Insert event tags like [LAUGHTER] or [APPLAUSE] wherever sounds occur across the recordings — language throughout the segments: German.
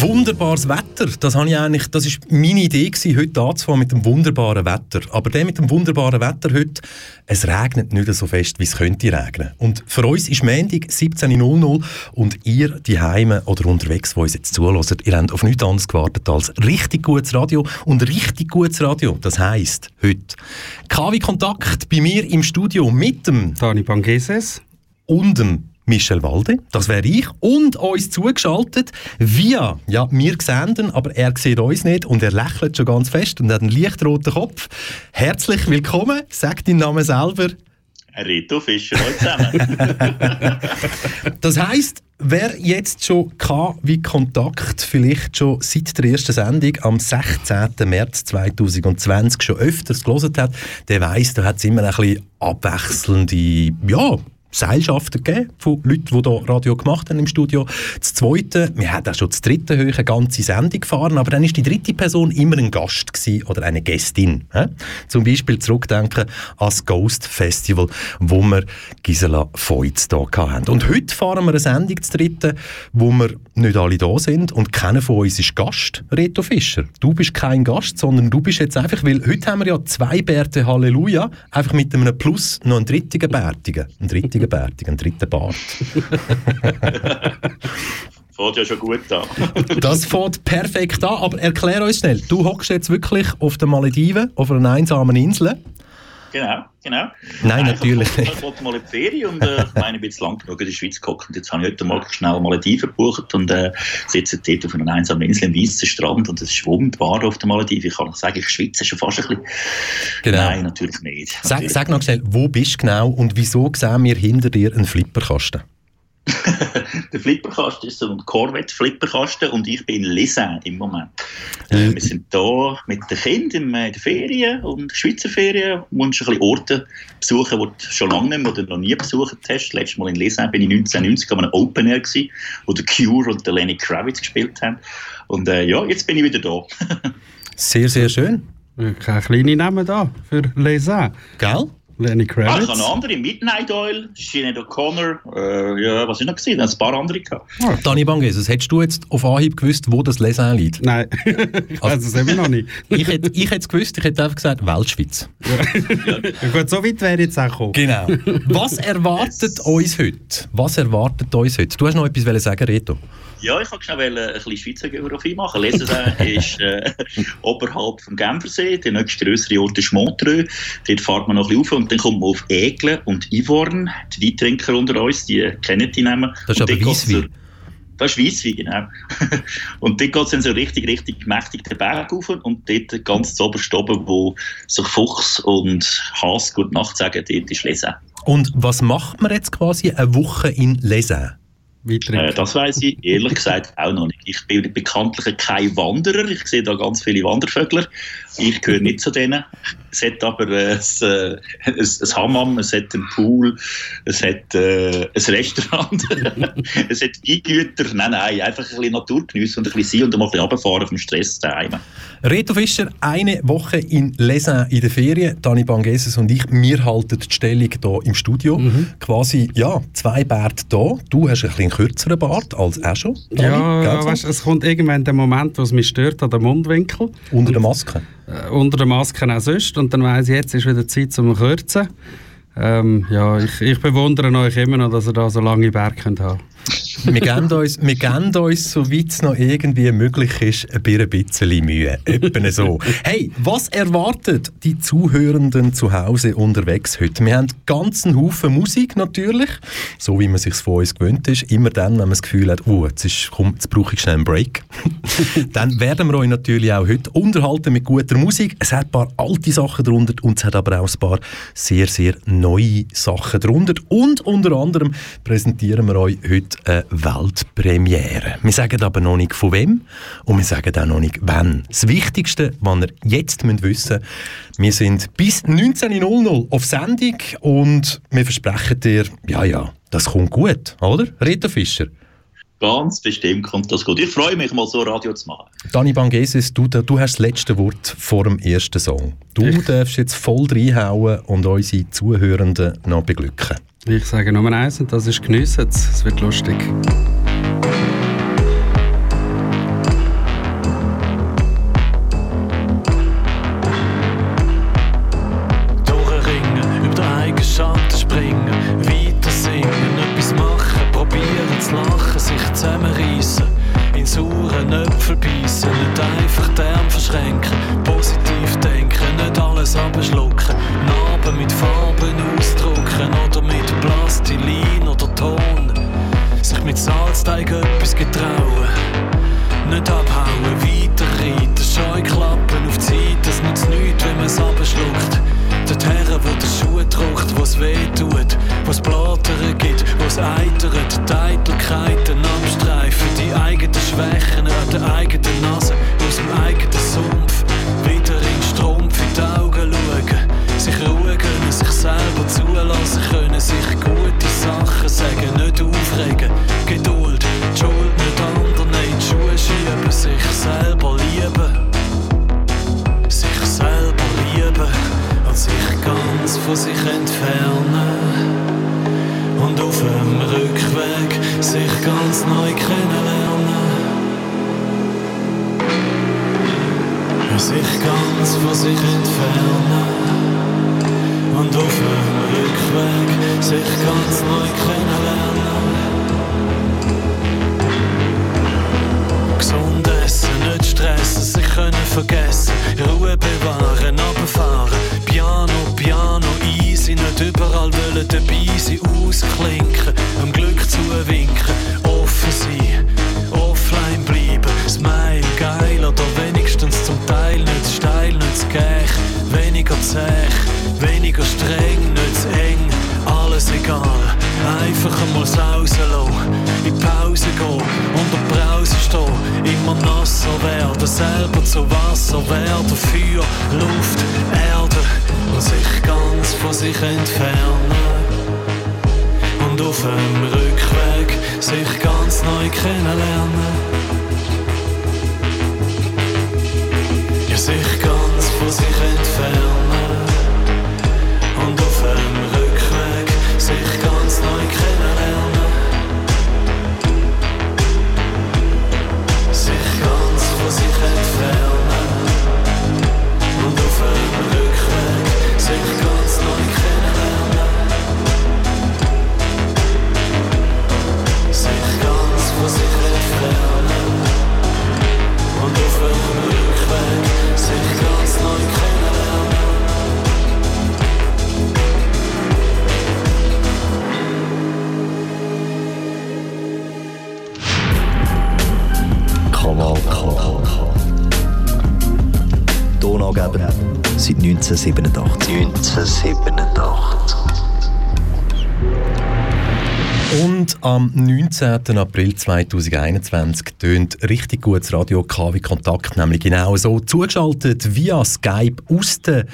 Wunderbares Wetter, das, habe ich eigentlich, das ist meine Idee gewesen, heute anzufangen mit dem wunderbaren Wetter. Aber der mit dem wunderbaren Wetter heute, es regnet nicht so fest, wie es könnte regnen. Und für uns ist Montag 17.00 und ihr, die Heime oder unterwegs, die uns jetzt zuhört, ihr habt auf nichts anderes gewartet als richtig gutes Radio. Und richtig gutes Radio, das heisst heute KW Kontakt bei mir im Studio mit dem Dani Bangeses und dem Michel Walde, das wäre ich, und uns zugeschaltet via, ja, wir sehen aber er sieht uns nicht und er lächelt schon ganz fest und hat einen lichtroten Kopf. Herzlich willkommen, sag deinen Namen selber. Rito Fischer, heute zusammen. [LAUGHS] das heisst, wer jetzt schon wie Kontakt vielleicht schon seit der ersten Sendung am 16. März 2020 schon öfters gelesen hat, der weiß, da hat es immer ein bisschen abwechselnde, ja, Seilschaften gegeben von Leuten, die hier Radio gemacht haben im Studio. Das Zweite, wir hatten auch schon das dritte Höhe eine ganze Sendung gefahren, aber dann ist die dritte Person immer ein Gast gewesen oder eine Gästin. He? Zum Beispiel zurückdenken ans Ghost Festival, wo wir Gisela Feutz hier hatten. Und heute fahren wir eine Sendung, das dritte, wo wir nicht alle da sind und keiner von uns ist Gast, Reto Fischer. Du bist kein Gast, sondern du bist jetzt einfach, weil heute haben wir ja zwei Bärte Halleluja, einfach mit einem Plus noch einen dritten Bärtigen. Einen dritten richtigen Bärtig, einen dritten Bart. [LAUGHS] fängt ja schon gut an. das fängt perfekt an, aber erklär uns schnell. Du hockst jetzt wirklich auf den Malediven, auf einer einsamen Insel. Genau, genau. Nein, natürlich nicht. Ich wollte mal in die Ferien und äh, ich meine, ich bin jetzt lang genug in der Schweiz geguckt und jetzt habe ich heute Morgen schnell Malediven gebucht und äh, sitze dort auf einer einsamen Insel im weißen Strand und es ist wunderbar auf der Malediven. Ich kann sagen, ich schwitze schon fast ein bisschen. Genau. Nein, natürlich nicht. Sag, sag noch schnell, wo bist du genau und wieso sehen wir hinter dir einen Flipperkasten? [LAUGHS] der Flipperkasten ist so ein Corvette-Flipperkasten und ich bin in Lisan im Moment. Äh, wir sind hier mit den Kindern in der Ferien und Schweizer Ferien und ein bisschen Orte besuchen, die du schon lange nicht mehr oder noch nie besucht hast. Letztes Mal in Lisan bin ich 1990 an einem Open Air gewesen, wo der Cure und der Lenny Kravitz gespielt haben. Und äh, ja, jetzt bin ich wieder da. [LAUGHS] sehr, sehr schön. Kein kleiner Name da für Lisan. Gell? Lenny Kravitz. Ah, ich habe noch andere, Midnight Oil, Sinead O'Connor, äh, ja, was ich noch gesehen, ein paar andere gehabt. Ah, Dani Bangeses, hättest du jetzt auf Anhieb gewusst, wo das Lesin liegt? Nein, [LAUGHS] ich weiß es immer noch nicht. [LAUGHS] ich hätte ich es gewusst, ich hätte einfach gesagt, Weltschweiz. ja. [LAUGHS] Gut, so weit wäre jetzt auch gekommen. Genau. Was erwartet uns heute? Was erwartet uns heute? Du hast noch etwas sagen, Reto. Ja, ich wollte schnell ein bisschen Schweizer Geografie machen. Lesensee [LAUGHS] ist äh, oberhalb vom Genfersee. Der nächste größere Ort ist Montreux. Dort fährt man noch ein bisschen auf und dann kommt man auf Egle und Ivorn. Die Weintrinker unter uns, die kennen die Namen. Das ist und aber Weisswein. Das ist Weisswein, genau. [LAUGHS] und dort geht es dann so richtig, richtig mächtig den Berg rauf und dort ganz zu oberst oben, wo sich Fuchs und Hase gut Nacht sagen, dort ist Lesen. Und was macht man jetzt quasi eine Woche in Lesen? Äh, das weiß ich ehrlich gesagt auch noch nicht. Ich bin bekanntlich kein Wanderer. Ich sehe da ganz viele Wandervögel. Ich gehöre nicht zu denen. Es hat aber ein, ein, ein Hammam, es hat einen Pool, es hat äh, ein Restaurant, [LAUGHS] es hat Eingüter. Nein, nein, einfach ein bisschen Natur geniessen und ein bisschen sein und mal ein bisschen runterfahren vom Stress daheim. Reto Fischer, eine Woche in Lesin in der Ferien. Dani Bangeses und ich, wir halten die Stellung hier im Studio. Mhm. Quasi, ja, zwei Bärte hier. Du hast ein bisschen kürzeren Bart als er schon. Dani, ja, weißt, es kommt irgendwann der Moment, wo es mich stört an den Mundwinkel. Unter der Maske? Unter der Maske auch sonst. Und dann weiss ich, jetzt ist wieder Zeit zum Kürzen. Ähm, ja, ich, ich bewundere euch immer noch, dass ihr da so lange Berge könnt haben wir, geben uns, wir geben uns, soweit es noch irgendwie möglich ist, ein bisschen Mühe. Etwa so. Hey, was erwartet die Zuhörenden zu Hause unterwegs heute? Wir haben einen ganzen Haufen Musik natürlich, so wie man sich von uns gewöhnt ist. Immer dann, wenn man das Gefühl hat, oh, jetzt, ist, komm, jetzt brauche ich schnell einen Break. [LAUGHS] dann werden wir euch natürlich auch heute unterhalten mit guter Musik. Es hat ein paar alte Sachen drunter und es hat aber auch ein paar sehr, sehr neue Sachen drunter. Und unter anderem präsentieren wir euch heute eine Weltpremiere. Wir sagen aber noch nicht von wem und wir sagen auch noch nicht wann. Das Wichtigste, was ihr jetzt wissen müsst, wir sind bis 19.00 auf Sendung und wir versprechen dir, ja, ja, das kommt gut, oder? Rita Fischer? Ganz bestimmt kommt das gut. Ich freue mich mal so Radio zu machen. Dani Bangeses, du, du hast das letzte Wort vor dem ersten Song. Du ich. darfst jetzt voll reinhauen und unsere Zuhörenden noch beglücken. Ich sage Nummer eins und das ist geniessen. Es wird lustig. Wo's eitert, die Eitelkeiten abstreifen, die eigenen Schwächen an der eigenen Nase, aus dem eigenen Sumpf, wieder in Strumpf in die Augen schauen, sich ruhen können, sich selber zulassen können, sich gute Sachen sagen, nicht aufregen, Geduld, die Schuld nicht anderen. In die Schuhe schieben, sich selber lieben, sich selber lieben und sich ganz von sich entfernen auf dem Rückweg sich ganz neu kennenlernen. Sich ganz von sich entfernen und auf dem Rückweg sich ganz neu kennenlernen. Gesund essen, nicht stressen, sich können vergessen, Ruhe bewahren, abfahren, Piano, Piano, easy, nicht überall wollen dabei sein, ausklinken, am Glück zuwinken, offen sein, offline bleiben, smile, geil oder wenigstens zum Teil nicht steil, nicht zu gäch, weniger zäh, weniger streng, nicht zu eng, alles egal, einfach einmal rauslassen, in Pause gehen, unter die Brause stehen, immer nasser werden, selber zu Wasser werden, Feuer, Luft, Erde und sich ganz von sich entfernen und auf dem Rückweg sich ganz neu kennenlernen. 1987. 1987. Und am 19. April 2021 tönt richtig gutes Radio KW Kontakt, nämlich genau so zugeschaltet via Skype aus der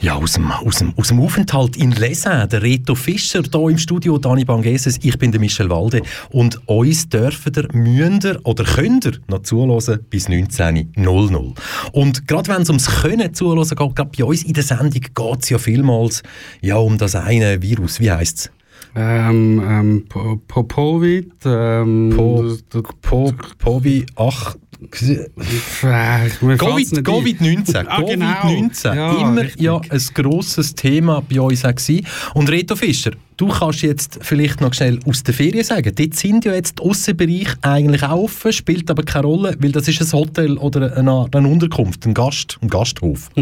ja, aus dem, aus, dem, aus dem Aufenthalt in Lesin, der Reto Fischer, hier im Studio, Dani Bangeses, ich bin der Michel Walde und uns dürfen müsst ihr oder könnt ihr noch zuhören bis 19.00. Und gerade wenn es ums Können zuhören geht, gerade bei uns in der Sendung geht es ja vielmals ja, um das eine Virus, wie heisst es? Ähm, ähm, Po- Popovid, ähm, Po- Po, Povi, ach, äh, mir fällt's Covid- nicht ein. Covid-19. Ah, genau. Covid-19. Ja, Immer richtig. ja, ein grosses Thema bei uns auch gewesen. Und Reto Fischer, du kannst jetzt vielleicht noch schnell aus der Ferien sagen, dort sind ja jetzt die Aussenbereiche eigentlich auch offen, spielt aber keine Rolle, weil das ist ein Hotel oder eine, eine Unterkunft, ein Gast, ein Gasthof. [LAUGHS]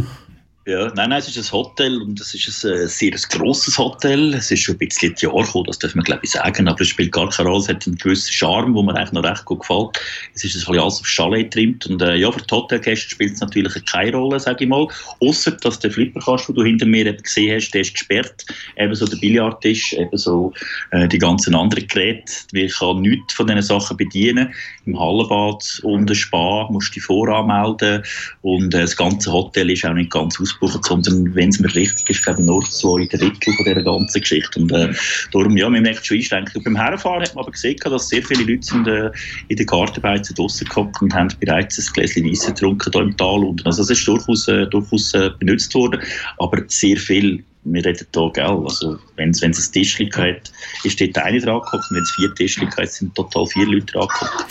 Ja, nein, nein, es ist ein Hotel und es ist ein äh, sehr grosses Hotel. Es ist schon ein bisschen die Jahre gekommen, das darf man glaube ich sagen, aber es spielt gar keine Rolle. Es hat einen gewissen Charme, der mir eigentlich noch recht gut gefällt. Es ist ein bisschen alles auf Chalet trimmt und äh, ja, für die Hotelgäste spielt es natürlich keine Rolle, sage ich mal. Außer dass der Flipperkasten, den du hinter mir eben gesehen hast, der ist gesperrt. Ebenso der Billardtisch, ebenso äh, die ganzen anderen Geräte. Ich kann nichts von diesen Sachen bedienen. Im Hallenbad und der Spa musst du dich voranmelden und äh, das ganze Hotel ist auch nicht ganz ausgebucht, sondern wenn es mir richtig ist, glaube ich, nur zwei Drittel von dieser ganzen Geschichte. Und äh, darum, ja, wir merken schon einschränken. Beim Herfahren hat man aber gesehen, dass sehr viele Leute sind, äh, in der Gartenbeize draussen gehockt und haben bereits ein Gläschen Weisse getrunken hier im Tal unten. Also das ist durchaus, äh, durchaus äh, benutzt worden, aber sehr viel wir reden hier, gell, also wenn es ein Tischchen hat, ist dort eine dran und wenn es vier Tischchen hat, sind total vier Leute dran gehockt.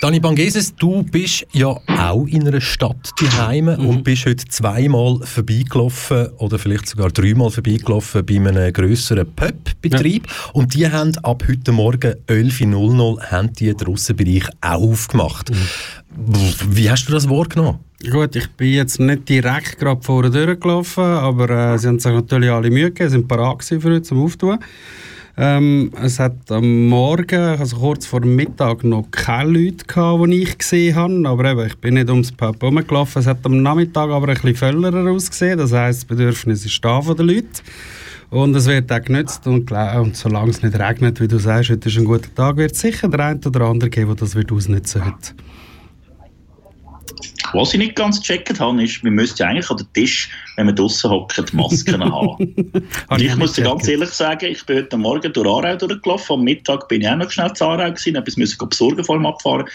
Dani Bangeses, du bist ja auch in einer Stadt daheim Mhm. und bist heute zweimal vorbeigelaufen oder vielleicht sogar dreimal vorbeigelaufen bei einem grösseren Pub-Betrieb und die haben ab heute Morgen 11.00 Uhr haben die den Aussenbereich auch aufgemacht. Mhm. Wie hast du das wahrgenommen? Gut, ich bin jetzt nicht direkt gerade vorne durchgelaufen, aber äh, sie haben sich natürlich alle Mühe gegeben, sind parat für heute zum Auftun. Ähm, es hat am Morgen, also kurz vor Mittag, noch keine Leute gehabt, die ich gesehen habe. Aber eben, ich bin nicht ums Pub herumgelaufen. Es hat am Nachmittag aber ein bisschen völlerer ausgesehen. Das heisst, das Bedürfnis ist da von den Leuten. Und es wird auch genützt und, und solange es nicht regnet, wie du sagst, heute ist ein guter Tag, wird es sicher der eine oder andere geben, der das wird ausnutzen wird. Was ich nicht ganz gecheckt habe, ist, wir müssten ja eigentlich an den Tisch, wenn wir draußen hocken, die Masken haben. [LAUGHS] Und ich muss dir ganz ehrlich sagen, ich bin heute Morgen durch Aarau durchgelaufen. Am Mittag bin ich auch noch schnell zu Aarau gewesen, müssen gehen besorgen vor dem Abfahren.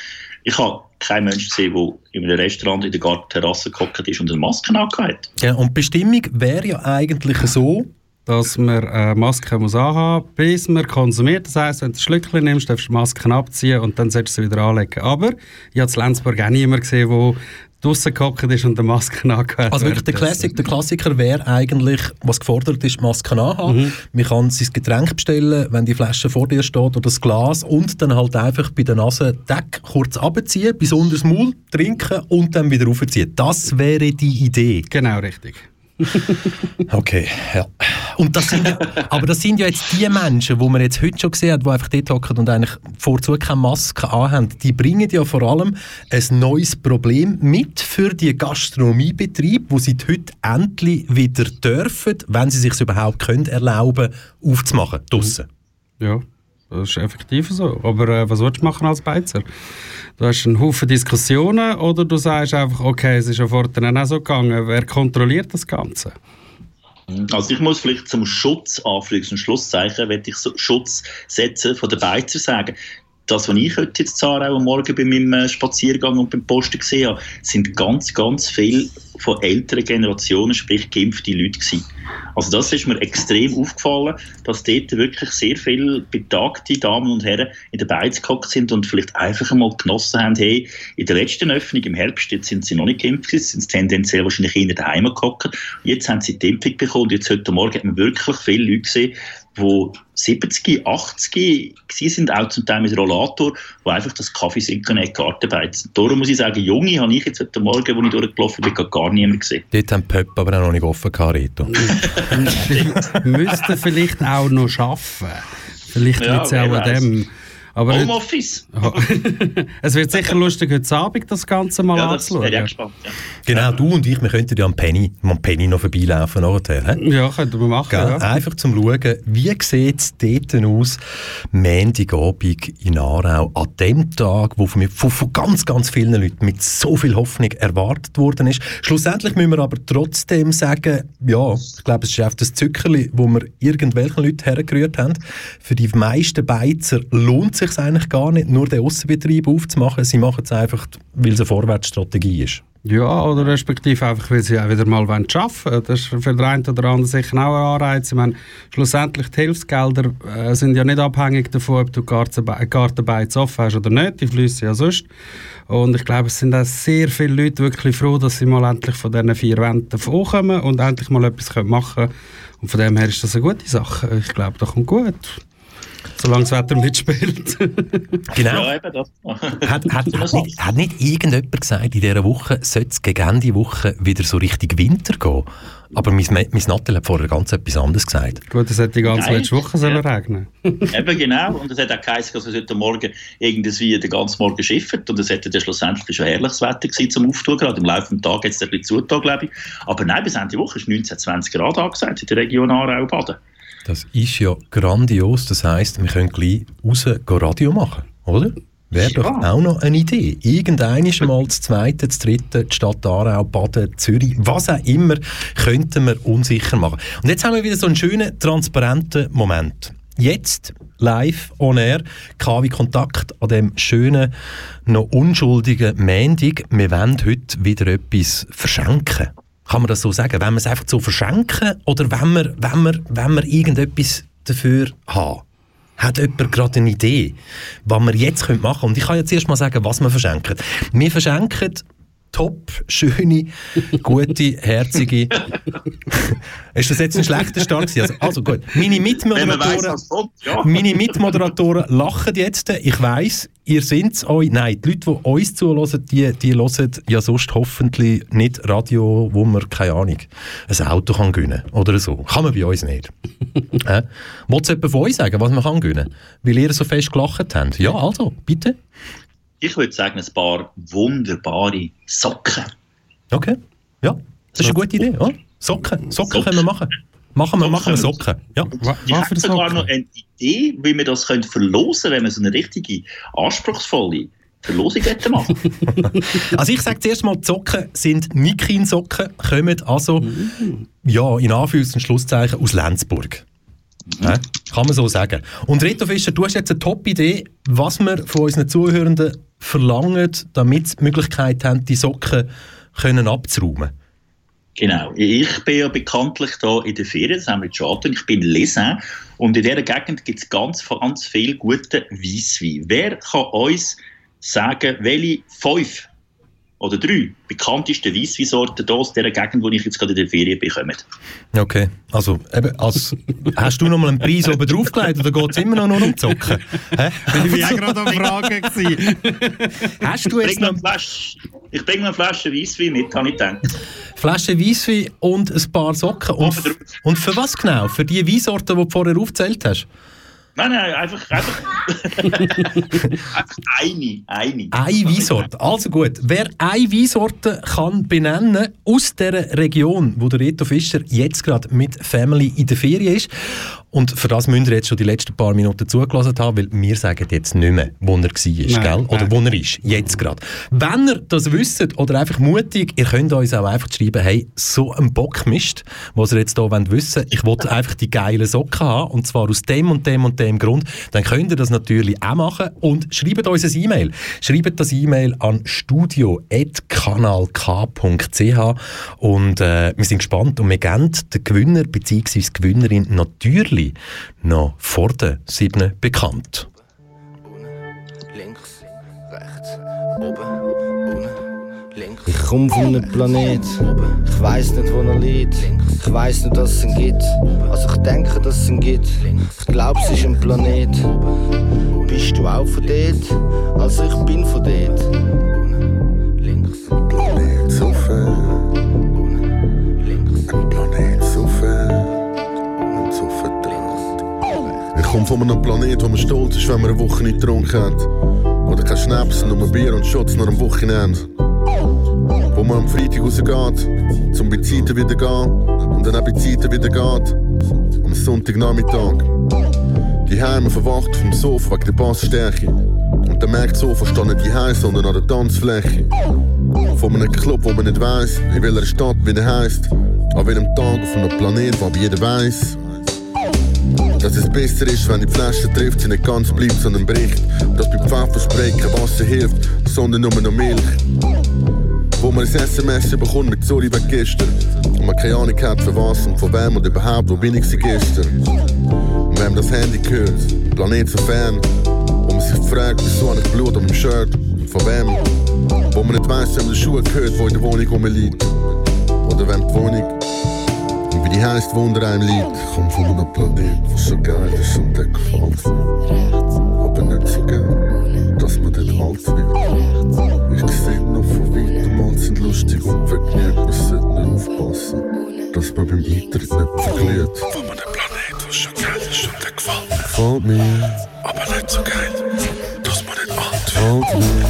Ich habe keinen Menschen gesehen, der in einem Restaurant in der Gartenterrasse gehockt ist und eine Maske angehabt Ja, und die Bestimmung wäre ja eigentlich so, dass man äh, Masken muss anhaben bis man konsumiert. Das heisst, wenn du ein Schlückchen nimmst, darfst du die Masken abziehen und dann solltest du sie wieder anlegen. Aber ich habe in Lenzburg auch niemanden gesehen, der draussen gehockt ist und die Masken [LAUGHS] angehört Also wirklich der, Klassik, der Klassiker wäre eigentlich, was gefordert ist, Masken anhaben. Man kann sein Getränk bestellen, wenn die Flasche vor dir steht oder das Glas und dann halt einfach bei der Nase Deck kurz abziehen, bis unter das Maul trinken und dann wieder raufziehen. Das wäre die Idee. Genau, richtig. [LAUGHS] Okay, ja. Und das sind ja, aber das sind ja jetzt die Menschen, die man jetzt heute schon gesehen hat, die einfach dort hocken und eigentlich vorzu keine Maske anhaben. Die bringen ja vor allem ein neues Problem mit für die Gastronomiebetriebe, wo sie heute endlich wieder dürfen, wenn sie sich überhaupt können erlauben, aufzumachen, draussen. Ja, das ist effektiv so. Aber äh, was willst du machen als Beizer? Du hast einen Haufen Diskussionen oder du sagst einfach, okay, es ist ja vorher auch so gegangen. Wer kontrolliert das Ganze? Also ich muss vielleicht zum Schutz, Anführungs- und Schlusszeichen, wenn ich so Schutz setzen von den Beizer sagen. Das, was ich heute jetzt Aarau am Morgen bei meinem äh, Spaziergang und beim Posten gesehen habe, sind ganz, ganz viele von älteren Generationen, sprich geimpfte Leute gewesen. Also das ist mir extrem aufgefallen, dass dort wirklich sehr viele betagte Damen und Herren in der Beiz gehockt sind und vielleicht einfach einmal genossen haben, hey, in der letzten Öffnung im Herbst, jetzt sind sie noch nicht geimpft sind sie tendenziell wahrscheinlich eher daheim gehockt. Jetzt haben sie die Impfung bekommen und jetzt heute Morgen hat man wirklich viele Leute gesehen, die 70, 80 gewesen sind, auch zum Teil mit Rollator, die einfach das Kaffee sinken in Garten beizen. Darum muss ich sagen, Junge habe ich jetzt heute Morgen, als ich durchgelaufen bin, gar niemand gesehen. Dort haben die Pöppe aber auch noch nicht offen gehabt, Reto. [LAUGHS] Müssten vielleicht auch noch arbeiten. Vielleicht Ja, liegt es auch an weiß. dem. Aber Homeoffice! [LAUGHS] es wird sicher lustig, heute Abend das Ganze mal Ja, das wäre ja anzuschauen. gespannt. Ja. Genau, du und ich, wir könnten ja am Penny, am Penny noch vorbeilaufen nachher. Ja, könnten wir machen. Gell? Ja. Einfach zum Schauen, wie sieht es dort aus, Montagabend in Aarau, an dem Tag, wo von, mir- von, von ganz, ganz vielen Leuten mit so viel Hoffnung erwartet worden ist. Schlussendlich müssen wir aber trotzdem sagen, ja, ich glaube, es ist einfach das Zückerli, wo wir irgendwelchen Leuten hergerührt haben. Für die meisten Beizer lohnt es sich eigentlich gar nicht, nur den Aussenbetrieb aufzumachen. Sie machen es einfach, weil es eine Vorwärtsstrategie ist. Ja, oder respektive einfach, weil sie auch wieder mal arbeiten wollen. Das ist für den einen oder anderen sicher auch ein Anreiz. Ich meine, schlussendlich die Hilfsgelder äh, sind ja nicht abhängig davon, ob du Gartenbe- Gartenbeiz offen hast oder nicht. Die fließen ja sonst. Und ich glaube, es sind auch sehr viele Leute wirklich froh, dass sie mal endlich von diesen vier Wänden davonkommen und endlich mal etwas machen können. Und von dem her ist das eine gute Sache. Ich glaube, das kommt gut. Solange das Wetter mitspielt. [LAUGHS] Genau. Ja, eben das. Hat, hat, hat, nicht, hat nicht irgendjemand gesagt, in dieser Woche sollte es gegen Ende Woche wieder so richtig Winter gehen? Aber mein, mein Nattel hat vorher ganz etwas anderes gesagt. gut, es hätte die ganze Nein. letzte Woche sollen Ja. regnen [LAUGHS] Eben genau. Und es hat auch geheißen, dass es heute Morgen irgendwie den ganzen Morgen schifft. Und es hätte dann schlussendlich schon herrliches Wetter gewesen zum Auftun. Gerade im Laufe des Tages hat es ein bisschen zugetan, glaube ich. Aber nein, bis Ende Woche ist 19, 20 Grad angesagt in der Region Aarau-Baden. Das ist ja grandios. Das heisst, wir können gleich raus Radio machen, oder? Wäre doch Ja. auch noch eine Idee. Irgendein mal das zweite, das dritte, die Stadt Aarau, Baden, Zürich, was auch immer, könnten wir unsicher machen. Und jetzt haben wir wieder so einen schönen, transparenten Moment. Jetzt, live, on air, KW Kontakt an dem schönen, noch unschuldigen Mendig. Wir wollen heute wieder etwas verschenken. Kann man das so sagen? Wenn wir es einfach so verschenken oder wenn wir, wenn wir, wenn wir irgendetwas dafür haben? Hat jemand gerade eine Idee, was wir jetzt machen können? Und ich kann jetzt erst mal sagen, was wir verschenken. Wir verschenken top, schöne, gute, herzige. [LAUGHS] ist das jetzt ein schlechter Start gewesen? Also, also gut. Meine weiss, Mitmoderatoren, ja. meine Mitmoderatoren lachen jetzt. Ich weiss, ihr seid euch. Nein, die Leute, die uns zuhören, die, die hören ja sonst hoffentlich nicht Radio, wo man, keine Ahnung, ein Auto kann gewinnen oder so. Kann man bei uns nicht. [LAUGHS] äh? Wollt's jemand von euch sagen, was man kann gewinnen? Weil ihr so fest gelacht habt. Ja, also, bitte. Ich würde sagen, ein paar wunderbare Socken. Okay. Ja, das ist eine gute Idee. Oder? Socken. Socken können wir machen. Machen wir, machen wir Socken. Ja. Ich habe sogar noch eine Idee, wie wir das können verlosen können, wenn wir so eine richtige, anspruchsvolle Verlosung hätten machen. [LAUGHS] Also ich sage zuerst mal, die Socken sind Nikin-Socken, kommen also, ja, in Anführungs- und Schlusszeichen aus Lenzburg. Hä? Kann man so sagen. Und Reto Fischer, du hast jetzt eine Top-Idee, was wir von unseren Zuhörenden verlangen, damit sie die Möglichkeit haben, die Socken können abzuräumen. Genau. Ich bin ja bekanntlich da in der Ferien, das haben wir schon angetan. Ich bin Lesin und in dieser Gegend gibt es ganz, ganz viel gute Weisswein. Wer kann uns sagen, welche fünf oder drei bekanntesten Weissweinsorten aus dieser Gegend, wo ich jetzt gerade in der Ferien bin, kommen? Okay, also eben, als, [LAUGHS] hast du noch mal einen Preis oben draufgelegt oder geht es immer noch nur um die Socken? Hä? Ich war auch gerade am Fragen. [LAUGHS] Hast du Ich jetzt bringe noch Flasche, ich bringe noch eine Flasche Weisswein mit, habe ich gedacht. Flasche Weisswein und ein paar Socken? Und, und für was genau? Für die Weinsorten, die du vorher aufgezählt hast? Nein, nein, einfach, einfach, [LAUGHS] einfach eine, eine. Eine Weinsorte. Also gut, wer eine Weinsorte kann benennen aus der Region, wo der Reto Fischer jetzt gerade mit Family in der Ferien ist. Und für das müsst ihr jetzt schon die letzten paar Minuten zugelassen haben, weil wir sagen jetzt nicht mehr, wo er war, gell? Oder nein. wo er ist, jetzt gerade. Wenn ihr das wisst oder einfach mutig, ihr könnt uns auch einfach schreiben, hey, so ein Bockmist, was ihr jetzt hier wollt wissen ich will einfach die geilen Socken haben, und zwar aus dem und dem und dem Grund, dann könnt ihr das natürlich auch machen und schreibt uns ein E-Mail. Schreibt das E-Mail an studio.kanalk.ch und äh, wir sind gespannt und wir geben den Gewinner bzw. die Gewinnerin natürlich noch vor den sieben bekannt. Links, rechts, oben, unten, links. Ich komm von einem Planet, ich weiß nicht, wo er liegt. Ich weiß nicht, dass es ihn gibt. Also ich denke, dass es ihn gibt. Ich glaub, es ist ein Planet. Bist du auch von dort? Also ich bin von dort. Komme von einem Planet, wo man stolz ist, wenn man eine Woche nicht getrunken hat. Oder kein Schnaps, nur Bier und Shots nach am Wochenende. Wo man am Freitag rausgeht, zum bei Zeiten wieder gehen und dann auch bei Zeiten wieder geht. Am Sonntagnachmittag. Die Heime verwacht vom Sofa wegen der Bassstärke. Und dann merkt das Sofa steht nicht die Heim, sondern an der Tanzfläche. Von einem Club, wo man nicht weiss, in welcher Stadt wie der heisst. An welchem Tag auf einem Planet, wo jeder weiss. Dass es besser ist, wenn die Flasche trifft, sie nicht ganz bleibt, sondern bricht. Und dass beim Pfefferspray kein Wasser hilft, sondern nur noch Milch. Wo man ein SMS bekommt mit Sorry wegen gestern. Und man keine Ahnung hat für was und von wem und überhaupt, wo bin ich gestern. Und wenn man das Handy hört, Planet so fern, wo man sich fragt, wieso habe ich Blut am Shirt und von wem. Wo man nicht weiss, wem der Schuh gehört, wo in der Wohnung rumliegt. Oder wem die Wohnung wie die heisst, Wunder einem. Ich komm von einem Planet, der so geil ist und der gefällt mir. Aber nicht so geil, dass man dort alt wird. Ich seh noch von weitem, alle sind lustig und vergnügt. Man sollte nicht aufpassen, dass man beim Eintritt nicht verliert. Von einem Planet, der so geil ist und der gefällt mir. Gefällt mir. Aber nicht so geil, dass man nicht alt wird.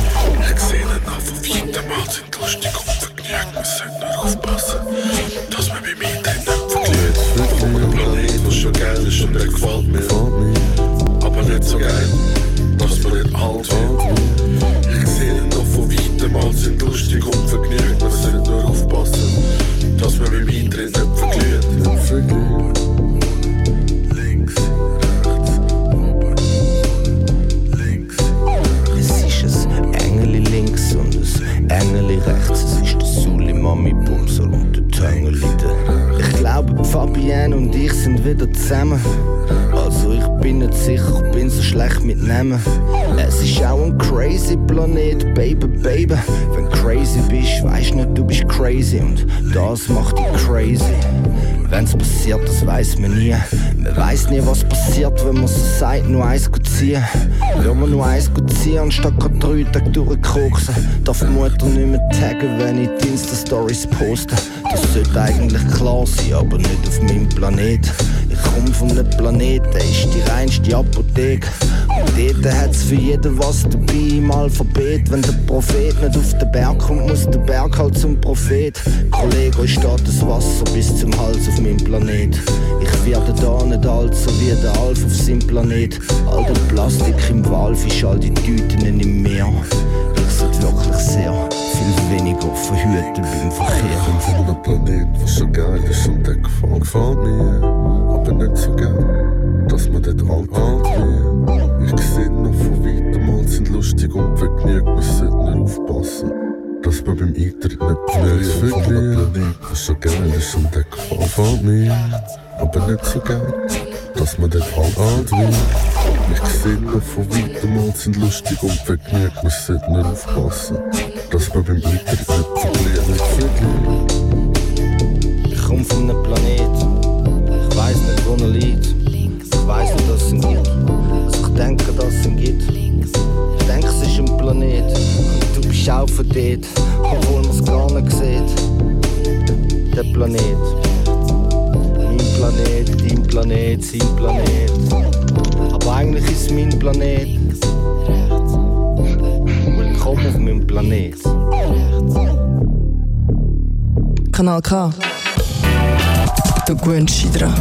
Ich seh noch von weitem, alle sind lustig und vergnügt. Man sollte nur aufpassen, zusammen. Also ich bin nicht sicher, ich bin so schlecht mit Namen. Es ist auch ein crazy Planet, Baby, Baby. Wenn crazy bist, weisst nicht, du bist crazy und das macht dich crazy. Wenn's passiert, das weiß man nie. Man weiß nie, was passiert, wenn man so sagt, nur eins gut ziehen. Wenn man nur eins gut ziehen, anstatt grad drei Tage durchkoksen. Darf die Mutter nicht mehr taggen, wenn ich die Insta-Stories poste. Das sollte eigentlich klar sein, aber nicht auf meinem Planet. Ich komm von einem Planet, der ist die reinste Apotheke. Dort hat's für jeden was dabei im Alphabet. Wenn der Prophet nicht auf den Berg kommt, muss der Berg halt zum Prophet. Kollege, euch steht das Wasser bis zum Hals auf meinem Planet. Ich werde da nicht alt, so wie der Alf auf seinem Planet. All der Plastik im Walfisch, all die Tüten im Meer. Ich sollte wirklich sehr viel weniger verhüten beim Verkehr. Von einem Planet, was so geil ist und der gefällt mir. Aber nicht so geil, dass man dort alt, alt wird. Ich seh noch von weitem, mal sind lustig und vergnügt, man sollte nur aufpassen. Dass man beim Eintritt nicht verliert. Von einem Planet, was so geil ist und der gefällt, gefällt mir. Aber nicht so geil, dass man dort alt, alt wird. Ich seh noch von weitem, mal sind lustig und vergnügt, man sollte nur aufpassen. Dass man beim Eintritt nicht nicht verliert. Ich komm von einem Planet. Liegt. Ich weiß nur, dass es ihn gibt. Also ich denke, dass es ihn gibt. Ich denke, es ist ein Planet. Und du bist auch von dort, obwohl man es gar nicht sieht. Der Planet. Mein Planet, dein Planet, sein Planet. Aber eigentlich ist es mein Planet. Willkommen auf meinem Planet. Kanal K. Du gewöhnst dich dran.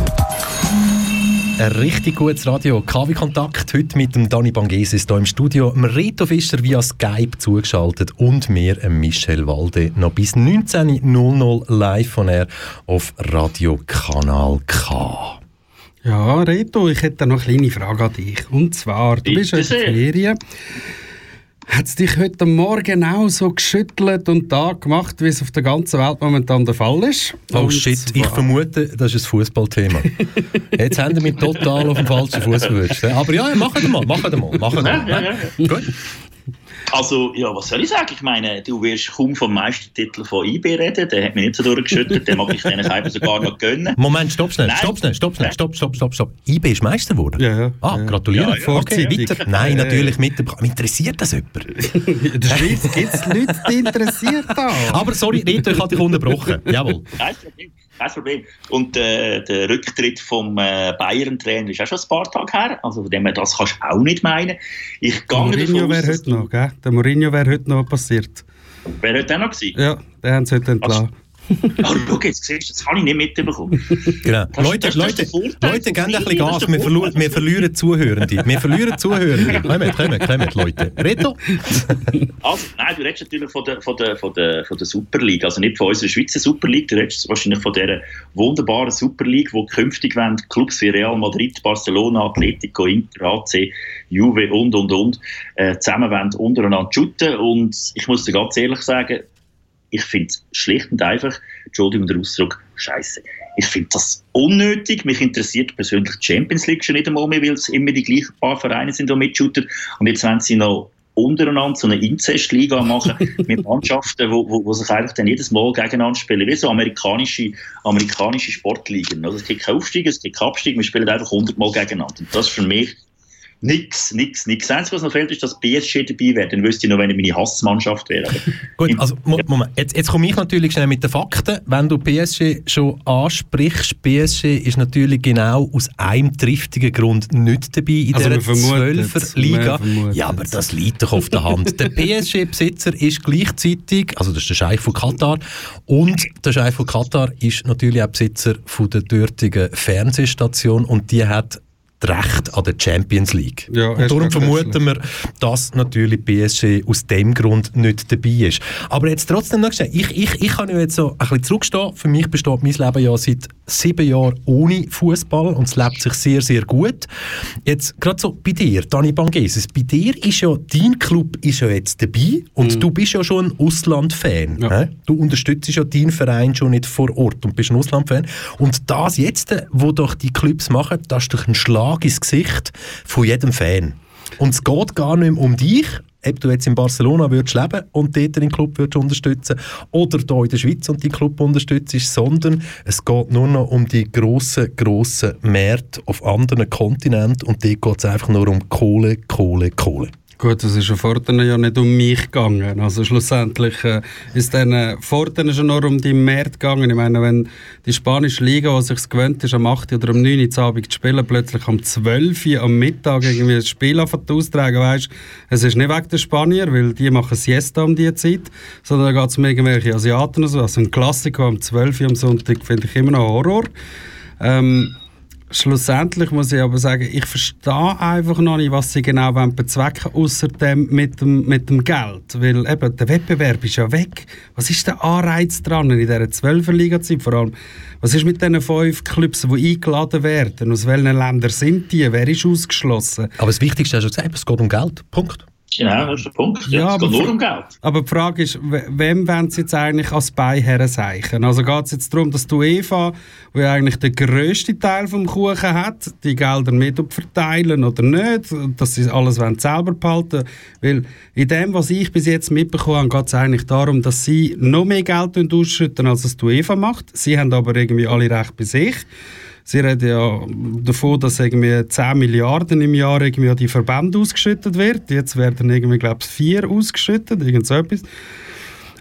Ein richtig gutes Radio. KW-Kontakt heute mit dem Dani Bangesis hier im Studio. Dem Rito Fischer via Skype zugeschaltet und mir, Michel Walde, noch bis 19.00 live von er auf Radio Kanal K. Ja, Reto, ich hätte noch eine kleine Frage an dich. Und zwar, du bist ja in. Ferien. Hat es dich heute Morgen auch so geschüttelt und da gemacht, wie es auf der ganzen Welt momentan der Fall ist? Oh Und shit, ich vermute, das ist ein Fußballthema. [LAUGHS] Jetzt haben wir mich total auf dem falschen Fuß verwünscht. Aber ja, ja, machen wir mal, machen wir mal, machen wir Ja, mal. ja, ja. Gut. Also, ja, was soll ich sagen? Ich meine, du wirst kaum vom Meistertitel von IB reden, der hat mich nicht so durchgeschüttelt, den mag ich denen einfach sogar noch gönnen. Moment, stopp schnell, Nein. stopp schnell, stopp schnell, stopp, stopp, stopp, stopp. IB ist Meister geworden? Ja, ja. Ah, gratuliere. Ja, ja. Okay, weiter. Nein, natürlich mit dem... Mich Interessiert das jemand? [LAUGHS] In der Schweiz gibt es Leute, die interessiert da. Aber sorry, Rito, ich habe dich unterbrochen. Jawohl. Kein Problem. Und äh, der Rücktritt vom äh, Bayern-Trainer ist auch schon ein paar Tage her. Also von dem her, das kannst du auch nicht meinen. Ich Der gehe Mourinho wäre heute noch, gell? Der Mourinho wäre heute noch passiert. Wer heute auch noch gewesen? Ja, den haben sie heute entlassen. Oh, schau jetzt, siehst du, das habe ich nicht mitbekommen. Genau. Das- Leute, das ist Leute, Leute, geben ein bisschen das Gas. Wir, verlu wir verlieren Zuhörende. Wir verlieren Zuhörende. Kommt, kommt, kommt, Leute. Reto? Also, nein, du redest natürlich von der, von, der, von, der, von der Super League, also nicht von unserer Schweizer Super League, du redest wahrscheinlich von dieser wunderbaren Super League, wo künftig Clubs wie Real Madrid, Barcelona, Atletico, Inter, AC, Juve und, und, und äh, zusammen wollen untereinander shooten und ich muss dir ganz ehrlich sagen, ich finde es schlicht und einfach, Entschuldigung der Ausdruck, scheiße. Ich finde das unnötig. Mich interessiert persönlich die Champions League schon nicht einmal mehr, weil es immer die gleichen paar Vereine sind, die mitshooten. Und jetzt wollen sie noch untereinander so eine Inzestliga machen [LAUGHS] mit Mannschaften, wo, wo, wo sich einfach dann jedes Mal gegeneinander spielen, wie so amerikanische, amerikanische Sportligen. Also es gibt keinen Aufstieg, es gibt keinen Abstieg, wir spielen einfach hundertmal gegeneinander. Und das ist für mich nix, nix, nix. Das Einzige, was noch fehlt, ist, dass PSG dabei wäre. Dann wüsste ich noch, wenn ich meine Hassmannschaft wäre. [LAUGHS] Gut, also Mo- Moment, jetzt, jetzt komme ich natürlich schnell mit den Fakten. Wenn du PSG schon ansprichst, PSG ist natürlich genau aus einem triftigen Grund nicht dabei in Also dieser man vermutet, 12er Liga. Ja, aber das liegt doch auf der Hand. Der PSG-Besitzer ist gleichzeitig, also das ist der Scheich von Katar, und der Scheich von Katar ist natürlich auch Besitzer von der dortigen Fernsehstation und die hat das Recht an der Champions League. Ja, und darum vermuten wir, dass natürlich PSG aus dem Grund nicht dabei ist. Aber jetzt trotzdem noch gesagt, ich, ich, ich kann ja jetzt so ein bisschen zurückstehen. Für mich besteht mein Leben ja seit sieben Jahren ohne Fußball und es lebt sich sehr, sehr gut. Jetzt gerade so bei dir, Dani Bangeses, bei dir ist ja, dein Club ist ja jetzt dabei und du bist ja schon ein Ausland-Fan. Ja. Du unterstützt ja deinen Verein schon nicht vor Ort und bist ein Ausland-Fan. Und das jetzt, wo doch die Clubs machen, das ist doch ein Schlag ins Gesicht von jedem Fan. Und es geht gar nicht mehr um dich, ob du jetzt in Barcelona würdest leben und dort den Club würdest unterstützen oder hier in der Schweiz und den Club unterstützt, sondern es geht nur noch um die grossen, grossen Märkte auf anderen Kontinenten und dort geht es einfach nur um Kohle, Kohle, Kohle. Gut, es ist ja vorher ja nicht um mich gegangen. Also schlussendlich äh, ist dann äh, vorher schon nur um die Märkte gegangen. Ich meine, wenn die spanische Liga, die sich gewöhnt ist, am 8. oder am 9. Uhr Abend zu spielen, plötzlich am 12. Uhr am Mittag irgendwie ein Spiel austragen, weißt es ist nicht wegen der Spanier, weil die machen Siesta um diese Zeit, sondern da geht es um irgendwelche Asiaten. Also ein Klassiker am 12. Uhr am Sonntag finde ich immer noch Horror. Ähm, Schlussendlich muss ich aber sagen, ich verstehe einfach noch nicht, was sie genau bezwecken wollen, außer dem mit, dem mit dem Geld. Weil eben, der Wettbewerb ist ja weg. Was ist der Anreiz dran in dieser 12 Liga-Zeit? Vor allem, was ist mit diesen fünf Clubs, die eingeladen werden? Aus welchen Ländern sind die? Wer ist ausgeschlossen? Aber das Wichtigste hast du gesagt, es geht um Geld. Punkt. Genau, das ist der Punkt. Ja, es aber geht nur um Geld. Aber die Frage ist, we- wem wollen sie jetzt eigentlich als Beiherren seichen? Also geht es jetzt darum, dass die UEFA, die eigentlich den grössten Teil vom Kuchen hat, die Gelder mit verteilen oder nicht, dass sie alles wollen selber behalten Weil in dem, was ich bis jetzt mitbekommen habe, geht es eigentlich darum, dass sie noch mehr Geld ausschütten, als es die UEFA macht. Sie haben aber irgendwie alle Recht bei sich. Sie reden ja davon, dass irgendwie 10 Milliarden im Jahr irgendwie an die Verbände ausgeschüttet wird. Jetzt werden irgendwie, glaube ich, vier ausgeschüttet, irgend so etwas.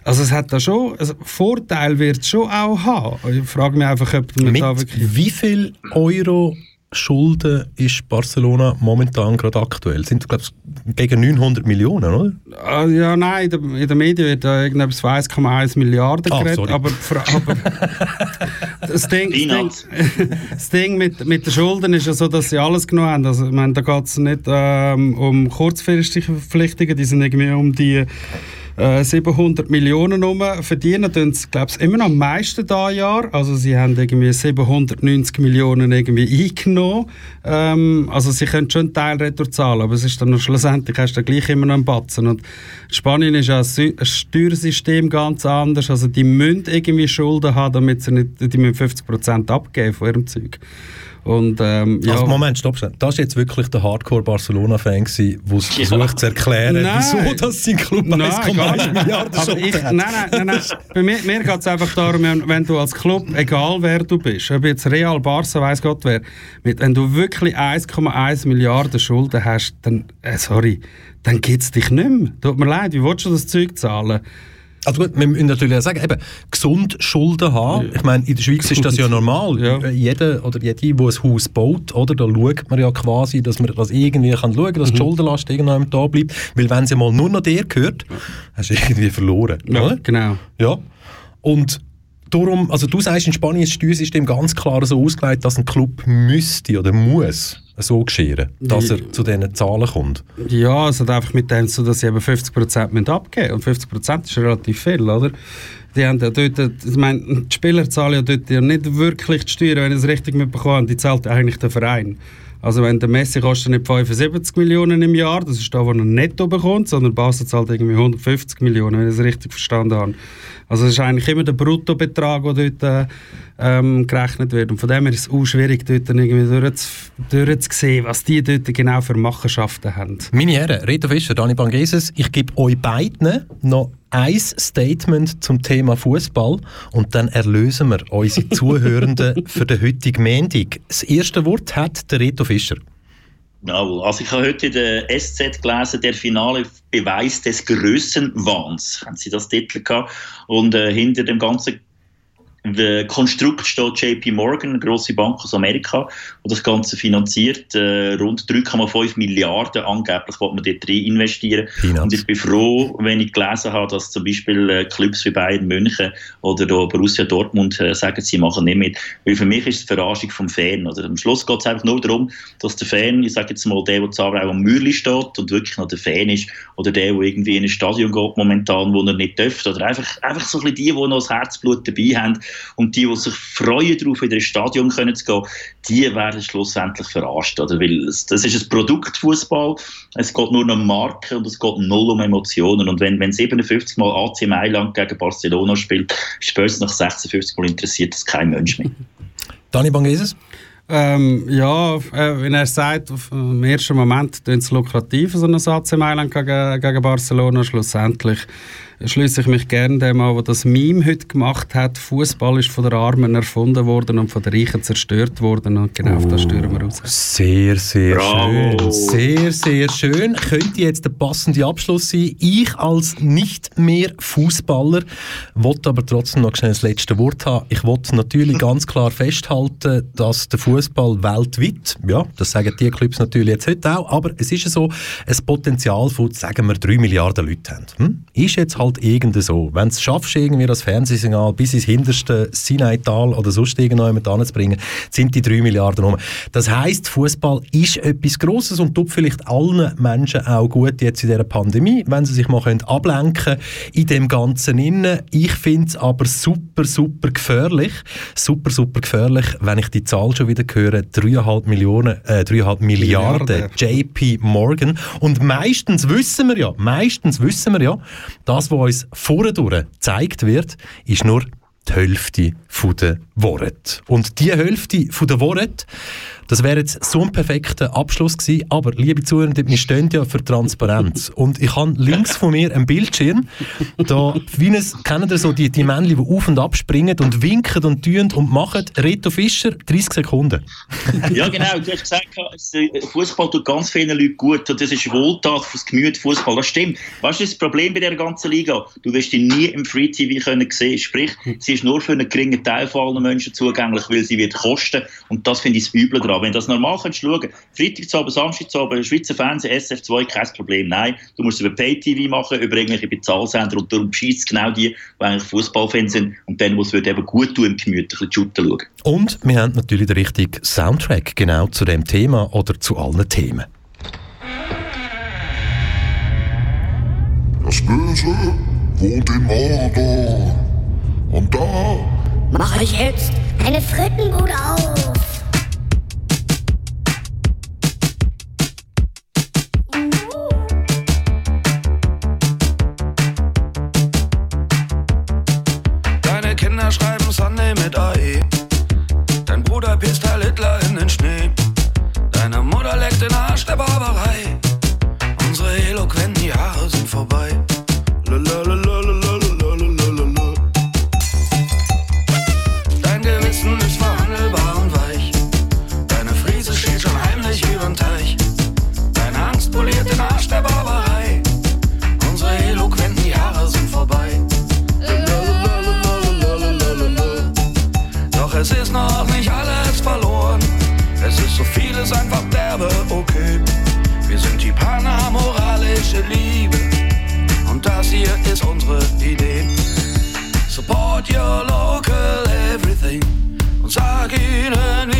Also es hat da schon, also Vorteil wird es schon auch haben. Ich frage mich einfach, ob man Mit da wirklich... wie viel Euro Schulden ist Barcelona momentan gerade aktuell? Sind, glaube ich, gegen 900 Millionen, oder? Ah, ja, nein, in der Medien wird da irgendetwas von 1,1 Milliarden Ah, geredet, sorry. aber, aber [LAUGHS] [LAUGHS] das Ding, das Ding, [LAUGHS] das Ding mit, mit den Schulden ist ja so, dass sie alles genommen haben. Also, ich meine, da geht es nicht ähm, um kurzfristige Verpflichtungen, die sind irgendwie um die äh, 700 Millionen rum. Verdienen tun sie, glaube ich, immer noch am meisten da Jahr. Also sie haben irgendwie 790 Millionen irgendwie eingenommen. Ähm, also sie können schon einen Teil retour zahlen, aber es ist dann schlussendlich hast du gleich immer noch einen Batzen. Und Spanien ist ja ein Sy- ein Steuersystem ganz anders. Also die müssen irgendwie Schulden haben, damit sie nicht, die müssen 50% abgeben von ihrem Zeug. Und ähm, ja. Also Moment, stopp schnell. Das war jetzt wirklich der Hardcore-Barcelona-Fan, der es Ja. versucht zu erklären, Nein. wieso dass sein Club Nein, gar 1,1 nicht. Milliarden Aber ich, Schulden nein, hat. nein, nein, nein. Bei mir, mir geht es einfach darum, wenn, wenn du als Club, egal wer du bist, ob jetzt Real, Barca, weiss Gott wer, mit, wenn du wirklich 1,1 Milliarden Schulden hast, dann, äh, sorry, dann gibt es dich nicht mehr. Tut mir leid, wie willst du das Zeug zahlen? Also gut, wir müssen natürlich auch sagen, eben, gesund Schulden haben. Ich meine, in der Schweiz ist das ja normal. Ja. Jeder oder jede, der ein Haus baut, oder, da schaut man ja quasi, dass man das irgendwie kann schauen kann, dass Mhm. die Schuldenlast irgendwann da bleibt. Weil wenn sie mal nur noch dir gehört, hast du irgendwie verloren. oder? genau. Ja. Und darum, also du sagst, in Spanien ist das Steuersystem ganz klar so ausgelegt, dass ein Club müsste oder muss so geschehen, dass er zu diesen Zahlen kommt. Ja, es hat einfach mit dem so, dass sie eben 50% müssen abgeben müssen. Und 50% ist relativ viel, oder? Die haben ja dort, ich meine, die Spieler zahlen ja dort ja nicht wirklich die Steuern, wenn ich es richtig mitbekommen habe, die zahlt eigentlich der Verein. Also wenn der Messi kostet nicht 75 Millionen im Jahr, das ist da, wo er netto bekommt, sondern Basel zahlt irgendwie 150 Millionen, wenn ich es richtig verstanden habe. Also es ist eigentlich immer der Bruttobetrag, der dort äh, ähm, gerechnet wird. Und von dem her ist es auch schwierig, dort irgendwie durchzu, durchzusehen, was die dort genau für Machenschaften haben. Meine Herren, Reto Fischer, Dani Bangeses, ich gebe euch beiden noch ein Statement zum Thema Fußball und dann erlösen wir unsere Zuhörenden [LAUGHS] für den heutigen Montag. Das erste Wort hat der Reto Fischer. Jawohl. Also ich habe heute in der SZ gelesen, der finale Beweis des Grössenwahns, haben Sie das Titel gehabt. Und äh, hinter dem ganzen Konstrukt steht JP Morgan, eine grosse Bank aus Amerika, die das Ganze finanziert. Äh, rund 3,5 Milliarden angeblich wollte man dort rein investieren. Peanuts. Und ich bin froh, wenn ich gelesen habe, dass zum Beispiel äh, Clubs wie Bayern München oder Borussia Dortmund äh, sagen, sie machen nicht mit. Weil für mich ist es die Verarschung vom Fan. Oder? Am Schluss geht es einfach nur darum, dass der Fan, ich sage jetzt mal, der, der zu Aarau am Mürli steht und wirklich noch der Fan ist, oder der, der irgendwie in ein Stadion geht momentan, wo er nicht dürfte, oder einfach, einfach so ein bisschen die, die noch das Herzblut dabei haben und die, die sich freuen darauf, in ein Stadion können zu gehen, die werden schlussendlich verarscht. Oder? Weil es, das ist ein Produkt Fußball, es geht nur um Marken und es geht null um Emotionen. Und wenn, wenn 57 Mal AC Mailand gegen Barcelona spielt, spätestens nach 56 Mal interessiert das kein Mensch mehr. [LAUGHS] Dani Bangeses? Ähm, ja, äh, wenn er sagt, auf, im ersten Moment klingt es lukrativ, so ein AC Mailand gegen, gegen Barcelona. Schlussendlich schließe ich mich gerne dem an, der das Meme heute gemacht hat. Fußball ist von den Armen erfunden worden und von den Reichen zerstört worden. Und genau auf das steuern wir raus. Sehr, sehr Bravo. schön. Sehr, sehr schön. Könnte jetzt der passende Abschluss sein. Ich als nicht mehr Fußballer wollte aber trotzdem noch schnell das letzte Wort haben. Ich wollte natürlich ganz klar festhalten, dass der Fußball weltweit, ja, das sagen die Clubs natürlich jetzt heute auch, aber es ist ja so, ein Potenzial von, sagen wir, 3 Milliarden Leuten haben. Hm? Ist jetzt halt irgendwie so. Wenn du es schaffst, irgendwie das Fernsehsignal bis ins hinterste Sinaital oder sonst irgendjemand anzubringen, sind die 3 Milliarden rum. Das heisst, Fußball ist etwas Grosses und tut vielleicht allen Menschen auch gut jetzt in dieser Pandemie, wenn sie sich mal können ablenken in dem Ganzen innen. Ich finde es aber super, super gefährlich. Super, super gefährlich, wenn ich die Zahl schon wieder höre, 3,5 Millionen, äh, 3,5 Milliarden Milliarden. JP Morgan. Und meistens wissen wir ja, meistens wissen wir ja, das, was uns vorher gezeigt wird, ist nur die Hälfte von der Worte. Und die Hälfte von der Worte, das wäre jetzt so ein perfekter Abschluss gewesen. Aber, liebe Zuhörende, wir stehen ja für Transparenz. Und ich habe links von mir einen Bildschirm, da, wie es, kennt ihr so die, die Männchen, die auf und ab springen und winken und tun und machen? Reto Fischer, 30 Sekunden. [LAUGHS] Ja, genau. Du hast gesagt, es, äh, Fußball tut ganz vielen Leuten gut. Und das ist Wohltat fürs Gemüt, Fußball. Das stimmt. Weißt du, das Problem bei dieser ganzen Liga? Du wirst die nie im Free TV können sehen. Sprich, sie ist nur für einen geringen Teil von allen Menschen zugänglich, weil sie wird kosten. Und das finde ich das Üble daran. Wenn du das normal kannst schauen, Freitagabend, Samstagabend, Schweizer Fernsehen, SF2, kein Problem. Nein, du musst es über Pay-TV machen, über irgendwelche Bezahlsender. Und darum schießt genau die, die eigentlich Fußballfans sind. Und dann muss es eben gut tun, im Gemüt ein bisschen schauen. Und wir haben natürlich den richtigen Soundtrack genau zu dem Thema oder zu allen Themen. Das Böse wohnt in Mordor. Und da Mach ich jetzt eine Frittenbude auf. Deine Kinder schreiben Sunday mit AE. Dein Bruder pisst Heil Hitler in den Schnee. Deine Mutter leckt den Arsch der Barbarei. Unsere eloquenten Jahre sind vorbei. Ist einfach derbe, okay. Wir sind die panamoralische Liebe. Und das hier ist unsere Idee. Support your local everything. Und sag ihnen,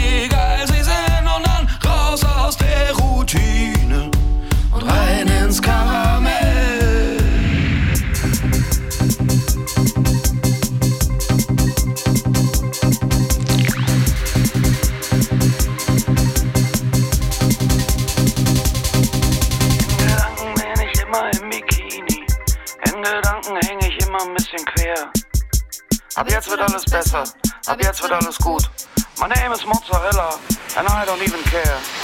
Ab jetzt wird alles besser. Ab jetzt wird alles gut. My name is Mozzarella and I don't even care.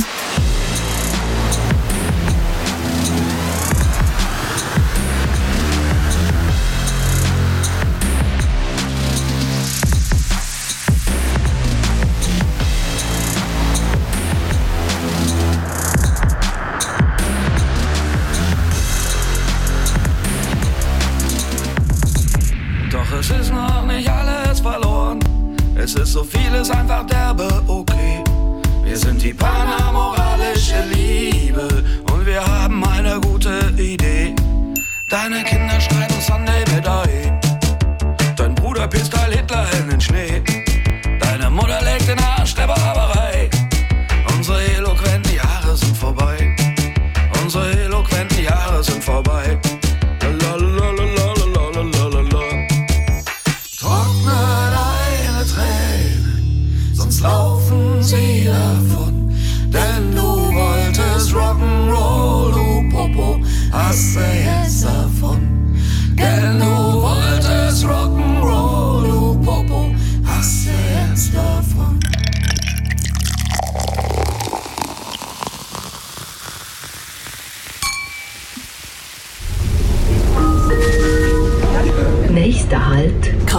Es ist so vieles einfach derbe okay. Wir sind die panamoralische Liebe und wir haben eine gute Idee. Deine Kinder schreiben Sunday AE. Dein Bruder pisst Heil Hitler in den Schnee.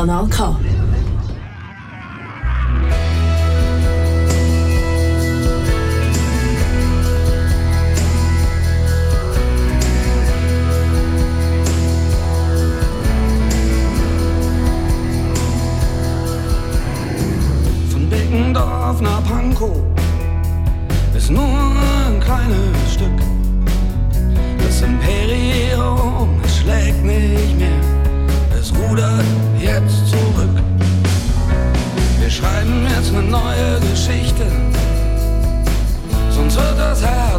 Kanal K. Von Beckendorf nach Pankow ist nur ein kleines Stück. Das Imperium, schlägt nicht mehr, es rudert schreiben jetzt eine neue Geschichte, sonst wird das Herz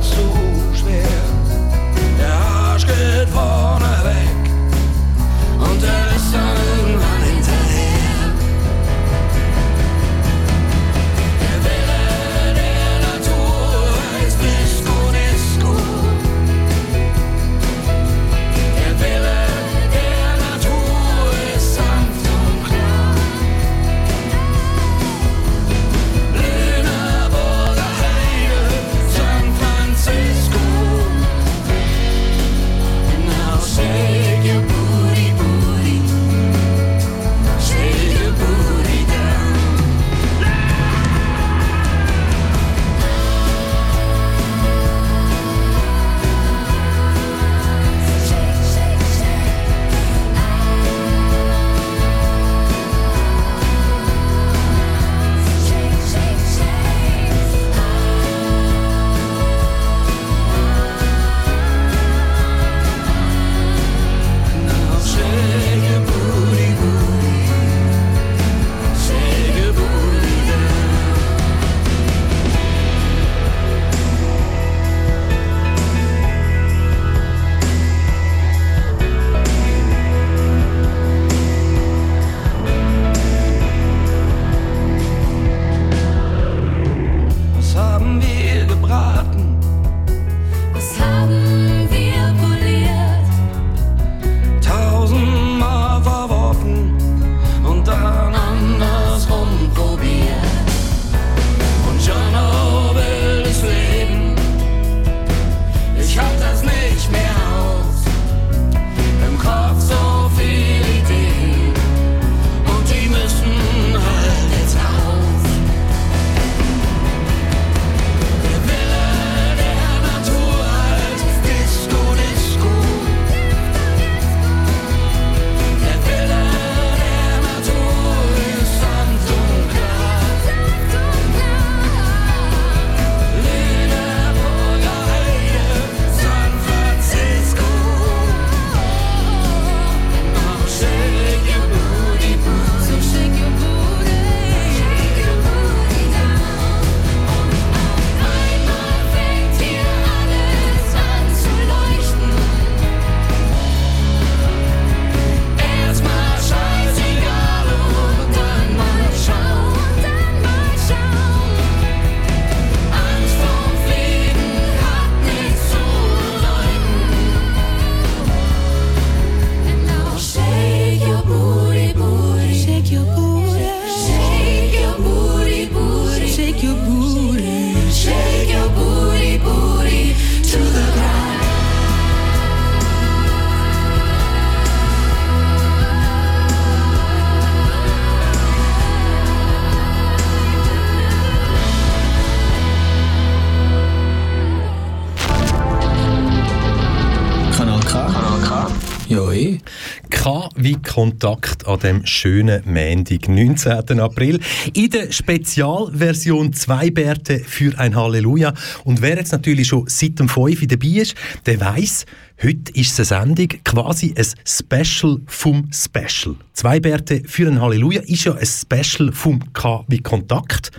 Kontakt an dem schönen Montag, 19. April. In der Spezialversion zwei Bärte für ein Halleluja. Und wer jetzt natürlich schon seit dem 5 dabei ist, der weiß, heute ist es eine Sendung, quasi ein Special vom Special. Zwei Bärte für ein Halleluja ist ja ein Special vom K wie Kontakt.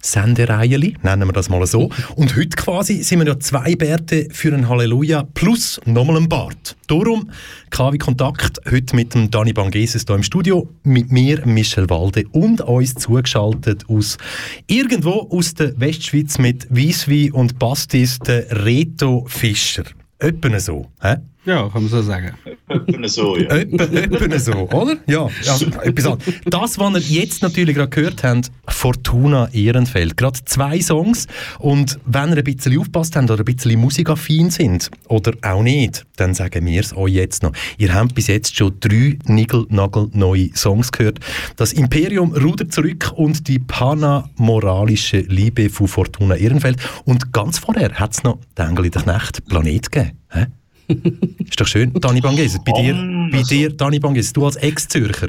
Sendereiheli, nennen wir das mal so. Und heute quasi sind wir ja zwei Bärte für ein Halleluja plus nochmal ein Bart. Darum KW Kontakt heute mit dem Dani Bangeses hier im Studio, mit mir Michel Walde und uns zugeschaltet aus irgendwo aus der Westschweiz mit Wieswi und Bastis, der Reto Fischer. Öppen so, hä? Ja, kann man so sagen. Etwa so, ja. Etwa, so, oder? Ja, also, etwas anderes. Das, was ihr jetzt natürlich gerade gehört habt, Fortuna Ehrenfeld. Gerade zwei Songs. Und wenn ihr ein bisschen aufpasst habt oder ein bisschen musikaffin sind, oder auch nicht, dann sagen wir es euch jetzt noch. Ihr habt bis jetzt schon drei Nigel-Nagel-neue Songs gehört. Das Imperium rudert zurück und die panamoralische Liebe von Fortuna Ehrenfeld. Und ganz vorher hat es noch «Der Engel in der Nacht» Planet gegeben. Hä? Ist doch schön. Dani Bangeses, bei dir, bei dir Dani Bangeses, du als Ex-Zürcher.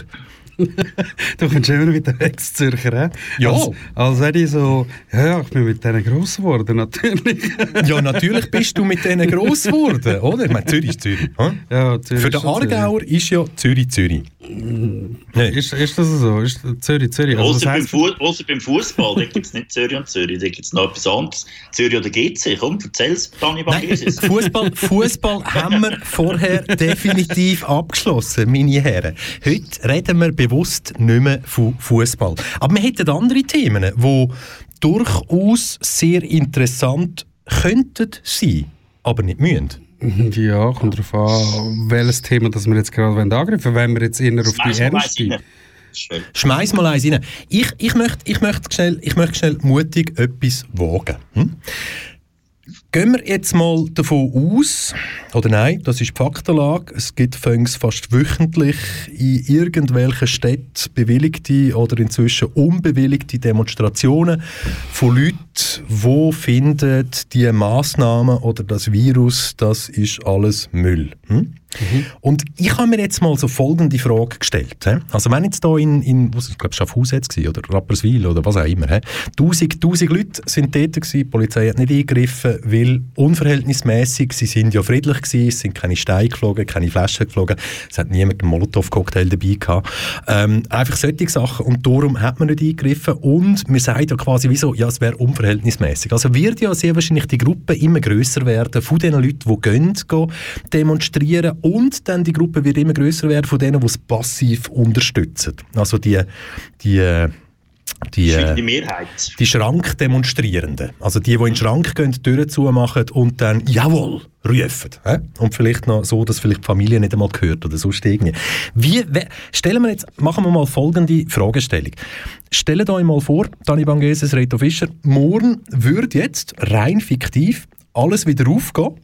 Du kommst immer mit den Ex-Zürcher, he? Ja. Als, als hätte ich so, ja, ich bin mit denen gross geworden, natürlich. Ja, natürlich bist du mit denen gross geworden, oder? Ich meine, Zürich ist Zürich. hm? Ja, Zürich Für den schon Zürich. Aargauer ist ja Zürich Zürich. Nee. Ist, ist das so? Ist Zürich, Zürich? Also, Außer beim, Fu beim Fußball, da gibt es nicht Zürich und Zürich, da gibt es noch etwas anderes. Zürich oder GC, komm, erzähl's, Dani Nein, Bangeses. Fußball, Fußball haben wir vorher definitiv abgeschlossen, meine Herren. Heute reden wir bewusst nicht mehr von Fußball. Aber wir hätten andere Themen, die durchaus sehr interessant könnten sein, aber nicht müssen. ja, kommt darauf an, welches Thema das wir jetzt gerade angreifen wollen. Wenn wir jetzt eher auf die ernste... Schmeiß mal eins rein. Ich, ich, möchte, ich, möchte schnell, ich möchte schnell mutig etwas wagen. Hm? Gehen wir jetzt mal davon aus, oder nein, das ist die Faktenlage, es gibt fast wöchentlich in irgendwelchen Städten bewilligte oder inzwischen unbewilligte Demonstrationen von Leuten, die finden, die Massnahmen oder das Virus, das ist alles Müll. Hm? Und ich habe mir jetzt mal so folgende Frage gestellt. He? Also wenn jetzt da in, in was, ich glaube Schaffhausen jetzt gewesen, oder Rapperswil oder was auch immer, he? Tausend, tausend Leute sind dort gewesen, die Polizei hat nicht eingegriffen, weil unverhältnismäßig, sie sind ja friedlich gewesen, es sind keine Steine geflogen, keine Flaschen geflogen, es hat niemand einen Molotow-Cocktail dabei gehabt. Ähm, einfach solche Sachen und darum hat man nicht eingegriffen und man sagt ja quasi wieso, ja es wäre unverhältnismäßig. Also wird ja sehr wahrscheinlich die Gruppe immer größer werden von den Leuten, die gehen, gehen demonstrieren und dann die Gruppe wird immer größer werden von denen, die es passiv unterstützen. Also die, die, die, äh, die Mehrheit. die Schrankdemonstrierenden. Also die, die in den Schrank gehen, die Türen zumachen und dann «Jawohl!» rufen. hä? Und vielleicht noch so, dass vielleicht die Familie nicht einmal gehört oder sonst irgendwie. Wie, stellen wir jetzt, machen wir mal folgende Fragestellung. Stellt euch mal vor, Dani Bangeses, Reto Fischer, morgen würde jetzt rein fiktiv alles wieder aufgehen.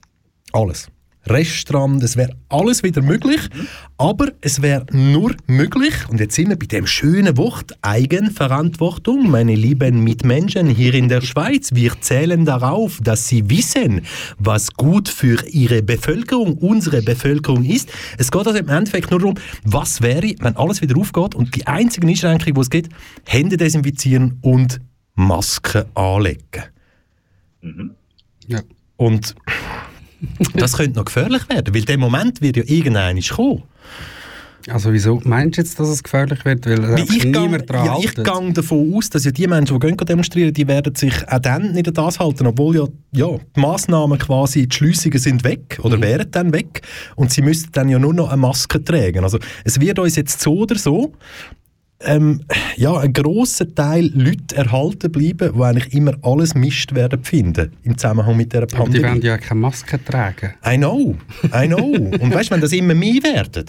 Alles. Restaurant, es wäre alles wieder möglich, aber es wäre nur möglich, und jetzt sind wir bei dem schönen Wort Eigenverantwortung, meine lieben Mitmenschen hier in der Schweiz. Wir zählen darauf, dass sie wissen, was gut für ihre Bevölkerung, unsere Bevölkerung ist. Es geht also im Endeffekt nur darum, was wäre, wenn alles wieder aufgeht und die einzige Einschränkung, die es gibt, Hände desinfizieren und Masken anlegen. Ja. Und [LAUGHS] das könnte noch gefährlich werden, weil der Moment wird ja irgendwann kommen. Also wieso meinst du jetzt, dass es gefährlich wird? Weil Weil ich niemand ja, ich gehe davon aus, dass ja die Menschen, die gehen demonstrieren, die werden sich auch dann nicht an das halten, obwohl ja, ja die Massnahmen quasi, die Schliessungen sind weg oder wären dann weg und sie müssten dann ja nur noch eine Maske tragen. Also es wird uns jetzt so oder so ähm, ja, ein grosser Teil Leute erhalten bleiben, die eigentlich immer alles Mist werden finden im Zusammenhang mit dieser Aber die Pandemie. werden ja keine Maske tragen. I know, I know. Und weißt du, wenn das immer mehr werden,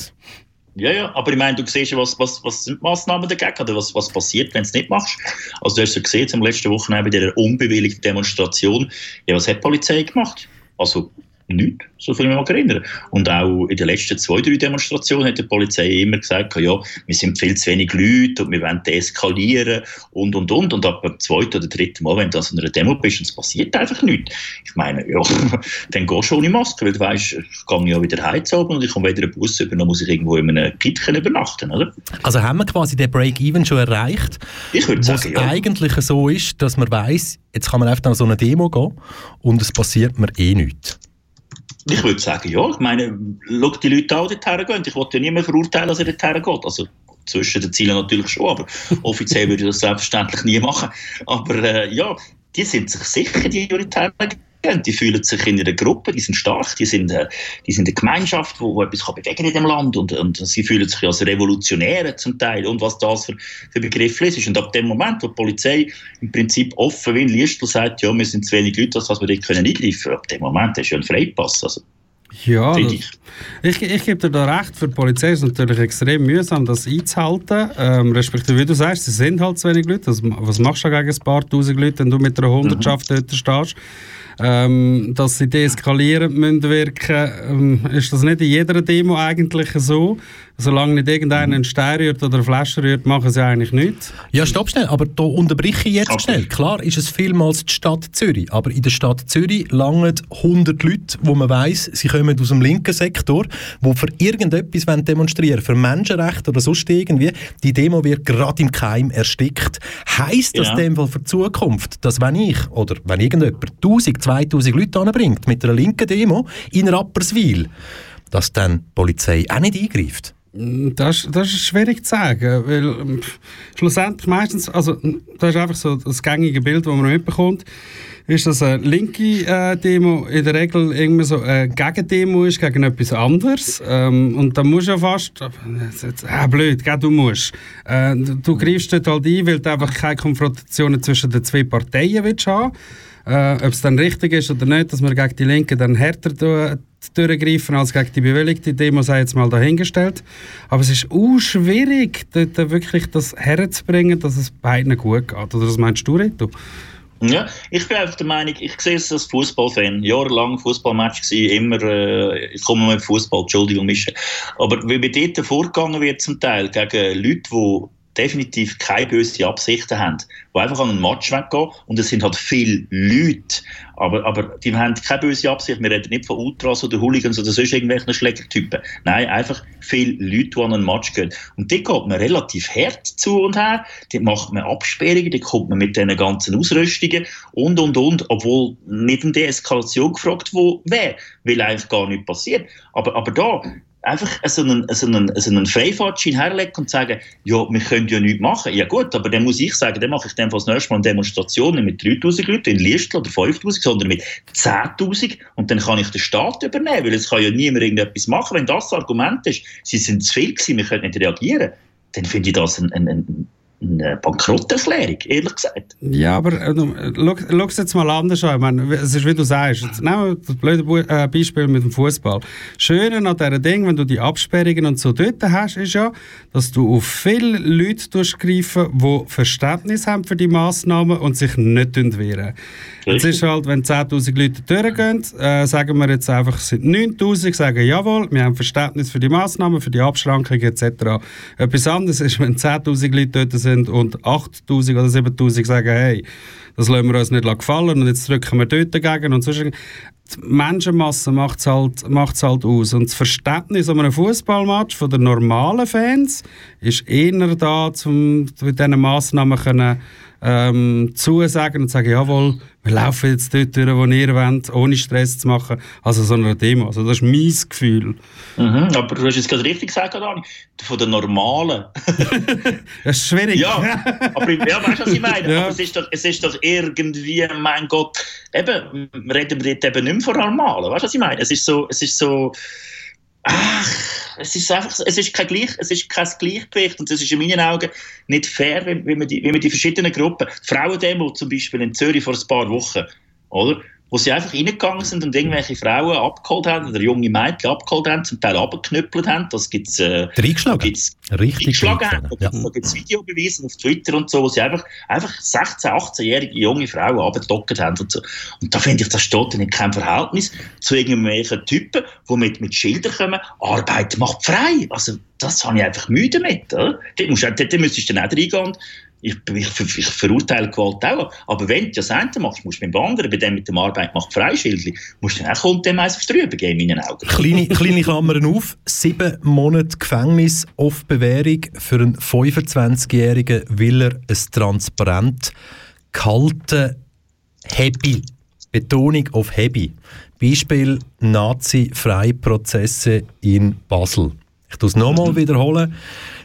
Ja, ja, aber ich meine, du siehst ja, was, was, was sind die Massnahmen dagegen oder was, was passiert, wenn du es nicht machst. Also du hast ja gesehen, am letzten Wochenende bei dieser unbewilligten Demonstration, ja, was hat die Polizei gemacht? Also nichts, so viel ich mich erinnern. Und auch in den letzten zwei, drei Demonstrationen hat die Polizei immer gesagt, ja, wir sind viel zu wenig Leute und wir wollen deeskalieren und, und, und. Und ab dem zweiten oder dritten Mal, wenn du an so einer Demo bist und es passiert einfach nichts, ich meine, ja, [LAUGHS] dann gehst du ohne Maske, weil du weißt, ich kann ja wieder heizen und ich komme weder einen Bus über, dann muss ich irgendwo in einem Kitchen übernachten, oder? also haben wir quasi den Break-Even schon erreicht, Ich würde sagen, ja. eigentlich so ist, dass man weiß, jetzt kann man einfach an so eine Demo gehen und es passiert mir eh nichts. Ich würde sagen, ja. Ich meine, schau die Leute auch dorthin gehen. Ich wollte ja niemand verurteilen, dass er dorthin geht. Also zwischen den Zielen natürlich schon, aber [LAUGHS] offiziell würde ich das selbstverständlich nie machen. Aber äh, ja, die sind sich sicher, die dorthin gehen. Die fühlen sich in einer Gruppe, die sind stark, die sind, äh, die sind eine Gemeinschaft, wo, wo etwas kann bewegen in dem Land und, und sie fühlen sich als Revolutionäre zum Teil und was das für, für Begriff ist. Und ab dem Moment, wo die Polizei im Prinzip offen wie ein Liestl sagt, ja, wir sind zu wenig Leute, dass wir dort können eingreifen können, ab dem Moment du ja einen Freipass. Also, Ja, das, ich, ich gebe dir da recht, für die Polizei ist es natürlich extrem mühsam, das einzuhalten. Ähm, respektive, wie du sagst, es sind halt zu wenig Leute. Was machst du gegen ein paar tausend Leute, wenn du mit einer Hundertschaft dort stehst? Ähm, dass sie deeskalierend müssen wirken ähm, ist das nicht in jeder Demo eigentlich so. Solange nicht irgendeiner einen Stein rührt oder eine Flasche rührt, machen sie eigentlich nichts. Ja, stopp schnell, aber da unterbreche ich jetzt schnell. Klar ist es vielmals die Stadt Zürich, aber in der Stadt Zürich langen 100 Leute, wo man weiß, sie kommen aus dem linken Sektor, wo für irgendetwas wollen demonstrieren für Menschenrechte oder sonst irgendwie. Die Demo wird gerade im Keim erstickt. Heißt das Ja. in dem Fall für die Zukunft, dass wenn ich oder wenn irgendjemand 1000, 2000 Leute anbringt mit einer linken Demo in Rapperswil, dass dann die Polizei auch nicht eingreift? Das, das ist schwierig zu sagen, weil ähm, schlussendlich meistens, also das ist einfach so das gängige Bild, das man mitbekommt, ist, dass eine linke äh, Demo in der Regel irgendwie so eine Gegendemo ist gegen etwas anderes. Ähm, und da musst du ja fast, äh, blöd, gell, du musst. Äh, du, du greifst dort halt ein, weil du einfach keine Konfrontationen zwischen den zwei Parteien willst haben äh, Ob es dann richtig ist oder nicht, dass wir gegen die Linken dann härter du- durchgreifen als gegen die bewilligte Demo, sei jetzt mal dahingestellt. Aber es ist auch schwierig, dort wirklich das herzubringen, dass es beiden gut geht. Oder was meinst du, Rito? Ja, ich bin einfach der Meinung, ich sehe es als Fußballfan. Jahrelang Fußballmatch gewesen, immer, äh, ich komme mit Fußball, Entschuldigung, Mische. Aber wie bei dort vorgegangen wird zum Teil gegen Leute, die definitiv keine bösen Absichten haben, die einfach an einen Match weggehen und es sind halt viele Leute, aber, aber die haben keine böse Absicht. Wir reden nicht von Ultras oder Hooligans oder sonst irgendwelchen Schlägertypen. Nein, einfach viele Leute, die an einen Match gehen. Und dort geht man relativ hart zu und her, dort macht man Absperrungen, dort kommt man mit diesen ganzen Ausrüstungen und, und, und, obwohl nicht um Deeskalation gefragt wäre, weil eigentlich gar nichts passiert. Aber, aber da, einfach so einen, so einen, so einen Freifahrtschein herlegen und sagen, ja, wir können ja nichts machen. Ja gut, aber dann muss ich sagen, dann mache ich dann das nächste Mal nicht mit 3000 Leuten in Liestl oder 5000, sondern mit 10.000 und dann kann ich den Staat übernehmen, weil es kann ja niemand irgendetwas machen. Wenn das Argument ist, sie sind zu viel gewesen, wir können nicht reagieren, dann finde ich das ein, ein, ein, eine Bankrotterklärung, ehrlich gesagt. Ja, aber äh, schau schau es jetzt mal anders an. Ich meine, es ist wie du sagst, jetzt nehmen wir das blöde Bu äh, Beispiel mit dem Fußball. Schöne an diesem Ding, wenn du die Absperrungen und so dort hast, ist ja, dass du auf viele Leute durchgreifen, die Verständnis haben für die Massnahmen und sich nicht wehren. Jetzt ist halt, wenn 10.000 Leute durchgehen, äh, sagen wir jetzt einfach, es sind 9.000, sagen jawohl, wir haben Verständnis für die Massnahmen, für die Abschrankungen etc. Etwas anderes ist, wenn 10.000 Leute dort sind und 8.000 oder 7.000 sagen, hey, das lassen wir uns nicht gefallen und jetzt drücken wir dort dagegen und sonst die Menschenmasse macht es halt, macht's halt aus. Und das Verständnis an einem Fußballmatch von den normalen Fans ist eher da, um mit diesen Massnahmen können, ähm, zusagen und sagen, jawohl, wir laufen jetzt dort durch, wo ihr wollt, ohne Stress zu machen. Also so eine Demo. Also das ist mein Gefühl. Mhm, aber du hast es gerade richtig gesagt, Dani, von den normalen. [LAUGHS] Das ist schwierig. Ja, aber ja, weißt du, was ich meine? [LAUGHS] Ja. Aber es ist, doch, es ist doch irgendwie, mein Gott, eben, reden wir dort eben nicht mehr von normalen. Weißt du, was ich meine? Es ist so, es ist so, ach, es ist einfach, es ist kein Gleich, es ist kein Gleichgewicht und es ist in meinen Augen nicht fair, wie, wie, man, die, wie man die verschiedenen Gruppen, die Frauendemo zum Beispiel in Zürich vor ein paar Wochen, oder? Wo sie einfach reingegangen sind und irgendwelche Frauen abgeholt haben oder junge Mädchen abgeholt haben, zum Teil abgeknüppelt haben. Das gibt's, äh, Reingeschlagen? gibt's Richtig eingeschlagen haben. reingeschlagen, Da ja. gibt es Videobeweise auf Twitter und so, wo sie einfach, einfach 16-, 18-jährige junge Frauen abgedockt haben und so. Und da finde ich, das steht in keinem Verhältnis zu irgendwelchen Typen, die mit, mit Schildern kommen, Arbeit macht frei. Also, das habe ich einfach müde mit. Oder? Dort, musst, dort müsstest du dann auch reingehen. und Ich, ich, ich verurteile Gewalt auch. Aber wenn du das eine machst, musst du mit dem anderen, bei dem mit dem Arbeit macht frei Schildli, musst du dann auch kommt dem eins aufs Drüben geben, in meinen Augen. Kleine, [LAUGHS] kleine Klammern auf. Sieben Monate Gefängnis auf Bewährung für einen 25-Jährigen, weil er ein transparent gehalten Happy. Betonung auf Happy. Beispiel Nazi-Freiprozesse in Basel. Ich tue es nochmal wiederholen.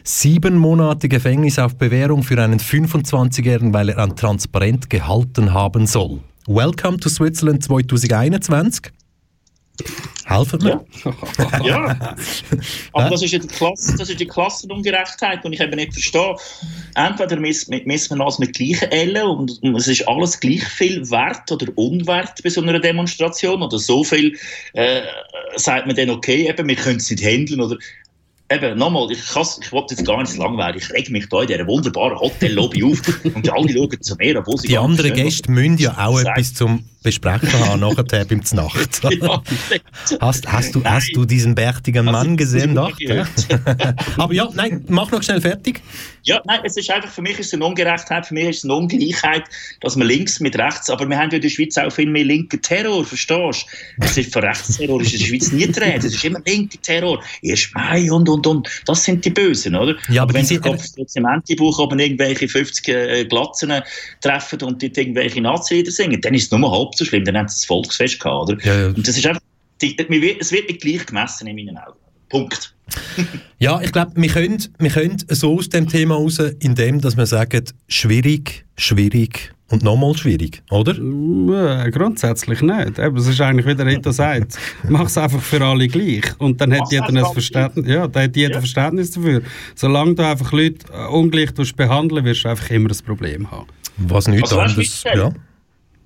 Sieben Monate Gefängnis auf Bewährung für einen 25-Jährigen, weil er an transparent gehalten haben soll. Welcome to Switzerland 2021. Helfen wir? Ja. [LAUGHS] ja. Aber das ist, ja die Klasse, das ist die Klassenungerechtheit, die ich eben nicht verstehe. Entweder misst, misst man alles mit gleichen Ellen und, und es ist alles gleich viel wert oder unwert bei so einer Demonstration oder so viel äh, sagt man dann, okay, eben, wir können es nicht handeln oder eben, nochmal, ich, ich wollte jetzt gar nicht so lang werden. Ich reg mich da in dieser wunderbaren Hotellobby auf und alle schauen zu mir, obwohl sie Die anderen Gäste müssen ja auch etwas zum Besprechen haben, nachher beim Nacht. [LAUGHS] ja, hast, hast, du, hast du diesen bärtigen Mann gesehen dort? [LAUGHS] Aber ja, nein, mach noch schnell fertig. Ja, nein, es ist einfach, für mich ist es eine Ungerechtheit, für mich ist es eine Ungleichheit, dass man links mit rechts, aber wir haben ja in der Schweiz auch viel mehr linken Terror, verstehst du? Es ist von Rechtsterror ist in der Schweiz nie die Rede, es ist immer linker Terror, erst Mai und, und, und, das sind die Bösen, oder? Ja, aber, aber wenn sie auf Zementbuch oben irgendwelche 50 äh, Glatzen treffen und dort irgendwelche Nazi-Lieder singen, dann ist es nur halb so schlimm, dann haben sie das Volksfest gehabt, oder? Ja, ja. Und das ist einfach, die, es wird nicht gleich gemessen in meinen Augen. Punkt. [LAUGHS] ja, ich glaube, wir können, wir können so aus dem Thema raus, indem dass wir sagen, schwierig, schwierig und nochmal schwierig, oder? Äh, grundsätzlich nicht. Eben, es ist eigentlich, wie der Rita sagt, [LAUGHS] mach es einfach für alle gleich. Und dann hat jeder ein Verständnis, ja, dann hat jeder ja. Verständnis dafür. Solange du einfach Leute äh, ungleich behandeln wirst du einfach immer ein Problem haben. Was nicht also, anderes, ja.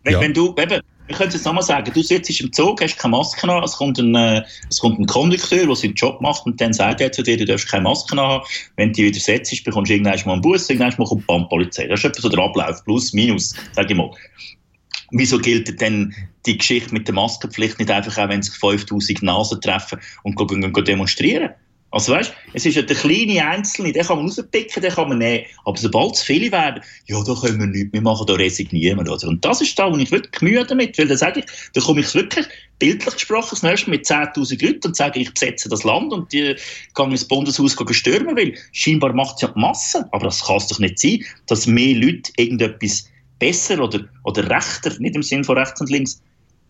Wenn, ja. wenn du, eben, ich könnte es nochmal sagen, du sitzt im Zug, hast keine Maske an, es kommt ein, äh, es kommt ein Kondukteur, der seinen Job macht und dann sagt er zu dir, du darfst keine Maske haben. Wenn du die wieder setzt, bekommst du irgendwann mal einen Bus, irgendwann mal kommt die Bandpolizei. Das ist etwa so der Ablauf, plus, minus, sag ich mal. Wieso gilt denn die Geschichte mit der Maskenpflicht nicht einfach auch, wenn sich 5000 Nasen treffen und gehen, gehen, gehen demonstrieren? Also weißt, es ist ja der kleine Einzelne, den kann man rauspicken, den kann man nehmen. Aber sobald es viele werden, ja, da können wir nichts mehr machen, da resignieren wir. Oder? Und das ist da, wo ich wirklich Mühe damit, weil da sage ich, da komme ich wirklich bildlich gesprochen das nächste mit 10'000 Leuten und sage, ich besetze das Land und die gehen ins Bundeshaus stürmen, weil scheinbar macht es ja die Masse. Aber das kann es doch nicht sein, dass mehr Leute irgendetwas besser oder, oder rechter, nicht im Sinn von rechts und links,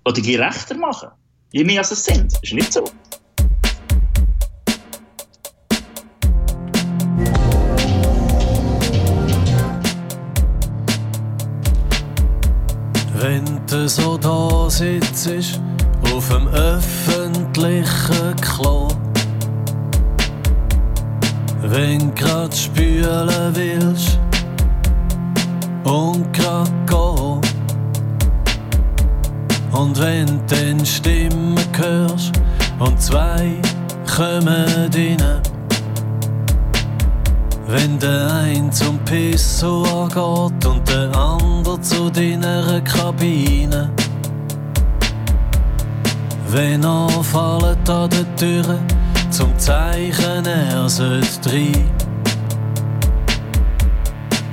oder gerechter machen. Je mehr als es sind. Das ist nicht so. Wenn du so da sitzt, auf dem öffentlichen Klo. Wenn grad spülen willst und grad gehen. Und wenn den Stimmen hörst und zwei kommen rein. Wenn der ein zum Pissoir geht und der andere zu deiner Kabine. Wenn er fallen an der Tür zum Zeichen, er sollte rein.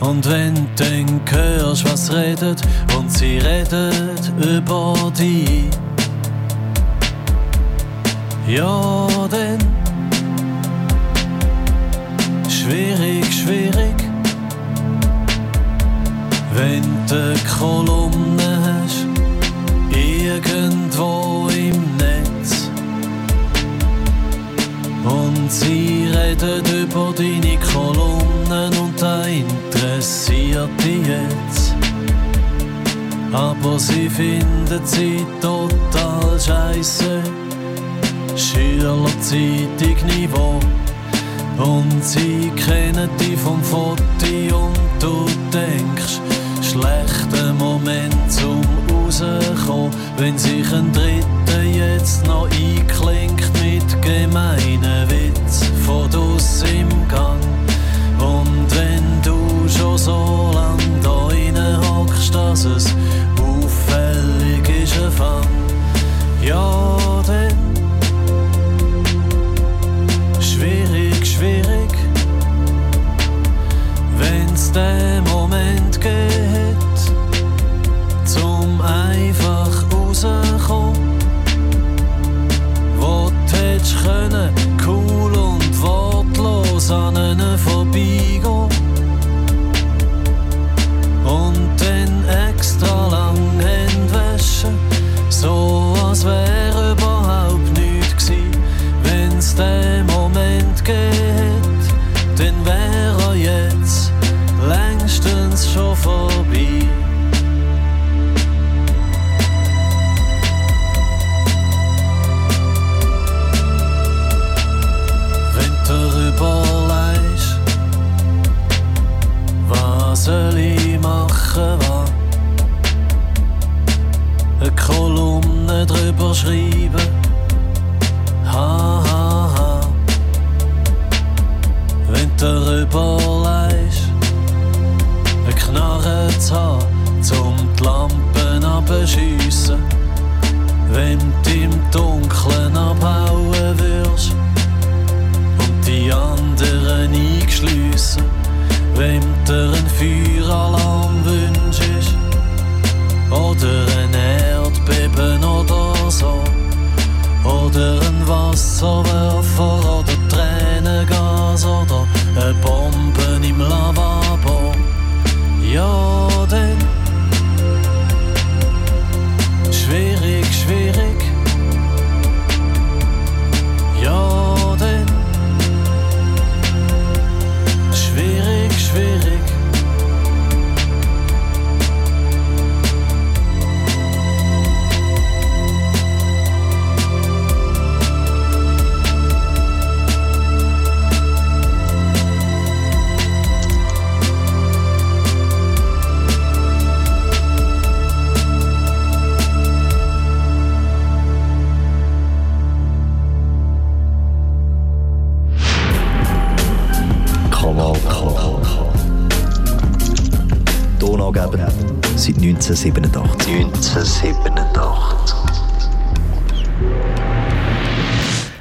Und wenn du dann hörst, was redet und sie redet über dich. Ja, dann schwierig, schwierig. Wenn du Kolumne hast, irgendwo im Netz. Und sie reden über deine Kolumnen und da interessiert dich jetzt. Aber sie findet sie total scheiße. Schüler Zeitung Niveau. Und sie kennen dich vom Foto und du denkst, schlechter Moment zum rauskommen, wenn sich ein Dritter jetzt noch einklingt mit gemeinen Witz von dus im Gang. Und wenn du schon so lang da rein hockst, dass es auffällig ist, ein Fang, ja, dann wenn's den Moment geht, zum einfach rauskommen, wo du hättest können, cool und wortlos an ihnen vorbeigehen. Und dann extra lang Hände waschen, so als wäre überhaupt nichts gewesen, wenn's den Moment geht, dann wäre er jetzt meistens schon vorbei. Wenn du überlegst, was soll ich machen, was? Eine Kolumne drüber schreiben, ha ha ha. Wenn du überlegst, Knarre zu haben, zum die Lampen abschiessen. Wenn du im Dunkeln abhauen wirst und die anderen eingeschliessen. Wenn dir ein Feueralarm wünschst oder ein Erdbeben oder so. Oder ein Wasserwerfer oder Tränengas oder eine Bombe im Lavabo. Ja, dann Donaugeber seit 1987. 1987.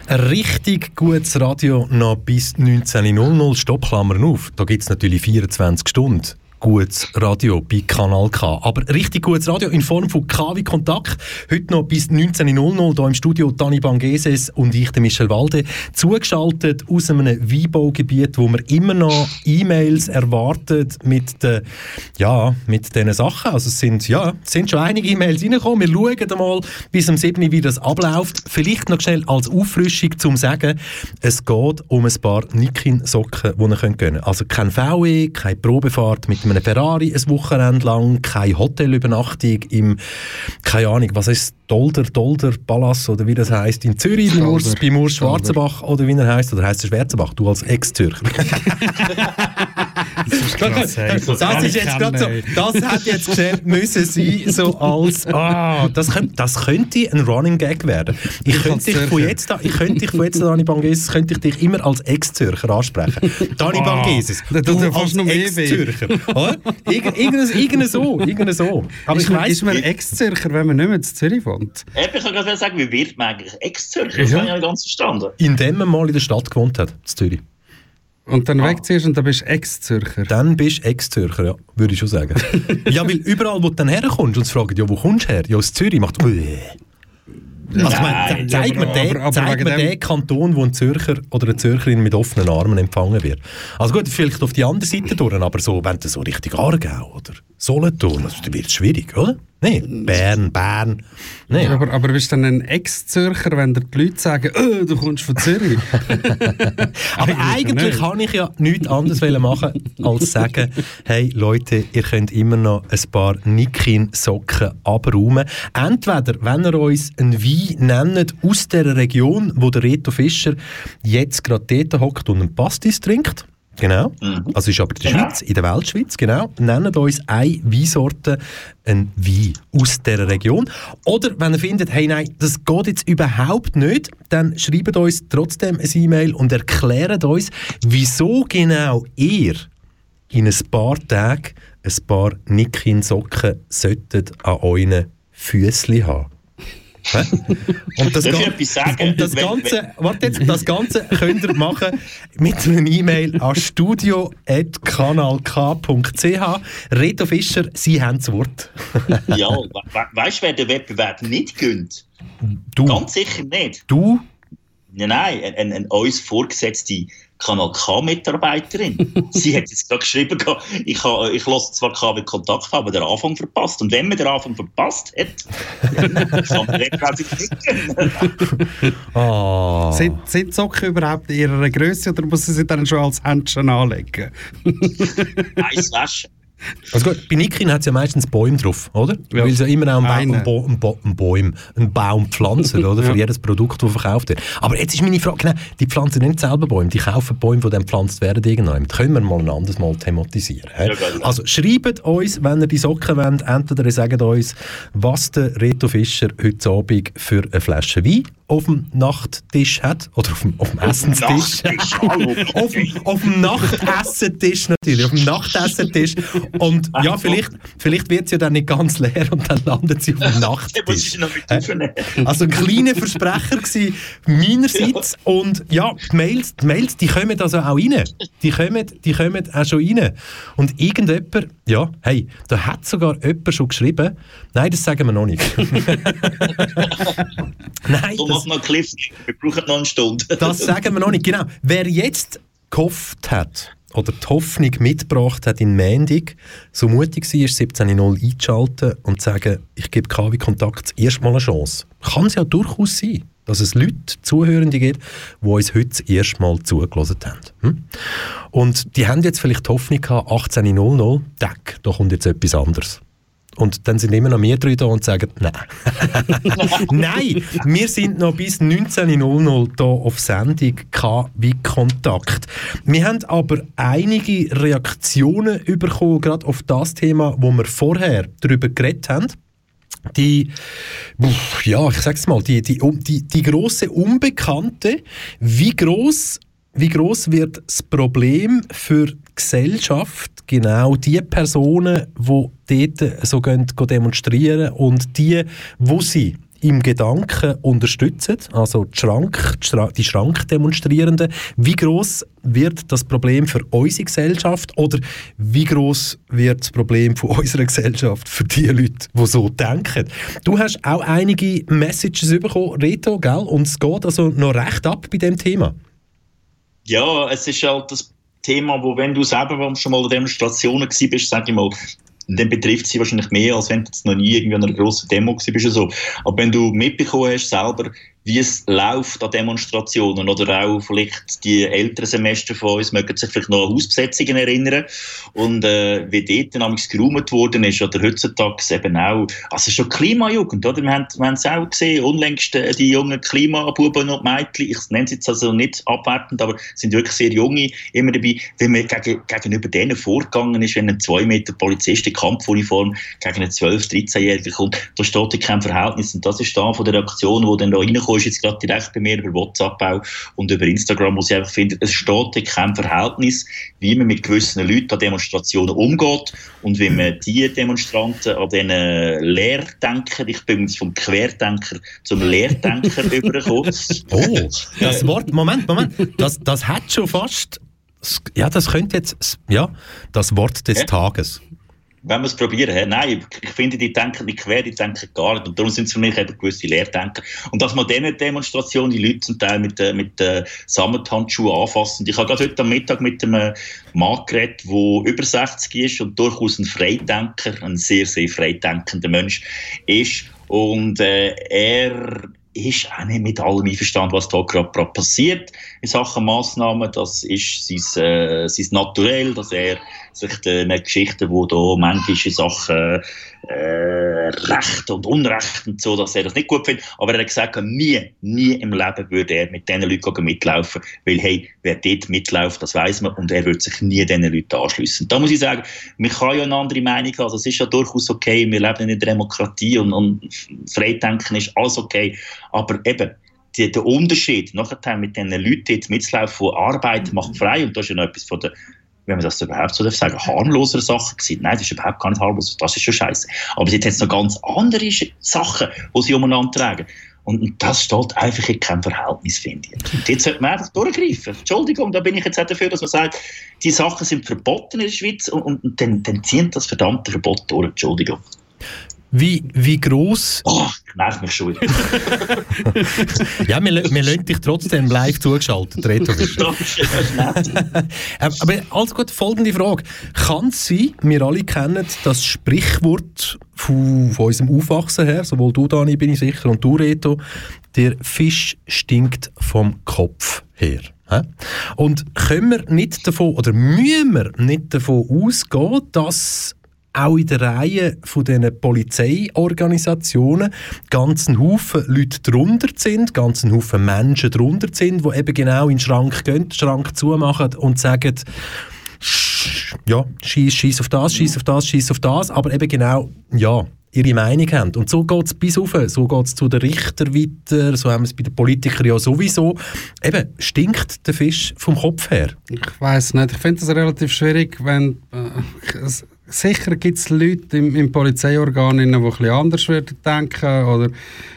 Ein richtig gutes Radio noch bis 19.00 Stoppklammern auf. Da gibt es natürlich 24 Stunden gutes Radio bei Kanal K. Aber richtig gutes Radio in Form von K wie Kontakt. Heute noch bis 19.00 hier im Studio Dani Bangeses und ich, der Michel Walde, zugeschaltet aus einem Weinbaugebiet, wo wir immer noch E-Mails erwartet mit den, ja, mit diesen Sachen. Also es sind, ja, es sind schon einige E-Mails reingekommen. Wir schauen mal bis am 7. wie das abläuft. Vielleicht noch schnell als Auffrischung zum Sagen, es geht um ein paar Nikin-Socken, die ihr könnt Also kein VW, keine Probefahrt mit einem Ferrari ein Wochenende lang, keine Hotelübernachtung im, keine Ahnung, was ist Dolder, Dolder Palace oder wie das heißt in Zürich, bei Urs, bei Urs Schwarzenbach oder wie er heißt oder heißt er Schwarzenbach, du als Ex-Zürcher. [LAUGHS] [LAUGHS] das, das ist jetzt gerade so, das hat jetzt geschehen müssen sein, so als, ah, das, könnte, das könnte ein Running Gag werden. Ich könnte dich von jetzt an, ich könnte dich von jetzt an, Dani Bangeses, könnte ich dich immer als Ex-Zürcher ansprechen. Dani Ah, Bangeses, das du als. Ex-Zürcher. Oder? Irgend- Irgend irgend so, irgend so. Aber ist ich weiss, ist man Ex-Zürcher, wenn man nicht mehr in Zürich wohnt? Eben, Ich kann gerade sagen, wie wird man eigentlich Ex-Zürcher? Das Ja. habe ich nicht ganz verstanden. indem man mal in der Stadt gewohnt hat, in Zürich. Und dann wegziehst und dann bist du Ex-Zürcher. Dann bist du Ex-Zürcher, ja, würde ich schon sagen. [LAUGHS] ja, weil überall, wo du dann herkommst und sie fragen, ja, wo kommst du her? Ja, aus Zürich, macht. Also, Nein, zeig mir den, aber- aber zeig mir den Kanton, wo ein Zürcher oder eine Zürcherin mit offenen Armen empfangen wird. Also gut, vielleicht auf die andere Seite durch, aber so, wenn du so richtig Aargau oder Solothurn, also, dann wird es schwierig, oder? Nein, Bern, Bern. Nein. Aber, aber bist du dann ein Ex-Zürcher, wenn dir die Leute sagen, «Äh, du kommst von Zürich? [LAUGHS] Aber eigentlich kann ich ja nichts anderes machen, als sagen, hey Leute, ihr könnt immer noch ein paar Nikin-Socken abräumen. Entweder, wenn ihr uns einen Wein nennt aus der Region, wo der Reto Fischer jetzt gerade dort hockt und einen Pastis trinkt, Genau. Also ist aber in der Genau. Schweiz, in der Weltschweiz, genau. Nennt uns eine Weinsorte, ein Wein aus dieser Region. Oder wenn ihr findet, hey nein, das geht jetzt überhaupt nicht, dann schreibt uns trotzdem ein E-Mail und erklärt uns, wieso genau ihr in ein paar Tagen ein paar Nikin-Socken solltet an euren Füßli haben. Und das, Darf ich Gan- etwas sagen? und das Ganze, warte jetzt, das Ganze könnt ihr machen mit einer E-Mail an studio.kanalk.ch. Reto Fischer, Sie haben das Wort. Ja, we we weißt du, wer den Wettbewerb nicht gönnt? Du. Ganz sicher nicht. Du? Nein, nein, eine, eine, eine uns vorgesetzte Kanal K-Mitarbeiterin. [LAUGHS] Sie hat jetzt gerade geschrieben, ich, ha- ich lasse zwar KW Kontakt, aber den Anfang verpasst. Und wenn man den Anfang verpasst hat, dann kann man den nicht gönnen. Ah. [LAUGHS] Sind, sind die Socken überhaupt in ihrer Größe oder muss sie sie dann schon als Händchen anlegen? Eins waschen. Also gut, bei Nikin hat es ja meistens Bäume drauf, oder? Ja. Weil sie ja immer auch einen, Einen. ba einen Baum, einen Baum pflanzen, oder? Für Ja. jedes Produkt, das verkauft wird. Aber jetzt ist meine Frage, genau, die pflanzen nicht selber Bäume, die kaufen Bäume, die dann gepflanzt werden irgendwann. Das können wir mal ein anderes Mal thematisieren. Ja, also schreibt uns, wenn ihr die Socken wollt, entweder ihr sagt uns, was der Reto Fischer heute Abend für eine Flasche Wein auf dem Nachttisch hat, oder auf dem, auf dem hallo. [LAUGHS] auf, dem- auf dem Nachtessentisch natürlich, auf dem Nachtessentisch. [LAUGHS] Und ja, vielleicht, vielleicht wird sie ja dann nicht ganz leer und dann landet sie auf dem [LAUGHS] Nachttisch. Also ein kleiner Versprecher gewesen meinerseits. [LAUGHS] Und ja, die Mails, die Mails, die kommen also auch rein. Die kommen, die kommen auch schon rein. Und irgendjemand, ja, hey, da hat sogar jemand schon geschrieben, nein, das sagen wir noch nicht. nein, So das, macht noch Cliff. Wir brauchen noch eine Stunde. das sagen wir noch nicht. Genau. Wer jetzt gehofft hat oder die Hoffnung mitgebracht hat in Mendig, so mutig war, 17.0 einzuschalten und zu sagen, ich gebe KW Kontakt das erste Mal eine Chance. Kann es ja durchaus sein, dass es Leute, Zuhörende gibt, die uns heute das erste Mal zugelassen haben. Hm? Und die haben jetzt vielleicht die Hoffnung gehabt, 18.00, Deck, da kommt jetzt etwas anderes. Und dann sind immer noch mehr drei da und sagen, nein. [LAUGHS] nein, wir sind noch bis 19.00 hier auf Sendung wie Kontakt. Wir haben aber einige Reaktionen bekommen, gerade auf das Thema, wo wir vorher darüber geredet haben. Die, ja, ich sag's mal, die, die, die, die große Unbekannte, wie groß wie groß wird das Problem für Gesellschaft, genau die Personen, die dort so gehen, demonstrieren und die, wo sie im Gedanken unterstützen, also die, Schrank, die Schra- die Schrankdemonstrierenden. Wie groß wird das Problem für unsere Gesellschaft oder wie groß wird das Problem von [LAUGHS] unserer Gesellschaft für die Leute, die so denken? Du hast auch einige Messages bekommen, Reto, gell? Und es geht also noch recht ab bei dem Thema. Ja, es ist halt das Thema, wo wenn du selber schon mal an Demonstrationen gewesen bist, sag ich mal, dann betrifft sie wahrscheinlich mehr, als wenn du noch nie irgendwie an einer grossen Demo oder so. Aber wenn du mitbekommen hast selber, wie es läuft an Demonstrationen oder auch vielleicht die älteren Semester von uns mögen sich vielleicht noch an Hausbesetzungen erinnern. Und äh, wie dort dann geräumt worden ist oder heutzutage eben auch, also schon Klimajugend, oder? Wir haben, es auch gesehen, unlängst äh, die jungen Klimabuben und Mädchen, ich nenne es jetzt also nicht abwertend, aber sind wirklich sehr junge immer dabei, wie man gegen, gegenüber denen vorgegangen ist, wenn ein 2 Meter Polizist in Kampfuniform gegen einen 12-, 13-Jährigen kommt, da steht kein Verhältnis. Und das ist da von der Reaktion, die dann da reinkommt, ist jetzt gerade direkt bei mir über WhatsApp auch und über Instagram, wo sie einfach finden, es steht ja kein Verhältnis, wie man mit gewissen Leuten an Demonstrationen umgeht und wie man die Demonstranten an diesen Leerdenker, ich bin jetzt vom Querdenker zum Leerdenker [LAUGHS] übergekommen. Oh, das Wort, Moment, Moment, das, das hat schon fast, ja, das könnte jetzt, ja, das Wort des Ja. Tages. Wenn wir es probieren, hä? nein, ich finde, die denken nicht quer, die denken gar nicht. Und darum sind es für mich eben gewisse Lehrdenker. Und dass man diese Demonstration, die Leute zum Teil mit, äh, mit äh, Sammethandschuhen anfassen. Ich habe gerade heute am Mittag mit einem Mann geredet, der über 60 ist und durchaus ein Freidenker, ein sehr, sehr freidenkender Mensch ist. Und äh, er ist auch nicht mit allem einverstanden, was da gerade passiert in Sachen Massnahmen. Das ist sein, äh, sein Naturell, dass er sich den Geschichten, wo da in Sachen äh, Recht und Unrecht und so, dass er das nicht gut findet. Aber er hat gesagt, nie, nie im Leben würde er mit diesen Leuten mitlaufen, weil hey, wer dort mitläuft, das weiß man und er würde sich nie diesen Leuten anschliessen. Da muss ich sagen, man kann ja eine andere Meinung haben, das ist ja durchaus okay, wir leben in einer Demokratie und, und Freidenken ist alles okay, aber eben, die, der Unterschied nachher mit diesen Leuten jetzt mitzulaufen, die Arbeit macht frei und das ist ja noch etwas von der wenn man das überhaupt so darf sagen, harmlosere Sachen gewesen. Nein, das ist überhaupt gar nicht harmlos, das ist schon scheiße. Aber sie hat jetzt noch ganz andere Sachen, die sie umeinander tragen. Und und das steht einfach in keinem Verhältnis, finde ich. Und jetzt sollte man einfach durchgreifen. Entschuldigung, da bin ich jetzt auch dafür, dass man sagt, die Sachen sind verboten in der Schweiz und, und, und dann, dann ziehen das verdammte Verbot durch. Entschuldigung. Wie, wie gross, Oh, nervt mich schon [LAUGHS] ja, wir, wir lassen dich trotzdem live zugeschaltet, [LAUGHS] mich. [LAUGHS] Ähm, Aber alles gut, folgende Frage. Kann es sein, wir alle kennen das Sprichwort von, von unserem Aufwachsen her, sowohl du, Dani, bin ich sicher, und du, Reto, der Fisch stinkt vom Kopf her. Und können wir nicht davon, oder müssen wir nicht davon ausgehen, dass auch in der Reihe von diesen Polizeiorganisationen ganzen Haufen Leute drunter sind, ganzen Haufen Menschen drunter sind, die eben genau in den Schrank gehen, den Schrank zumachen und sagen, «Sch- ja, schieß, schieß auf das, schieß auf das, schieß auf das, aber eben genau, ja, ihre Meinung haben. Und so geht es bis auf, so geht es zu den Richtern weiter, so haben wir es bei den Politikern ja sowieso. Eben, stinkt der Fisch vom Kopf her? Ich weiß nicht. Ich finde es relativ schwierig, wenn. Äh, sicher gibt es Leute im, im Polizeiorgan, die bisschen anders würden denken oder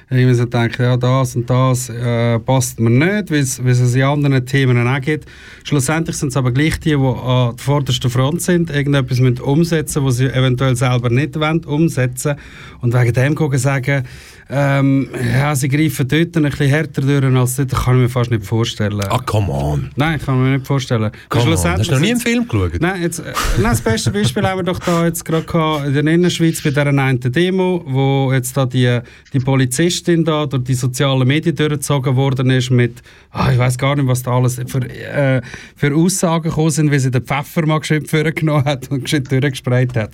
irgendwie so denken, ja, das und das äh, passt mir nicht, wie es es in anderen Themen auch gibt. Schlussendlich sind es aber gleich die, die an der vordersten Front sind, irgendetwas müssen umsetzen was sie eventuell selber nicht wollen, umsetzen und wegen dem gucken sagen, ähm, ja, sie greifen dort ein bisschen härter durch als dort, kann ich mir fast nicht vorstellen. Ah, come on. Nein, kann ich mir nicht vorstellen. Come on. Hast du noch nie einen Film geschaut? Nein, jetzt, äh, nein, das beste Beispiel haben wir doch da jetzt gerade gehabt in der Innerschweiz bei dieser einen Demo, wo jetzt da die, die Polizistin da durch die sozialen Medien durchgezogen worden ist mit, ah, ich weiß gar nicht, was da alles für, äh, für Aussagen gekommen sind, wie sie den Pfeffer mal geschwind vorgenommen hat und geschwind durchgesprayt hat.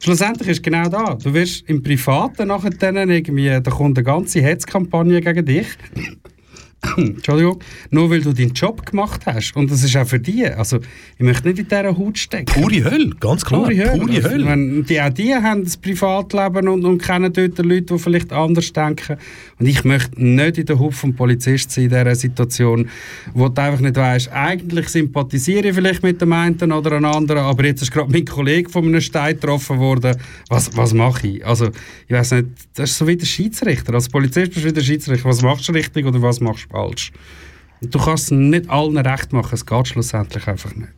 Schlussendlich ist genau da. Du wirst im Privaten nachher dann irgendwie, da kommt eine ganze Hetzkampagne gegen dich. Entschuldigung, nur weil du deinen Job gemacht hast. Und das ist auch für die. Also, ich möchte nicht in dieser Haut stecken. Pure Hölle, ganz klar. Pure Hölle. Pure Also, Hölle. meine, die, auch die haben das Privatleben und, und kennen dort Leute, die vielleicht anders denken. Und ich möchte nicht in der Haut vom Polizist sein in dieser Situation, wo du einfach nicht weißt, eigentlich sympathisiere ich vielleicht mit dem einen oder einem anderen, aber jetzt ist gerade mein Kollege von einem Stein getroffen worden. Was, was mache ich? Also, ich weiß nicht, das ist so wie der Schiedsrichter. Als Polizist bist du wie der Schiedsrichter. Was machst du richtig oder was machst du falsch? Du kannst es nicht allen recht machen. Es geht schlussendlich einfach nicht.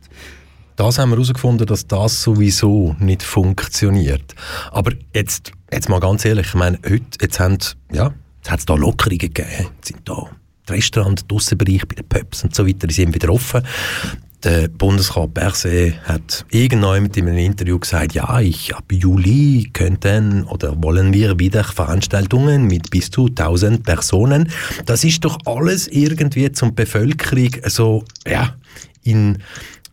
Das haben wir herausgefunden, dass das sowieso nicht funktioniert. Aber jetzt, jetzt mal ganz ehrlich, ich meine, heute, jetzt haben, ja, jetzt hat es da Lockerungen gegeben. Jetzt sind da die Restaurants, der Aussenbereich bei den Pubs und so weiter, die sind wieder offen. Der Bundesrat Berset hat irgendjemand in einem Interview gesagt, ja, ich ab Juli könnten oder wollen wir wieder Veranstaltungen mit bis zu 1000 Personen. Das ist doch alles irgendwie zum Bevölkerung so, ja, in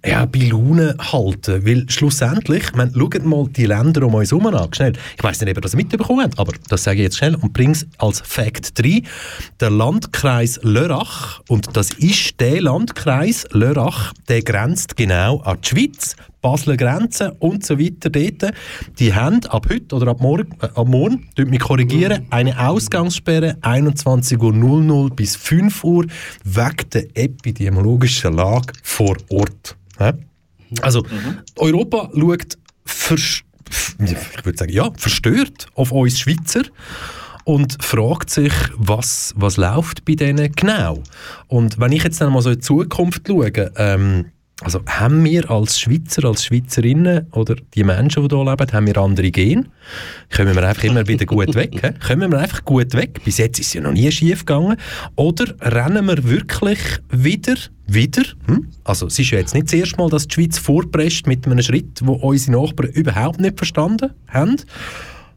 ja, bei Laune halten. Weil schlussendlich, ich meine, schaut mal die Länder um uns herum an. Schnell. Ich weiß nicht, ob ihr das mitbekommen habt, aber das sage ich jetzt schnell und bringe es als Fact 3. Der Landkreis Lörrach, und das ist der Landkreis Lörrach, der grenzt genau an die Schweiz, Basler Grenze und so weiter dort. Die haben ab heute oder ab morgen, äh, ab morgen, mich korrigieren, eine Ausgangssperre 21.00 Uhr bis 5 Uhr wegen der epidemiologischen Lage vor Ort. Hä? Also, Europa schaut ich würde sagen, ja, verstört auf uns Schweizer und fragt sich, was, was läuft bei denen genau. Und wenn ich jetzt dann mal so in die Zukunft schaue, ähm, also haben wir als Schweizer, als Schweizerinnen oder die Menschen, die hier leben, haben wir andere Gene? Kommen wir einfach immer wieder gut weg? He? Kommen wir einfach gut weg? Bis jetzt ist es ja noch nie schief gegangen. Oder rennen wir wirklich wieder, wieder? Hm? Also es ist ja jetzt nicht das erste Mal, dass die Schweiz vorpresst mit einem Schritt, wo unsere Nachbarn überhaupt nicht verstanden haben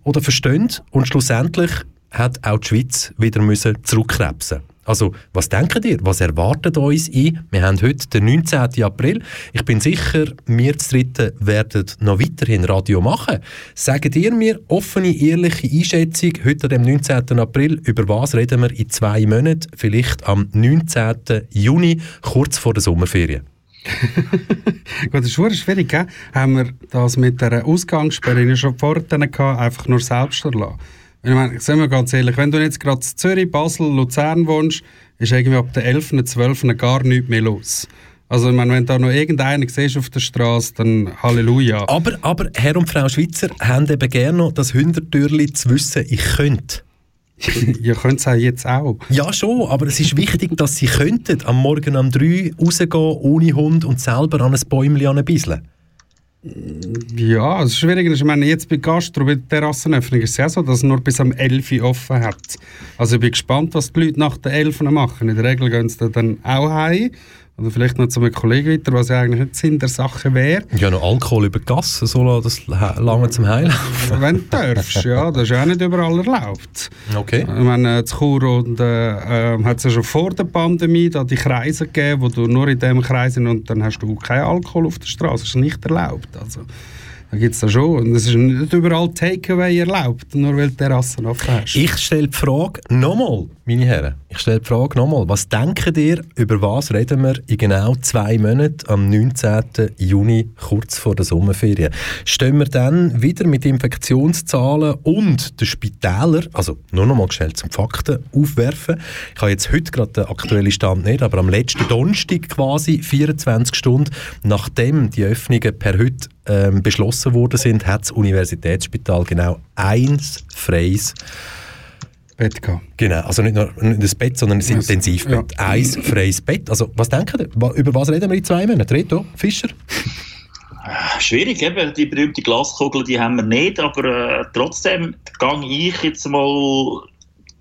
oder verstehen. Und schlussendlich hat auch die Schweiz wieder müssen zurückkrebsen also, was denkt ihr? Was erwartet uns ein? Wir haben heute den 19. April. Ich bin sicher, wir zu dritten werden noch weiterhin Radio machen. Sagt ihr mir offene, ehrliche Einschätzung heute am 19. April, über was reden wir in zwei Monaten, vielleicht am 19. Juni, kurz vor der Sommerferien? [LAUGHS] Gut, das ist verdammt schwierig, gell? Haben wir das mit der Ausgangssperre schon vorher gehabt, einfach nur selbst erlassen? Ich meine, sagen wir ganz ehrlich, wenn du jetzt gerade in Zürich, Basel, Luzern wohnst, ist irgendwie ab der 11., 12. gar nichts mehr los. Also ich meine, wenn da noch irgendeinen siehst auf der Straße, dann Halleluja. Aber, aber Herr und Frau Schweizer haben eben gerne noch das Hintertürli zu wissen, ich könnte. [LAUGHS] Ihr könnt es auch jetzt auch. Ja, schon, aber es ist wichtig, dass sie könnten am Morgen um 3 rausgehen, ohne Hund und selber an ein Bäumchen anbisseln. Ja, es ist schwierig. Ich meine, jetzt bei Gastro, bei der Terrassenöffnung ist es ja so, dass es nur bis am 11 Uhr offen hat. Also ich bin gespannt, was die Leute nach der 11 Uhr machen. In der Regel gehen sie dann auch heim Oder vielleicht noch zu einem Kollegen weiter, was ja eigentlich nicht Sinn der Sache wäre. Ja, noch Alkohol über die Gasse, so das la- lange zum Heilen. Wenn du darfst, ja, das ist ja auch nicht überall erlaubt. Okay. Ich meine, in Chur und, äh, äh, hat es ja schon vor der Pandemie da die Kreise gegeben, wo du nur in diesem Kreis und dann hast du keinen Alkohol auf der Straße. Das ist nicht erlaubt. Also, da gibt es da schon. Und es ist nicht überall Takeaway erlaubt, nur weil du Terrassen offen hast. Ich stelle die Frage nochmal, meine Herren. Ich stelle die Frage nochmal. Was denken ihr, über was reden wir in genau zwei Monaten am 19. Juni, kurz vor der Sommerferien? Stehen wir dann wieder mit Infektionszahlen und den Spitälern, also nur nochmal gestellt zum Fakten, aufwerfen? Ich habe jetzt heute gerade den aktuellen Stand nicht, aber am letzten Donnerstag quasi, 24 Stunden nachdem die Öffnungen per heute ähm, beschlossen worden sind, hat das Universitätsspital genau eins freies Bett gehabt. Genau, also nicht nur nicht das Bett, sondern das Also, Intensivbett. ja. Ein freies Bett. Also, was denken ihr? Wa- Über was reden wir in zwei Monaten? Reto, Fischer? Schwierig, eben. Die berühmte Glaskugel, die haben wir nicht, aber äh, trotzdem gehe ich jetzt mal,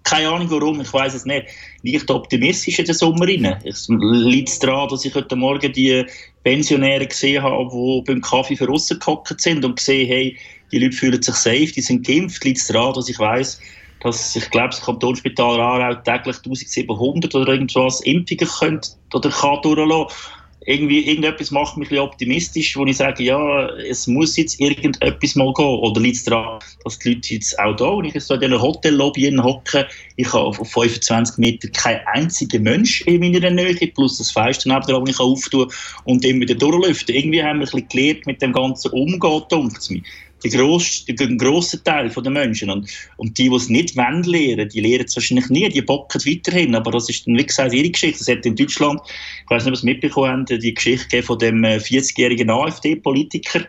keine Ahnung warum, ich weiß es nicht, leicht optimistisch in den Sommer rein. Es liegt daran, dass ich heute Morgen die Pensionäre gesehen habe, die beim Kaffee für gehockt sind und gesehen, hey, die Leute fühlen sich safe, die sind geimpft. Liegt daran, dass ich weiß, dass ich glaube, das Kantonsspital Aarau täglich 1700 oder irgendwas Impfungen könnte oder kann durchlassen irgendwie, irgendetwas macht mich ein bisschen optimistisch, wo ich sage, ja, es muss jetzt irgendetwas mal gehen. Oder liegt es daran, dass die Leute jetzt auch da, und ich jetzt so in dieser Hotellobby hocke, ich habe auf 25 Meter keinen einzigen Mensch in meiner Nähe, plus das Fenster neben dran, ich auftue und dann wieder durchlüften. Irgendwie haben wir ein bisschen gelernt, mit dem Ganzen umzugehen, denkt es mir. Der grosse, der grosse Teil der Menschen. Und, und die, die es nicht wollen lernen, die lernen es wahrscheinlich nie, die bocken weiterhin. Aber das ist dann, wie gesagt, ihre Geschichte. Das hat in Deutschland, ich weiß nicht, ob Sie es mitbekommen haben, die Geschichte von dem äh, 40-jährigen AfD-Politiker,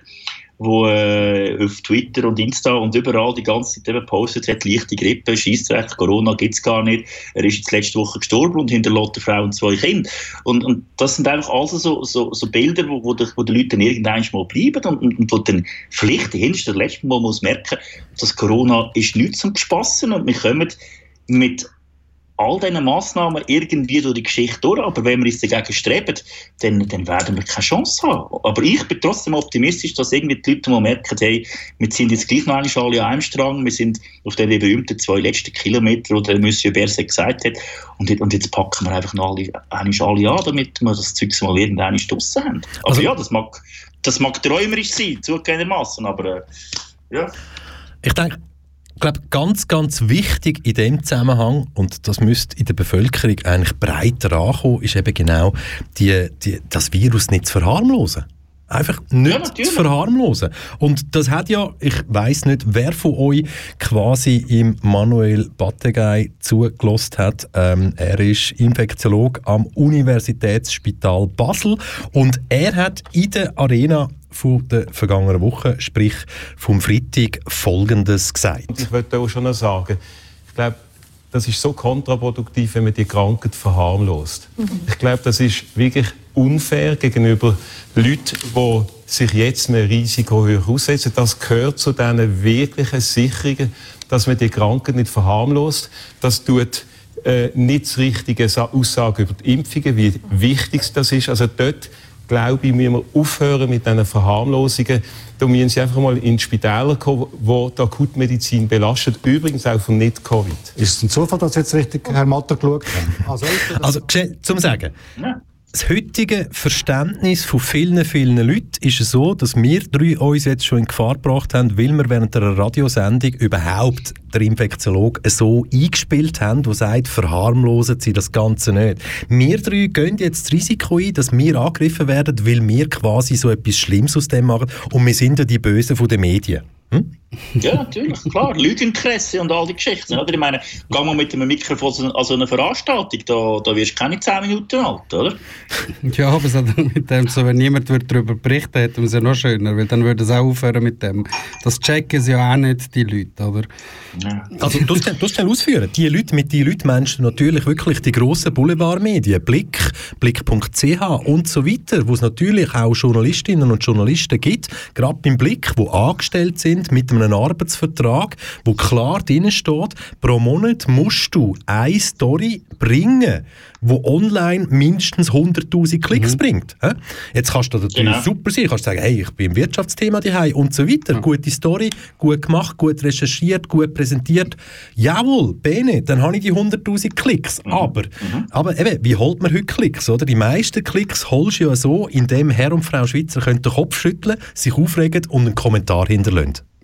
wo äh, auf Twitter und Insta und überall die ganze Zeit eben postet hat, leichte Grippe, Scheissdreck, Corona gibt es gar nicht. Er ist jetzt letzte Woche gestorben und hinterlässt eine Frau und zwei Kinder. Und, und das sind einfach also so, so, so Bilder, wo, wo, die, wo die Leute irgendwann mal bleiben und, und, und wo dann vielleicht hinterst der letzten Mal muss merken, dass Corona ist nichts zum Spassen und wir kommen mit all diesen Massnahmen irgendwie durch die Geschichte durch, aber wenn wir uns dagegen streben, dann, dann werden wir keine Chance haben. Aber ich bin trotzdem optimistisch, dass irgendwie die Leute mal merken, hey, wir sind jetzt gleich noch einmal alle an einem Strang, wir sind auf den berühmten zwei letzten Kilometer, die der Monsieur Berset gesagt hat, und, jetzt- und jetzt packen wir einfach noch alle, alle an, damit wir das Zeug mal irgendwann draussen haben. Aber Also- ja, das mag, das mag träumerisch sein, zugegebenermaßen, aber äh, ja. Ich denke, ich glaube, ganz, ganz wichtig in dem Zusammenhang, und das müsste in der Bevölkerung eigentlich breiter ankommen, ist eben genau die, die, das Virus nicht zu verharmlosen. Einfach nicht zu verharmlosen. Und das hat ja, ich weiß nicht, wer von euch quasi im Manuel Battegay zugelost hat. Ähm, er ist Infektiologe am Universitätsspital Basel und er hat in der Arena von der vergangenen Woche, sprich vom Freitag, Folgendes gesagt. Ich wollte auch schon noch sagen, ich glaube, das ist so kontraproduktiv, wenn man die Krankheit verharmlost. Ich glaube, das ist wirklich unfair gegenüber Leuten, die sich jetzt einem Risiko höher aussetzen. Das gehört zu diesen wirklichen Sicherungen, dass man die Krankheit nicht verharmlost. Das tut äh, nicht das richtige Sa- Aussage über die Impfungen, wie wichtig das ist. Also dort glaube ich, müssen wir aufhören mit diesen Verharmlosungen. Da müssen sie einfach mal in die Spitäler kommen, wo die Akutmedizin belastet. Übrigens auch von Nicht-Covid. Ist es ein Zufall, dass jetzt richtig Herr Matter geschaut hat? Also, Also, zum Sagen. Das heutige Verständnis von vielen, vielen Leuten ist es so, dass wir drei uns jetzt schon in Gefahr gebracht haben, weil wir während einer Radiosendung überhaupt der Infektiologe so eingespielt haben, der sagt, verharmlosen Sie das Ganze nicht. Wir drei gehen jetzt das Risiko ein, dass wir angegriffen werden, weil wir quasi so etwas Schlimmes aus dem machen und wir sind ja die Bösen den Medien. Hm? Ja, natürlich, klar. Lügenkresse und all die Geschichten. Oder? Ich meine, geh mal mit einem Mikrofon an so- so eine Veranstaltung, da, da wirst du keine 10 Minuten alt, oder? Ja, aber es hat mit dem so, wenn niemand darüber berichten hätten wir es ja noch schöner, weil dann würde es auch aufhören mit dem. Das checken sie ja auch nicht, die Leute, oder? Also, du musst schnell ausführen. Die Leute, mit die Leute meinst du natürlich wirklich die grossen Boulevardmedien, Blick, Blick.ch und so weiter, wo es natürlich auch Journalistinnen und Journalisten gibt, gerade beim Blick, wo angestellt sind haben mit einem Arbeitsvertrag, wo klar drin steht, pro Monat musst du eine Story bringen, wo online mindestens 100'000 Klicks bringt. hä? Jetzt kannst du natürlich Genau. super sein, kannst sagen, hey, ich bin im Wirtschaftsthema daheim und so weiter. Gute Story, gut gemacht, gut recherchiert, gut präsentiert. Jawohl, bene, dann habe ich die 100'000 Klicks. Aber, aber eben, wie holt man heute Klicks, oder? Die meisten Klicks holst du ja so, indem Herr und Frau Schweizer können den Kopf schütteln, sich aufregen und einen Kommentar hinterlassen.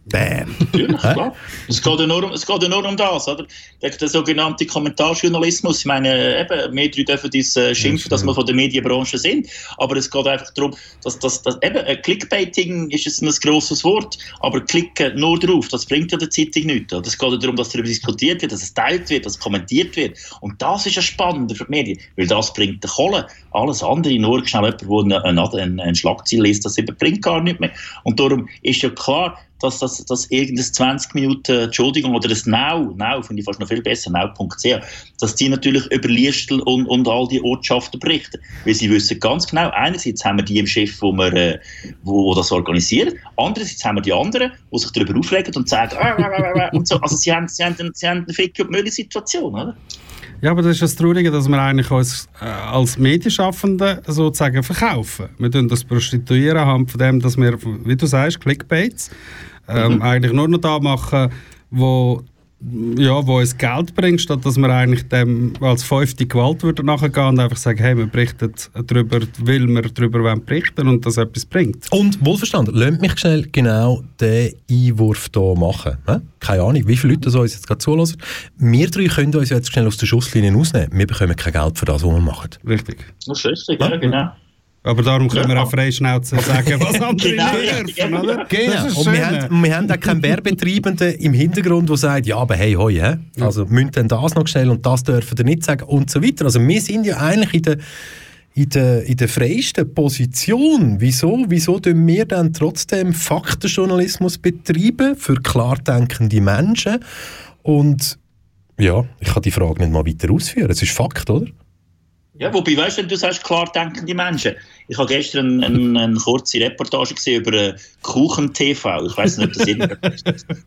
Bam. Natürlich, klar. Es geht, ja nur, um- es geht ja nur um das, oder? Der, der sogenannte Kommentarjournalismus. Ich meine, eben, wir drei dürfen uns äh, schimpfen, dass wir von der Medienbranche sind, aber es geht einfach darum, dass, dass, dass eben, äh, Clickbaiting ist jetzt ein grosses Wort, aber klicken nur drauf, das bringt ja der Zeitung nichts. Oder? Es geht ja darum, dass darüber diskutiert wird, dass es teilt wird, dass es kommentiert wird. Und das ist ja spannender für die Medien, weil das bringt den Kohle. Alles andere, nur schnell jemand, der eine, eine, eine, eine Schlagzeile liest, das eben bringt gar nicht mehr. Und darum ist ja klar, dass das dass irgendein 20 Minuten, Entschuldigung, oder das Now, Now finde ich fast noch viel besser, now.ch, dass die natürlich über Liestel und, und all die Ortschaften berichten. Weil sie wissen ganz genau, einerseits haben wir die im Chef, wo, wir, äh, wo, das organisieren, andererseits haben wir die anderen, die sich darüber aufregen und sagen, [LAUGHS] und so. Also sie haben, sie haben, sie haben eine Fick- und Mülle-Situation, oder? Ja, aber das ist das Traurige, dass wir eigentlich uns äh, als Medienschaffende sozusagen verkaufen. Wir tun das prostituieren anhand von dem, dass wir, wie du sagst, Clickbaits ähm, eigentlich nur noch da machen, wo ja, wo uns Geld bringt, statt dass wir eigentlich dem als fünfte Gewalt würden nachgehen und einfach sagen, hey, wir berichten darüber, weil wir darüber berichten und das etwas bringt. Und wohlverstanden, lasst mich schnell genau den Einwurf hier machen. hä? Keine Ahnung, wie viele Leute so uns jetzt gerade zulassen. Wir drei können uns jetzt schnell aus der Schusslinie ausnehmen. Wir bekommen kein Geld für das, was wir machen. Richtig. Das ist richtig, ja, genau. Aber darum können Ja. wir auch frei Schnauze [LAUGHS] sagen, was andere Genau, nicht dürfen, oder? Das Genau. ist Und wir haben, wir haben auch keinen Werbetreibenden im Hintergrund, der sagt, ja, aber hey, hoi, hä? also müsst ihr das noch schnell und das dürfen ihr nicht sagen und so weiter. Also wir sind ja eigentlich in der, in der, in der freiesten Position. Wieso? Wieso tun wir dann trotzdem Faktenjournalismus betreiben für klar denkende Menschen? Und ja, ich kann die Frage nicht mal weiter ausführen. Es ist Fakt, oder? Ja, wobei, weißt du, wenn du sagst, klar denkende Menschen. Ich habe gestern eine, eine kurze Reportage gesehen über äh, Kuchen-TV. Ich weiß nicht, ob das irgendjemand [LAUGHS]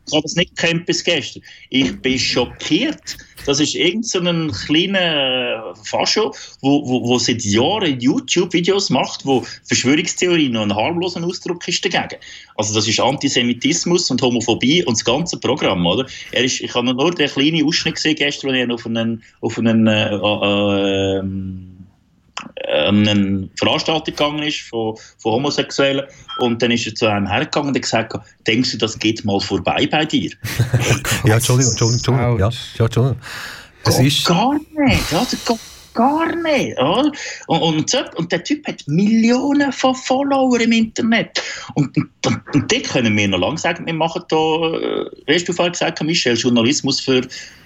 Ich habe das nicht gekannt bis gestern. Ich bin schockiert. Das ist irgend so ein kleiner Fascho, wo, wo, wo seit Jahren YouTube-Videos macht, wo Verschwörungstheorie noch ein harmloser Ausdruck ist dagegen. Also das ist Antisemitismus und Homophobie und das ganze Programm, oder? Er ist, ich habe nur den kleinen Ausschnitt gesehen gestern, wo er auf einen, auf einen äh, äh, ähm, eine Veranstaltung gegangen ist von, von Homosexuellen und dann ist er zu einem hergegangen und hat gesagt, denkst du, das geht mal vorbei bei dir? [LAUGHS] Ja, Entschuldigung, Entschuldigung, Entschuldigung. Ja, ja, Entschuldigung. Es Geht ist, gar nicht, also geht gar nicht. Oder? Und, und, und der Typ hat Millionen von Followern im Internet. Und, und, und, dort können wir noch lange sagen, wir machen da, äh, wie hast du vorhin gesagt, Michel, Journalismus für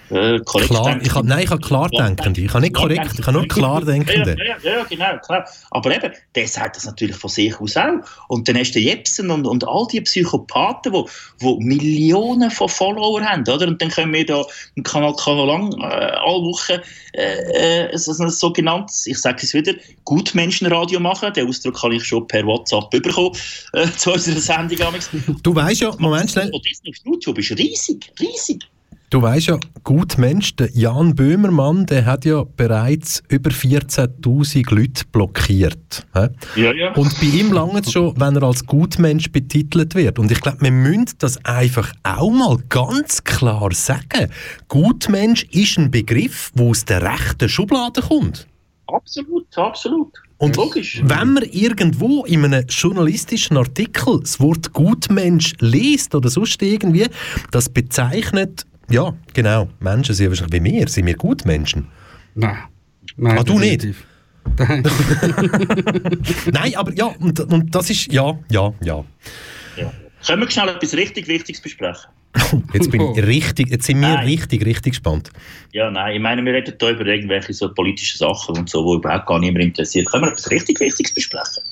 äh, klar, ich habe, nein, ich habe klar denkende. Ich habe nicht korrekt, ich habe nur klar denkende. Ja, ja, ja, genau, klar. Aber eben, der sagt das natürlich von sich aus auch. Und dann hast du Jepsen und, und all die Psychopathen, die wo, wo Millionen von Followern haben, oder? Und dann können wir da im Kanal Kanal lang äh, alle Woche äh, äh, so ein sogenanntes, ich sage es wieder, Gutmenschenradio machen. Den Ausdruck habe ich schon per WhatsApp bekommen äh, zu unserer Sendung. Du weißt ja, Moment schnell, das auf YouTube ist riesig, riesig. Du weißt ja, gut Mensch, der Jan Böhmermann, der hat ja bereits über 14.000 Leute blockiert. Ja, ja. Und bei ihm lange es schon, wenn er als Gutmensch betitelt wird. Und ich glaube, wir müssen das einfach auch mal ganz klar sagen. Gutmensch ist ein Begriff, der aus der rechten Schublade kommt. Absolut, absolut. Und Logisch. wenn man irgendwo in einem journalistischen Artikel das Wort Gutmensch liest oder sonst irgendwie, das bezeichnet, ja, genau, Menschen sind wahrscheinlich wie wir, sind wir Gutmenschen. Nein. Nein Ah, du nicht? Nein. [LAUGHS] Nein, aber ja, und, und das ist, ja, ja, ja. Ja. Können wir schnell etwas richtig Wichtiges besprechen? [LAUGHS] Jetzt bin ich richtig, jetzt sind wir Nein. richtig, richtig gespannt. Ja, nein, ich meine, wir reden hier über irgendwelche so politische Sachen und so, die überhaupt gar niemand interessiert. Können wir etwas richtig Wichtiges besprechen?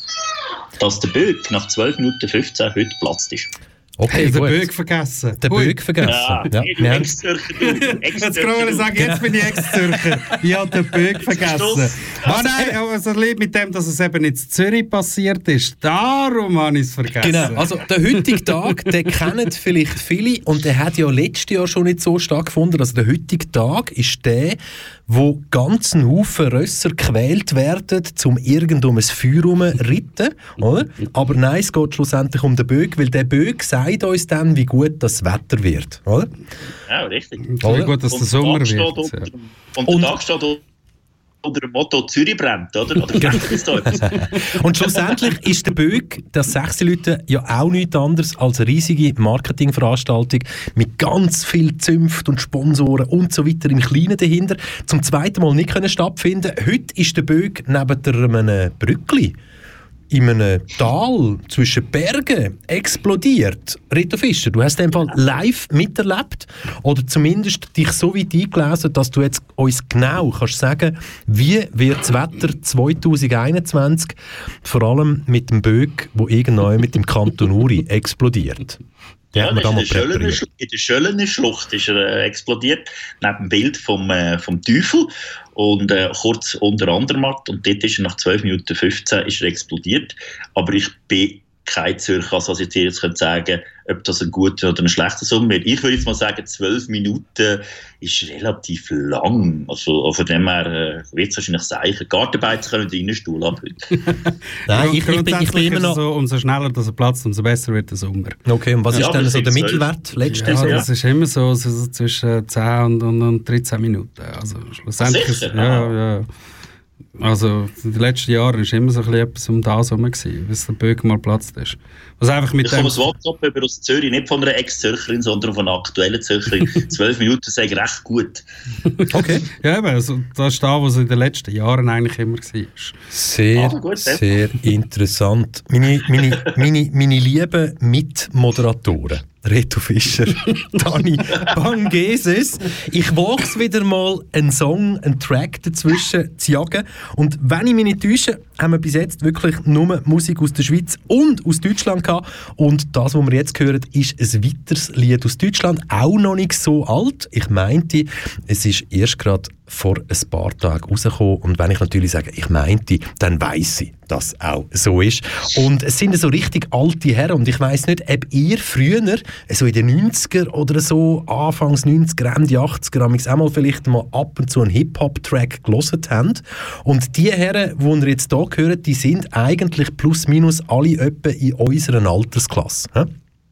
Dass der Böck nach 12 Minuten 15 heute geplatzt ist. Okay, den gut. Böck vergessen. Den. Böck vergessen. Ja, Ja, hey, haben- Ex-Zürcher. Jetzt kann ich sagen, jetzt bin ich Ex-Zürcher. Ich habe den Böck vergessen. Ah, nein, also lieb mit dem, dass es eben nicht in Zürich passiert ist. Darum habe ich es vergessen. Genau, also der heutige Tag, den kennen vielleicht viele und der hat ja letztes Jahr schon nicht so stattgefunden. Also der heutige Tag ist der, wo ganzen Haufen Rösser gequält werden, um irgend um ein Feuer herum ritten, oder? Aber nein, es geht schlussendlich um den Böck, weil der Böck sagt uns dann, wie gut das Wetter wird, oder? Ja, richtig. Wie gut, dass Und der Sommer Tag steht wird. Ja. Und der Tag steht unter dem Motto Zürich brennt, oder? Oder etwas? [LAUGHS] Und schlussendlich ist der Böck, das sechs Leute, ja auch nichts anderes als eine riesige Marketingveranstaltung mit ganz viel Zünft und Sponsoren und so weiter im Kleinen dahinter. Zum zweiten Mal nicht können stattfinden. Heute ist der Böck neben einem Brückli in einem Tal zwischen Bergen explodiert. Rito Fischer, du hast den Fall live miterlebt oder zumindest dich so weit eingelesen, dass du jetzt uns genau kannst sagen, wie wird das Wetter 2021 vor allem mit dem Böck, wo irgendwann mit dem Kanton Uri explodiert. Ja, man das da ist mal in der Schölener Schlucht ist er äh, explodiert, neben dem Bild vom, äh, vom Teufel. Und äh, kurz unter Andermatt, und dort ist er nach 12 Minuten 15 ist er explodiert. Aber ich bin kein Zürcher, also dir jetzt könnte sagen ob das ein guter oder ein schlechter Sommer wird. Ich würde jetzt mal sagen, 12 Minuten ist relativ lang. Also von dem her äh, wird es wahrscheinlich sein. Gartenbeizen können in den Stuhl ab heute. [LAUGHS] Nein, ich, ich, bin, ich bin immer noch... so, umso schneller dass er platzt, umso besser wird der Sommer. Okay, und was Ja, ist denn so der Mittelwert letzte Ja, das ist immer so, so zwischen 10 und, und, und 13 Minuten. Also schlussendlich ist, sicher? ja, ja. Also in den letzten Jahren war immer so ein bisschen etwas um das herum, bis der Böck mal platzt ist. Was einfach mit Ich dem... komme das WhatsApp über aus Zürich, nicht von einer Ex-Zürcherin, sondern von einer aktuellen Zürcherin. [LAUGHS] 12 Minuten sage recht gut. Okay. Ja, eben, also, das ist da, was in den letzten Jahren eigentlich immer war. Sehr, Ah, gut, sehr interessant. Meine, meine, meine, meine lieben Mitmoderatoren, Reto Fischer, [LAUGHS] Dani Bangeses, ich wage es wieder mal, einen Song, einen Track dazwischen zu jagen. Und wenn ich mich nicht täusche, haben wir bis jetzt wirklich nur Musik aus der Schweiz und aus Deutschland gehabt. Und das, was wir jetzt hören, ist ein weiteres Lied aus Deutschland, auch noch nicht so alt. Ich meinte, es ist erst gerade vor ein paar Tagen rausgekommen. Und wenn ich natürlich sage, ich meinte, dann weiß ich, dass auch so ist. Und es sind so richtig alte Herren. Und ich weiß nicht, ob ihr früher, so in den 90er oder so, Anfangs 90er, Ende 80er, haben auch mal vielleicht mal ab und zu einen Hip-Hop-Track gelesen habt. Und die Herren, die ihr jetzt hier hört, die sind eigentlich plus minus alle etwa in unserer Altersklasse.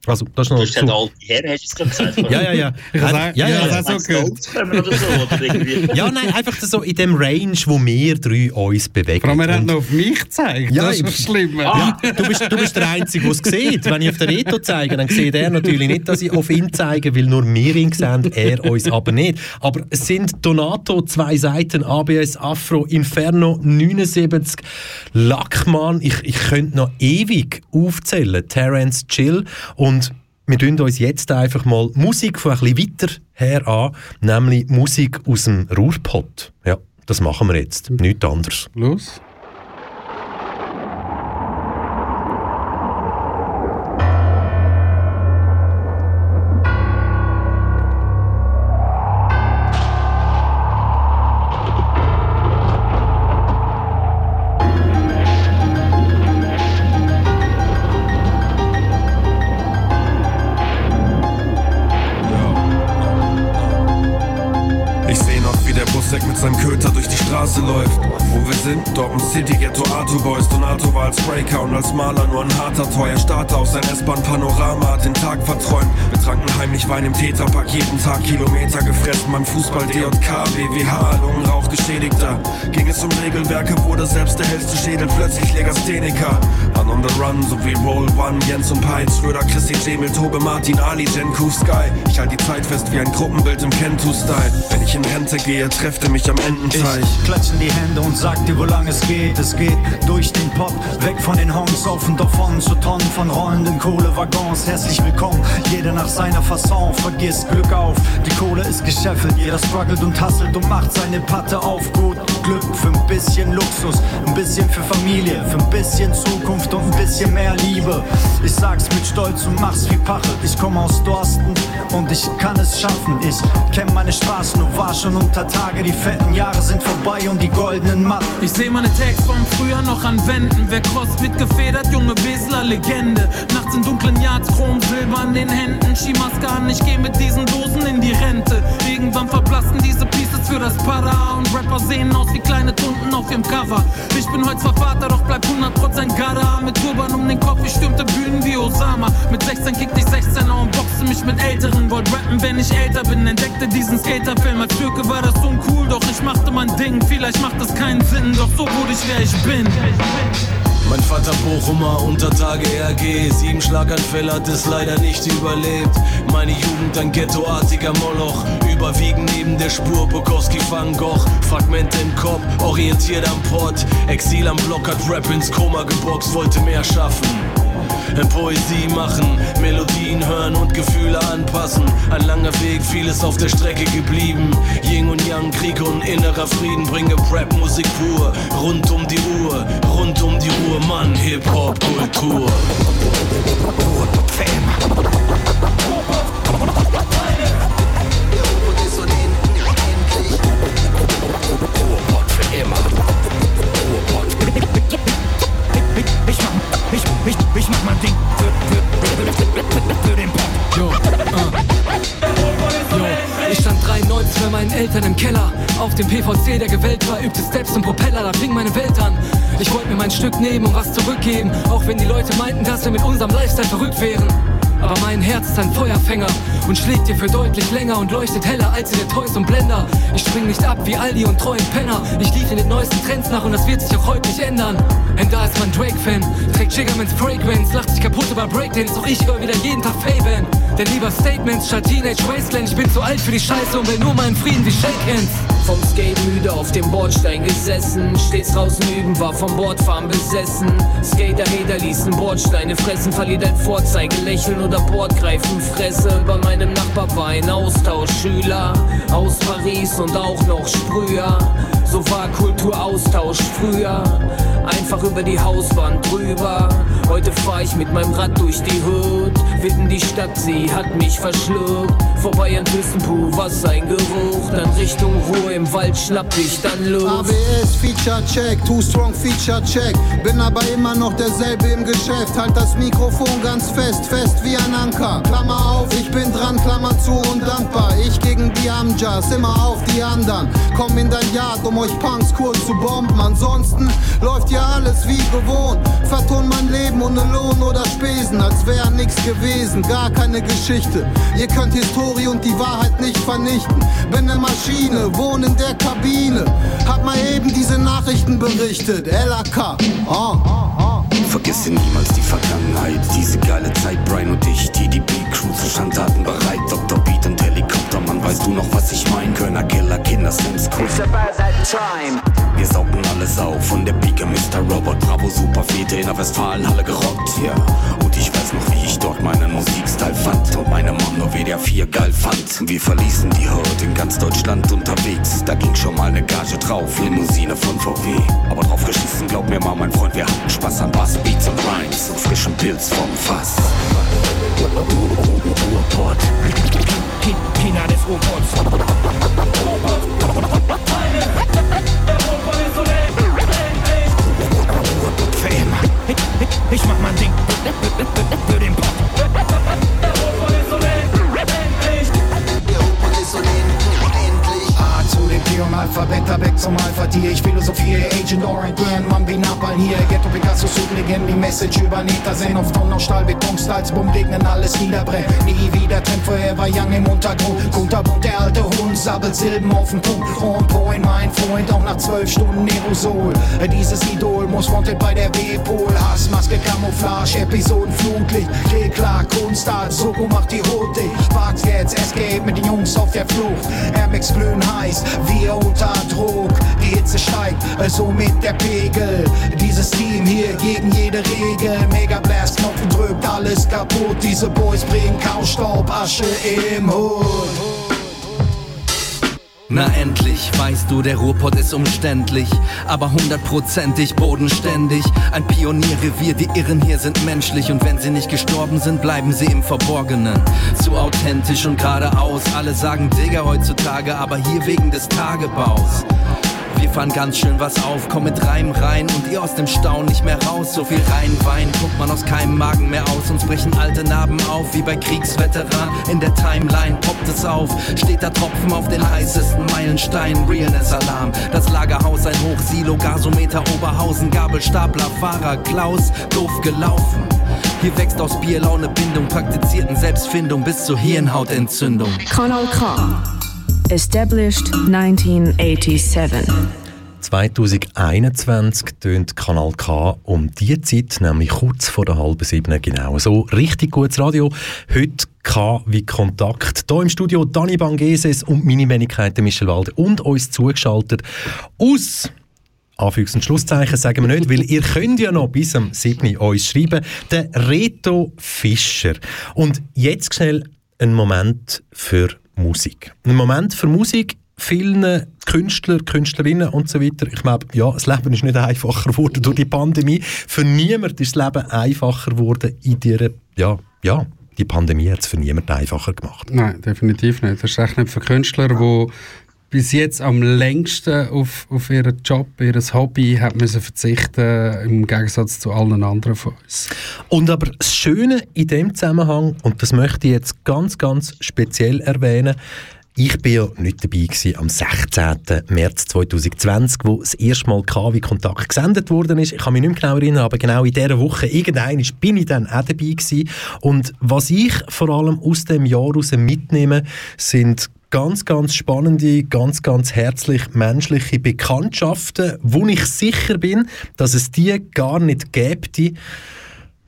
Also, das ist noch Du hast so. gesagt, alte Herren, hast du es gerade gesagt? [LAUGHS] Ja, ja, ja. Ich ja, ja, ja. auch so Meinst du, gehört. Oder so? Oder irgendwie? [LAUGHS] Ja, nein, einfach so in dem Range, wo wir drei uns bewegen. Vor allem, er hat noch auf mich gezeigt. Ja, das ist das Schlimme. Ja, du bist, du bist der Einzige, der es sieht. Wenn ich auf den Reto zeige, dann sieht er natürlich nicht, dass ich auf ihn zeige, weil nur wir ihn sehen, er uns aber nicht. Aber es sind Donato, zwei Seiten, ABS, Afro, Inferno, 79, Lackmann, ich, ich könnte noch ewig aufzählen, Terence Chill und wir tun uns jetzt einfach mal Musik von ein bisschen weiter her an, nämlich Musik aus dem Ruhrpott. Ja, das machen wir jetzt, nichts anderes. Los. Maler nur ein harter, teuer Starter aus sein S-Bahn-Panorama hat den Tag verträumt. Wir tranken heimlich Wein im Tetrapack, jeden Tag Kilometer gefressen beim Fußball, DJK, WWH, Lungenrauch geschädigter. Ging es um Regelwerke, wurde selbst der hellste Schädel plötzlich Legastheniker. An on the run, so wie Roll One, Jens und Peitz, Schröder, Chrissy, Jamil, Tobe, Martin, Ali, Jenku, Sky. Ich halt die Zeit fest wie ein Gruppenbild im Kento-Style. Wenn ich in Rente gehe, trefft versteckte mich am Ententeich. Ich klatsch in die Hände und sag dir, wo lang es geht. Es geht durch den Pop, weg von den Honks, auf und davon zu Tonnen von rollenden Kohlewaggons. Herzlich willkommen, jeder nach seiner Fasson. Vergiss Glück auf, die Kohle ist gescheffelt. Jeder struggelt und hasselt und macht seine Patte auf. Gut Glück für ein bisschen Luxus, ein bisschen für Familie, für ein bisschen Zukunft und ein bisschen mehr Liebe. Ich sag's mit Stolz und mach's wie Pache. Ich komm aus Dorsten und ich kann es schaffen. Ich kenn meine Straßen und war schon unter Tage. Die fetten Jahre sind vorbei und die goldenen Matten. Ich seh meine Tags vom Frühjahr noch an Wänden. Wer Crossfit gefedert, junge Wesler Legende. Nachts in dunklen Yards, Chrom, Silber an den Händen. Skimaske an, ich geh mit diesen Dosen in die Rente. Irgendwann verblassen diese Pieces für das Para. Und Rapper sehen aus wie kleine Tunden auf ihrem Cover. Ich bin heute zwar Vater, doch bleib 100% Gara. Mit Turban um den Kopf, ich stürmte Bühnen wie Osama. Mit 16 kickte ich 16er und boxte mich mit Älteren. Wollt rappen, wenn ich älter bin. Entdeckte diesen Skaterfilm. Als Türke war das uncool, doch ich machte mein Ding. Vielleicht macht es keinen Sinn, doch so wurde ich, wer ich bin. Mein Vater Bochumer, Untertage RG Sieben Schlaganfälle hat es leider nicht überlebt. Meine Jugend ein ghettoartiger Moloch Überwiegend neben der Spur Bukowski Van Gogh. Fragmente im Kopf, orientiert am Port Exil am Block hat Rap ins Koma geboxt Wollte mehr schaffen Poesie machen, Melodien hören und Gefühle anpassen. Ein langer Weg, vieles auf der Strecke geblieben. Yin und Yang, Krieg und innerer Frieden bringe Rap-Musik pur. Rund um die Uhr, rund um die Uhr, Mann, Hip-Hop-Kultur. Ich ich, ich, mach mein Ding für, für, für, den Pop. Jo, Jo, ich stand 93 bei meinen Eltern im Keller. Auf dem PVC, der gewählt war, übte Steps und Propeller, da fing meine Welt an. Ich wollte mir mein Stück nehmen und was zurückgeben, auch wenn die Leute meinten, dass wir mit unserem Lifestyle verrückt wären. Aber mein Herz ist ein Feuerfänger und schlägt dir für deutlich länger und leuchtet heller als in den Toys und Blender. Ich spring nicht ab wie Aldi und treuen Penner. Ich lief in den neuesten Trends nach und das wird sich auch heute nicht ändern. Denn da ist mein Drake-Fan, trägt Jiggermans Fragrance, lacht sich kaputt über Breakdance, doch ich höre wieder jeden Tag Fabian. Denn lieber Statements statt Teenage Wasteland, ich bin zu alt für die Scheiße und will nur meinen Frieden wie Shake-Hands. Vom Skate müde auf dem Bordstein gesessen. Stets draußen üben, war vom Bordfahren besessen. Skater, Hater ließen Bordsteine fressen. Verliert ein Vorzeigelächeln oder Bordgreifen Fresse. Bei meinem Nachbar war ein Austauschschüler aus Paris und auch noch Sprüher. So war Kulturaustausch früher. Einfach über die Hauswand drüber. Heute fahr ich mit meinem Rad durch die Hood. Witten die Stadt, sie hat mich verschluckt. Vorbei an Thyssenpuh, was ein Geruch. Dann Richtung Ruhe im Wald schnapp ich dann Luft. ABS Feature Check, Too Strong Feature Check. Bin aber immer noch derselbe im Geschäft. Halt das Mikrofon ganz fest, fest wie ein Anker. Klammer auf, ich bin dran, Klammer zu und dankbar. Ich gegen die Amjas, immer auf die anderen. Komm in dein Yard, um euch Punks kurz zu bomben. Ansonsten läuft ja alles wie gewohnt. Verton mein Leben ohne Lohn oder Spesen, als wär nix gewesen. Gar keine Geschichte. Ihr könnt Historie und die Wahrheit nicht vernichten. Bin ne Maschine, wohne in der Kabine. Hab mal eben diese Nachrichten berichtet. LAK. Oh. Vergesse niemals die Vergangenheit, diese geile Zeit, Brian und ich, TDP-Crew zu Schandtaten bereit. Dr. Beat und Helikoptermann, weißt du noch, was ich mein? Kölner Killer, Kinder, Sims, Crew. Wir saugten alles auf, von der Biege Mr. Robot, Bravo, Super, Fete in der Westfalenhalle gerockt, ja. Und ich weiß noch, wie ich dort meinen Musikstil fand und meine Mom nur WDR 4 geil fand. Wir verließen die Hood in ganz Deutschland unterwegs, da ging schon mal ne Gage drauf, Limousine von VW. Aber drauf geschissen, glaub mir mal, mein Freund, wir hatten Spaß an Bass, Beats und Rhymes und frischen Pilz vom Fass. Ruhrpott. China des Robots. Für immer. Ich, ich, ich mach mein Ding für den Pop. Und Alphabet, weg zum Alpha-Tier. Ich philosophiere Agent Orange, Grand Mann wie Napalm hier. Ghetto Picasso, Subligen, die Message über Neta sehen. Auf Tonnen aus Stahl, Beton, Stalzbum, regnen, alles niederbrennt. Nie wieder Trend, Forever Young im Untergrund. Kunterbunt, der alte Hund, sabbelt Silben auf den Punkt. On point, mein Freund, auch nach zwölf Stunden Aerosol. Dieses Idol muss wanted bei der W-Pol. Hassmaske, Camouflage, Episoden, Flutlicht. Geh klar, Kunstart, Soko macht die Hut dicht. Wag's jetzt, Escape mit den Jungs auf der Flucht. MX glühen heiß, wir unter Druck. Die Hitze steigt, also mit der Pegel. Dieses Team hier gegen jede Regel. Mega Blast, Knopf drückt alles kaputt. Diese Boys bringen Kaustaub, Asche im Hut. Na endlich, weißt du, der Ruhrpott ist umständlich, aber hundertprozentig bodenständig. Ein Pionierrevier, die Irren hier sind menschlich und wenn sie nicht gestorben sind, bleiben sie im Verborgenen. Zu authentisch und geradeaus, alle sagen Digger heutzutage, aber hier wegen des Tagebaus. Fahren ganz schön was auf, komm mit Reim rein und ihr aus dem Staunen nicht mehr raus. So viel rein Wein guckt man aus keinem Magen mehr aus. Uns brechen alte Narben auf, wie bei Kriegsveteran. In der Timeline poppt es auf, steht da Tropfen auf den heißesten Meilenstein. Realness-Alarm, das Lagerhaus, ein Hochsilo, Gasometer, Oberhausen, Gabelstapler, Fahrer, Klaus, doof gelaufen. Hier wächst aus Bierlaune Bindung, praktizierten Selbstfindung bis zur Hirnhautentzündung. Kanal K. Established 1987. 2021 tönt Kanal K um die Zeit, nämlich kurz vor der halben sieben genau. So richtig gutes Radio. Heute K wie Kontakt. Hier im Studio Dani Bangeses und meine Wenigkeit Michel Walde und uns zugeschaltet aus Anführungs- und Schlusszeichen sagen wir nicht, weil ihr könnt ja noch bis am 7. uns schreiben. Der Reto Fischer. Und jetzt schnell ein Moment für Musik. Ein Moment für Musik. Vielen Künstler, Künstlerinnen und so weiter. Ich glaube, ja, das Leben ist nicht einfacher geworden durch die Pandemie. Für niemand ist das Leben einfacher geworden in dieser, ja, ja, die Pandemie hat es für niemanden einfacher gemacht. Nein, definitiv nicht. Das ist echt nicht für Künstler, die bis jetzt am längsten auf, auf ihren Job, ihr Hobby hat müssen verzichten im Gegensatz zu allen anderen von uns. Und aber das Schöne in dem Zusammenhang, und das möchte ich jetzt ganz, ganz speziell erwähnen, ich bin ja nicht dabei gewesen am 16. März 2020, wo das erste Mal KW Kontakt gesendet worden ist. Ich kann mich nicht mehr genau erinnern, aber genau in dieser Woche, irgendein bin ich dann auch dabei gewesen. Und was ich vor allem aus dem Jahr heraus mitnehme, sind ganz, ganz spannende, ganz, ganz herzlich menschliche Bekanntschaften, wo ich sicher bin, dass es die gar nicht gäbe,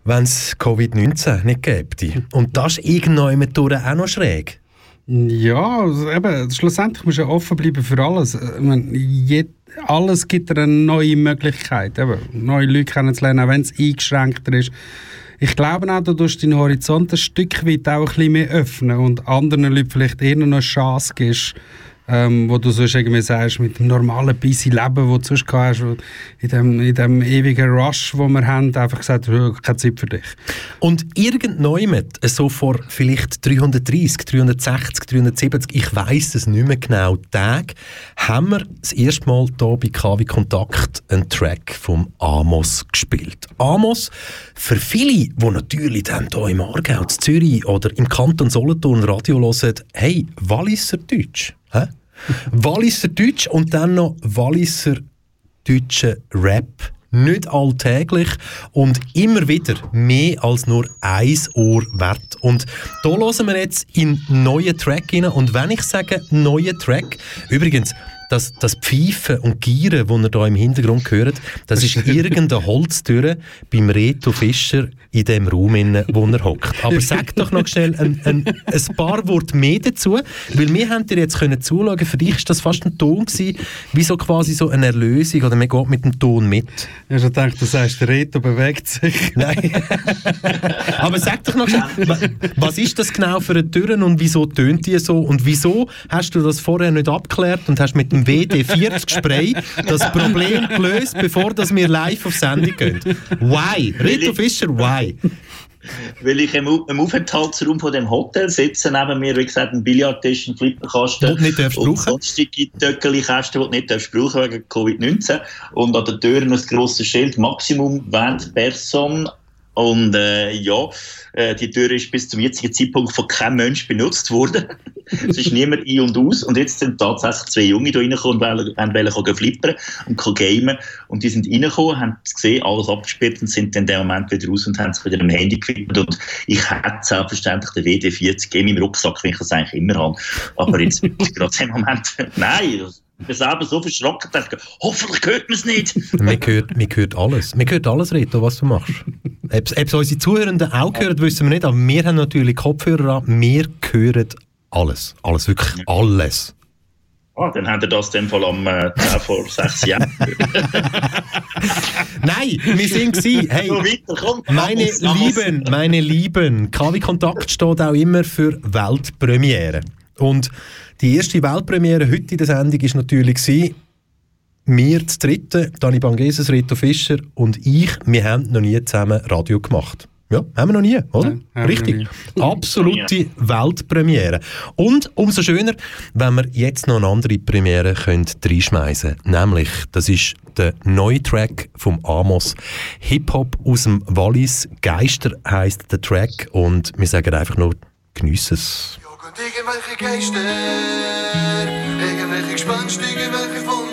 wenn es Covid-19 nicht gäbe. Und das ist irgendwann auch noch schräg. Ja, also eben, schlussendlich muss ja offen bleiben für alles. Ich meine, alles gibt eine neue Möglichkeit, eben, neue Leute kennenzulernen, auch wenn es eingeschränkter ist. Ich glaube auch, du tust deinen Horizont ein Stück weit auch ein bisschen mehr öffnen und anderen Leuten vielleicht eher noch eine Chance gibst, ähm, wo du sonst irgendwie sagst, mit dem normalen busy Leben, das du sonst hast, in dem, in dem ewigen Rush, den wir haben, einfach gesagt, keine Zeit für dich. Und irgendjemand, so vor vielleicht 330, 360, 370, ich weiß es nicht mehr genau, Tag, haben wir das erste Mal hier bei KW Kontakt einen Track vom Amos gespielt. Amos, für viele, die natürlich dann hier im Aargau, in Zürich oder im Kanton Solothurn Radio hören, hey, Walliser Deutsch. Hä? Walliser Deutsch und dann noch Walliser deutscher Rap. Nicht alltäglich und immer wieder mehr als nur ein Ohr wert. Und da hören wir jetzt in neuen Track rein. Und wenn ich sage neuen Track, übrigens, das, das Pfeifen und Gieren, das ihr hier im Hintergrund hört, das ist [LAUGHS] irgendeine Holztür beim Reto Fischer in dem Raum, in wo er hockt. Aber sag doch noch schnell ein, ein, ein paar Worte mehr dazu, weil wir haben dir jetzt können zuschauen, für dich war das fast ein Ton gewesen, wie so quasi so eine Erlösung oder man geht mit dem Ton mit. Ich habe gedacht, du sagst, der Reto bewegt sich. [LAUGHS] Nein. Aber sag doch noch schnell, was ist das genau für eine Tür und wieso tönt die so und wieso hast du das vorher nicht abgeklärt und hast mit dem WD-40 Spray das Problem gelöst, bevor dass wir live auf Sendung gehen. Why? Reto Fischer, why? Weil ich im, im Aufenthaltsraum von dem Hotel sitze, neben mir, wie gesagt, ein Billardtisch, ein Flipperkasten. Und nicht darfst und sonstige Töckeli-Kästen, die du nicht darfst brauchen wegen Covid-19. Und an der Tür ein grosses Schild, Maximum 20 Personen. Und äh, ja, äh, die Tür ist bis zum jetzigen Zeitpunkt von keinem Mensch benutzt worden. [LAUGHS] es ist niemand ein und aus. Und jetzt sind tatsächlich zwei Junge da reingekommen und wollen, wollen flippern und gamen. Und die sind reingekommen, haben gesehen, alles abgesperrt und sind dann in dem Moment wieder raus und haben sich wieder am Handy gefilmt. Und ich hätte selbstverständlich den WD-40 in meinem Rucksack, wie ich das eigentlich immer habe. Aber jetzt [LAUGHS] gerade im Moment, nein, ich selber so verschrocken, dachte, hoffentlich hört man es nicht. [LAUGHS] man, hört, man hört alles. Man hört alles, Reto, was du machst. Ob es unsere Zuhörenden auch hören, wissen wir nicht, aber wir haben natürlich Kopfhörer an. Wir hören alles. Alles, wirklich alles. Ah, dann hat er das in dem Fall am äh, 10 vor 6 Jahren. [LAUGHS] Nein, wir sind gewesen. [LAUGHS] Hey, meine. Lieben, meine Lieben, KW Kontakt steht auch immer für Weltpremiere. Und die erste Weltpremiere heute in der Sendung war natürlich gewesen, wir zu dritten, Dani Bangeses, Rito Fischer und ich, wir haben noch nie zusammen Radio gemacht. Ja, haben wir noch nie, oder? Wir Richtig. noch Absolute Weltpremiere. Und umso schöner, wenn wir jetzt noch eine andere Premiere reinschmeißen können. Nämlich, das ist der neue Track vom Amos. Hip-Hop aus dem Wallis. Geister heisst der Track. Und wir sagen einfach nur, geniessen es. Irgendwelche Geister, irgendwelche Gespenster, irgendwelche Phantom,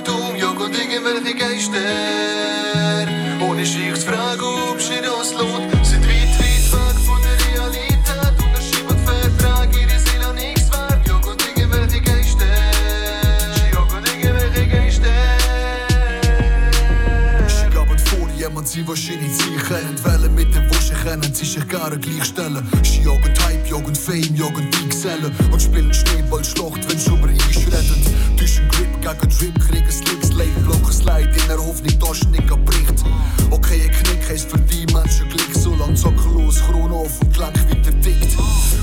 sie wahrscheinlich sicher. Entwählen mit dem Wuschen können sie sich gerne gleichstellen Sie jagen Hype, jagen Fame, jagen die Gesellen Und spielen Schneeballschlacht, wenn sie über uns reden Zwischen Grip gegen Drip, kriegen Slicks, Late blocken Slide In der Hoffnung, dass es nicht abbricht Okay, ein Knick heisst für die Menschen Glück. Solange Zocken los, Krone auf und Klang weiter tickt.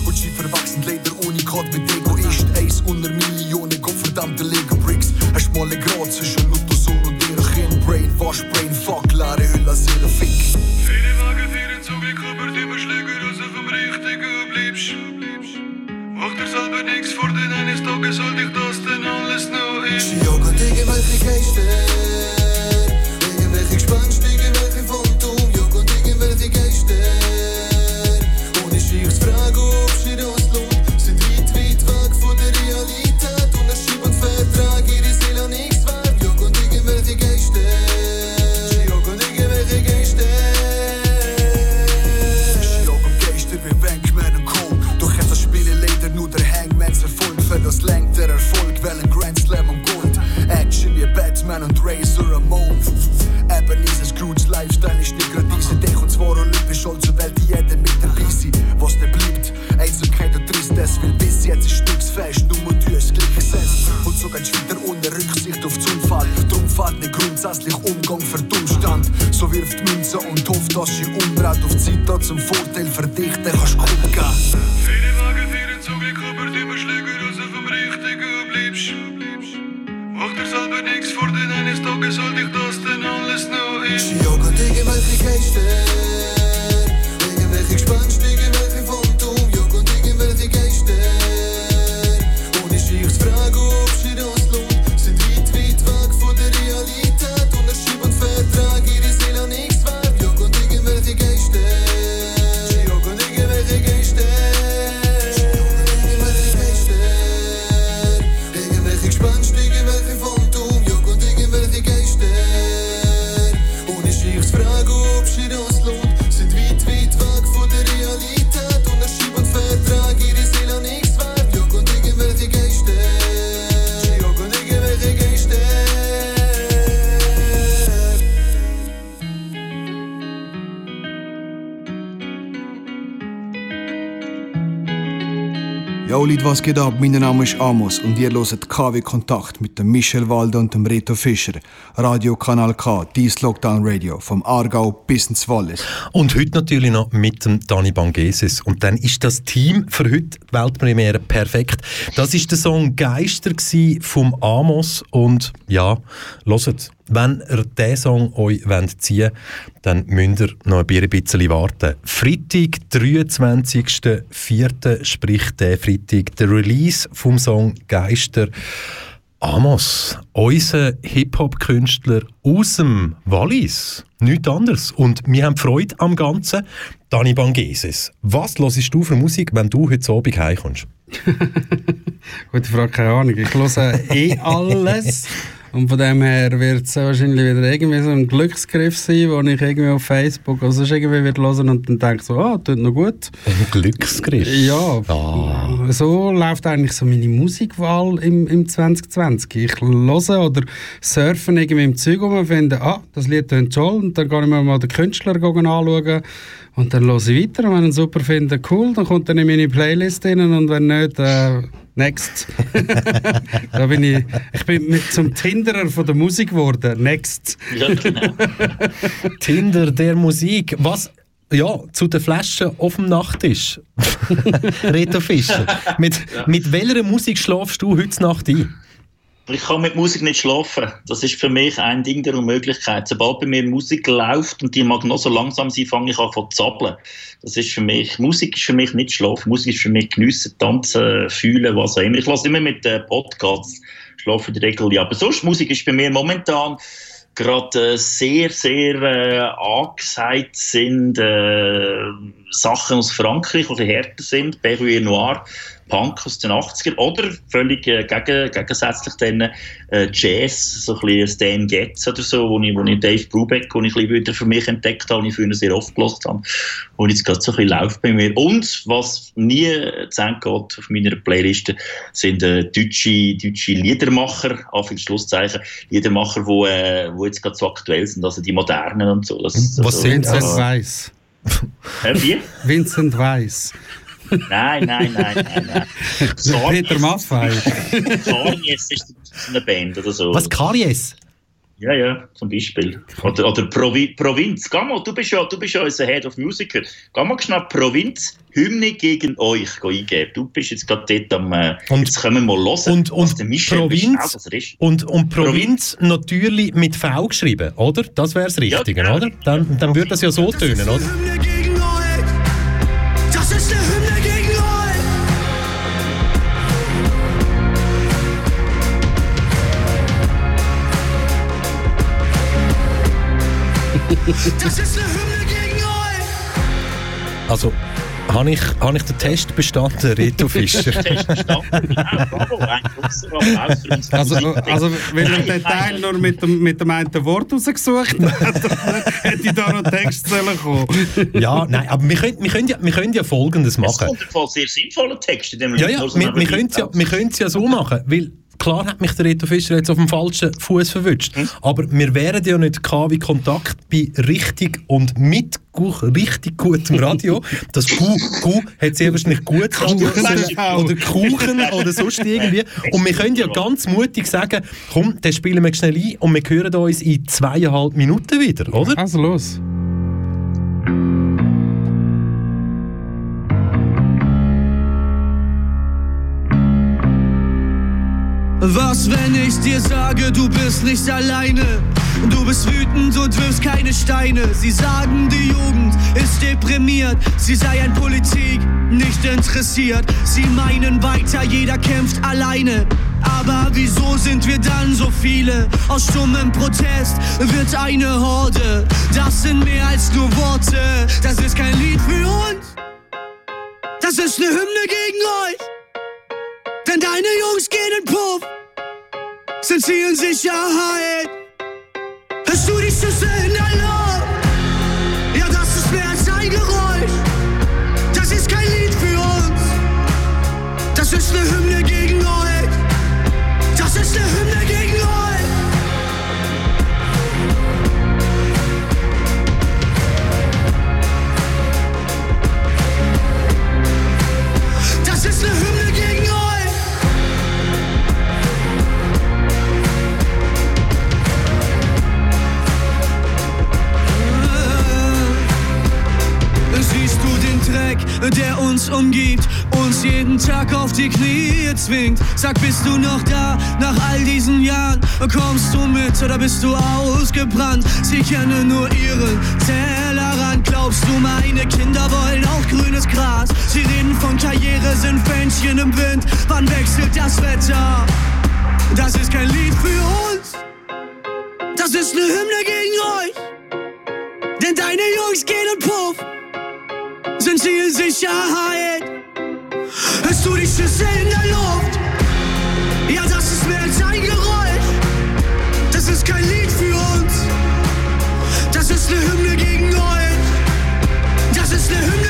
Und sie verwachsen leider Unikat mit Egoist. Eins unter Millionen, gottverdammte Lego Bricks Ein schmale Grad zwischen Lutherson und Brainwash, Brainfuck, leere Hülle ihre Fick Viele Wagen führen zum Glück, aber die Beschläge raus vom Richtigen bleibst. Mach dir selber nichts vor, denn eines Tages soll dich das denn alles noch in. Sie jagen irgendwelche Geister, irgendwelche Gespenster, irgendwelche Phantom, jagen irgendwelche Geister. Ohne sich zu fragen, ob sie das wie Batman und Razor Ramon. Ebenezer Scrooge Lifestyle ist nicht gerade diese Dich und zwar olympisch, weil die jeder mit dabei sein. Was nicht bleibt, Einsamkeit und Tristesse, weil bis jetzt ist nichts fest, nur du hast Glück gesetzt. Und so gehst du wieder ohne Rücksicht auf den Unfall. Drum fährt nicht grundsätzlich Umgang für den Umstand. So wirft Münze und hofft, dass sie umdreht auf die Zeit zum Vorteil für dich, kannst du Kunden geben. Tages soll dich das denn alles noch in. Sie jagen irgendwelche Geister, irgendwelche Gespenster, irgendwelche Phantom, jagen irgendwelche Geister. Leute, was geht ab? Mein Name ist Amos und ihr hört KW Kontakt mit dem Michel Walde und dem Reto Fischer. Radio Kanal K, dies Lockdown Radio, vom Aargau bis ins Wallis. Und heute natürlich noch mit dem Dani Bangeses. Und dann ist das Team für heute Weltpremiere perfekt. Das ist der Song Geister vom Amos. Und ja, hört, wenn ihr diesen Song euch ziehen wollt, dann müsst ihr noch ein bisschen warten. Freitag, 23.04. sprich der Freitag, der Release vom Song Geister. Amos, unser Hip-Hop-Künstler aus dem Wallis. Nichts anderes. Und wir haben Freude am Ganzen. Dani Bangeses, was hörst du für Musik, wenn du heute Abend heimkommst? [LAUGHS] Gute Frage, keine Ahnung. Ich höre eh [LAUGHS] alles. Und von dem her wird es wahrscheinlich wieder irgendwie so ein Glücksgriff sein, den ich irgendwie auf Facebook oder sonst irgendwie wird hören und dann denke so, ah, tut noch gut. Ein Glücksgriff? Ja. Ah. So läuft eigentlich so meine Musikwahl im, im 2020. Ich höre oder surfe irgendwie im Zeug um und finde, ah, das Lied tönt toll und dann kann ich mir mal den Künstler anschauen und dann höre ich weiter und wenn ich ihn super finde, cool, dann kommt er in meine Playlist rein und wenn nicht, äh, Next. [LAUGHS] da bin ich, ich bin mit zum Tinderer von der Musik geworden. Next. Ja, genau. [LAUGHS] Tinder der Musik. Was? Ja, zu den Flaschen auf dem Nachttisch. [LAUGHS] Reto Fischer. Mit, mit welcher Musik schlafst du heute Nacht ein? Ich kann mit Musik nicht schlafen. Das ist für mich ein Ding der Unmöglichkeit. Sobald bei mir Musik läuft und die mag noch so langsam sein, fange ich an zu zappeln. Das ist für mich, Musik ist für mich nicht schlafen. Musik ist für mich geniessen, tanzen, fühlen, was auch immer. Ich lasse immer mit äh, Podcasts schlafen in Regel. Aber sonst Musik ist bei mir momentan gerade äh, sehr, sehr äh, angesagt sind äh, Sachen aus Frankreich, die härter sind, Berruyer Noir, Punk aus den 80er oder völlig äh, gegen, gegensätzlich dann äh, Jazz, so ein bisschen Stan Getz oder so, wo ich, wo ich Dave Brubeck, wo ich ein bisschen wieder für mich entdeckt habe und ich früher sehr oft gelost habe, wo jetzt gerade so ein bisschen läuft bei mir. Und was nie zu Ende geht auf meiner Playliste, sind äh, deutsche, deutsche Liedermacher, Anführungs- Schlusszeichen, Liedermacher, wo, äh, wo jetzt gerade so aktuell sind, also die modernen und so. Das, Was also, Vincent ja. Weiss. Hä, wie? Vincent Weiss. Nein, nein, nein, nein, nein. [LAUGHS] Peter Maffei. Karies ist so [LAUGHS] eine Band oder so. Was, Karies? Ja, ja, zum Beispiel. Oder, oder Provi Provinz. Geh mal, du bist ja, du bist ja unser Head of Musiker. Geh mal schnell Provinz, Hymne gegen euch eingeben. Du bist jetzt gerade dort am... Äh, jetzt können wir mal hören, Und, was und der Michel Provinz, ist. und, und Provinz natürlich mit V geschrieben, oder? Das wäre das Richtige, oder? Dann, dann würde das ja so tönen, oder? Das ist eine Hymne gegen euch. Also, habe ich, hab ich den Test bestanden, Reto [LAUGHS] Fischer? Also, also wenn er den Teil nur mit dem, mit dem einen Wort rausgesucht hat, [LAUGHS] hätte ich da noch Text sollen kommen. ja, nein, aber wir können, wir können, ja, wir können ja Folgendes Es machen. kommt im Fall sehr sinnvoller Text in dem Ja, ja, wir, wir können es ja, wir ja so machen, weil klar hat mich der Reto Fischer jetzt auf dem falschen Fuß verwünscht, aber wir wären ja nicht KW Kontakt bei richtig und mit richtig gutem Radio. [LAUGHS] Das Gu, Gu hat sehr wahrscheinlich gut Radio oder Kuchen oder sonst irgendwie. Und wir können ja ganz mutig sagen, komm, den spielen wir schnell ein und wir hören uns in zweieinhalb Minuten wieder, oder? Also los. Was, wenn ich dir sage, du bist nicht alleine? Du bist wütend und wirfst keine Steine. Sie sagen, die Jugend ist deprimiert. Sie sei an Politik nicht interessiert. Sie meinen weiter, jeder kämpft alleine. Aber wieso sind wir dann so viele? Aus stummem Protest wird eine Horde. Das sind mehr als nur Worte. Das ist kein Lied für uns. Das ist eine Hymne gegen euch. Denn deine Jungs gehen in Puff, sind sie in Sicherheit. Hörst du die Schüsse in der Luft? Ja, das ist mehr als ein Geräusch. Das ist kein Lied für uns. Das ist eine Hymne gegen euch. Das ist eine Hymne der uns umgibt, uns jeden Tag auf die Knie zwingt? Sag, bist du noch da nach all diesen Jahren? Kommst du mit oder bist du ausgebrannt? Sie kennen nur ihren Tellerrand. Glaubst du, meine Kinder wollen auch grünes Gras? Sie reden von Karriere, sind Fähnchen im Wind. Wann wechselt das Wetter? Das ist kein Lied für uns. Das ist eine Hymne gegen euch. Denn deine Jungs gehen in Puff sind sie in Sicherheit. Hörst du die Schüsse in der Luft? Ja, das ist mehr als ein Geräusch. Das ist kein Lied für uns. Das ist eine Hymne gegen euch. Das ist eine Hymne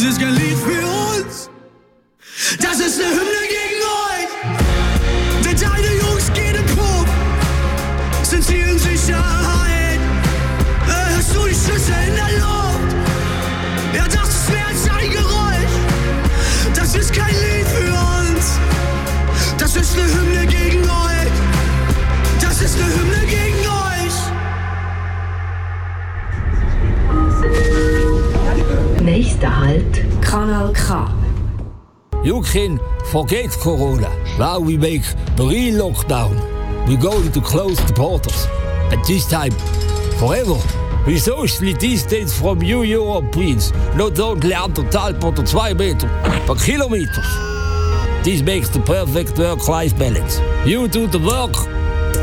Das ist kein Lied für uns. Das ist eine Hymne gegen euch. Denn deine Jungs gehen im Pub, sind sie in Sicherheit. Hörst du die Schüsse in Nächster Halt, Kanal K. You can forget Corona. Now we make the real lockdown. We're going to close the borders. And this time, forever. We socially distance from you Europeans. Not only anderthalb oder zwei Meter, but kilometers. This makes the perfect work-life balance. You do the work,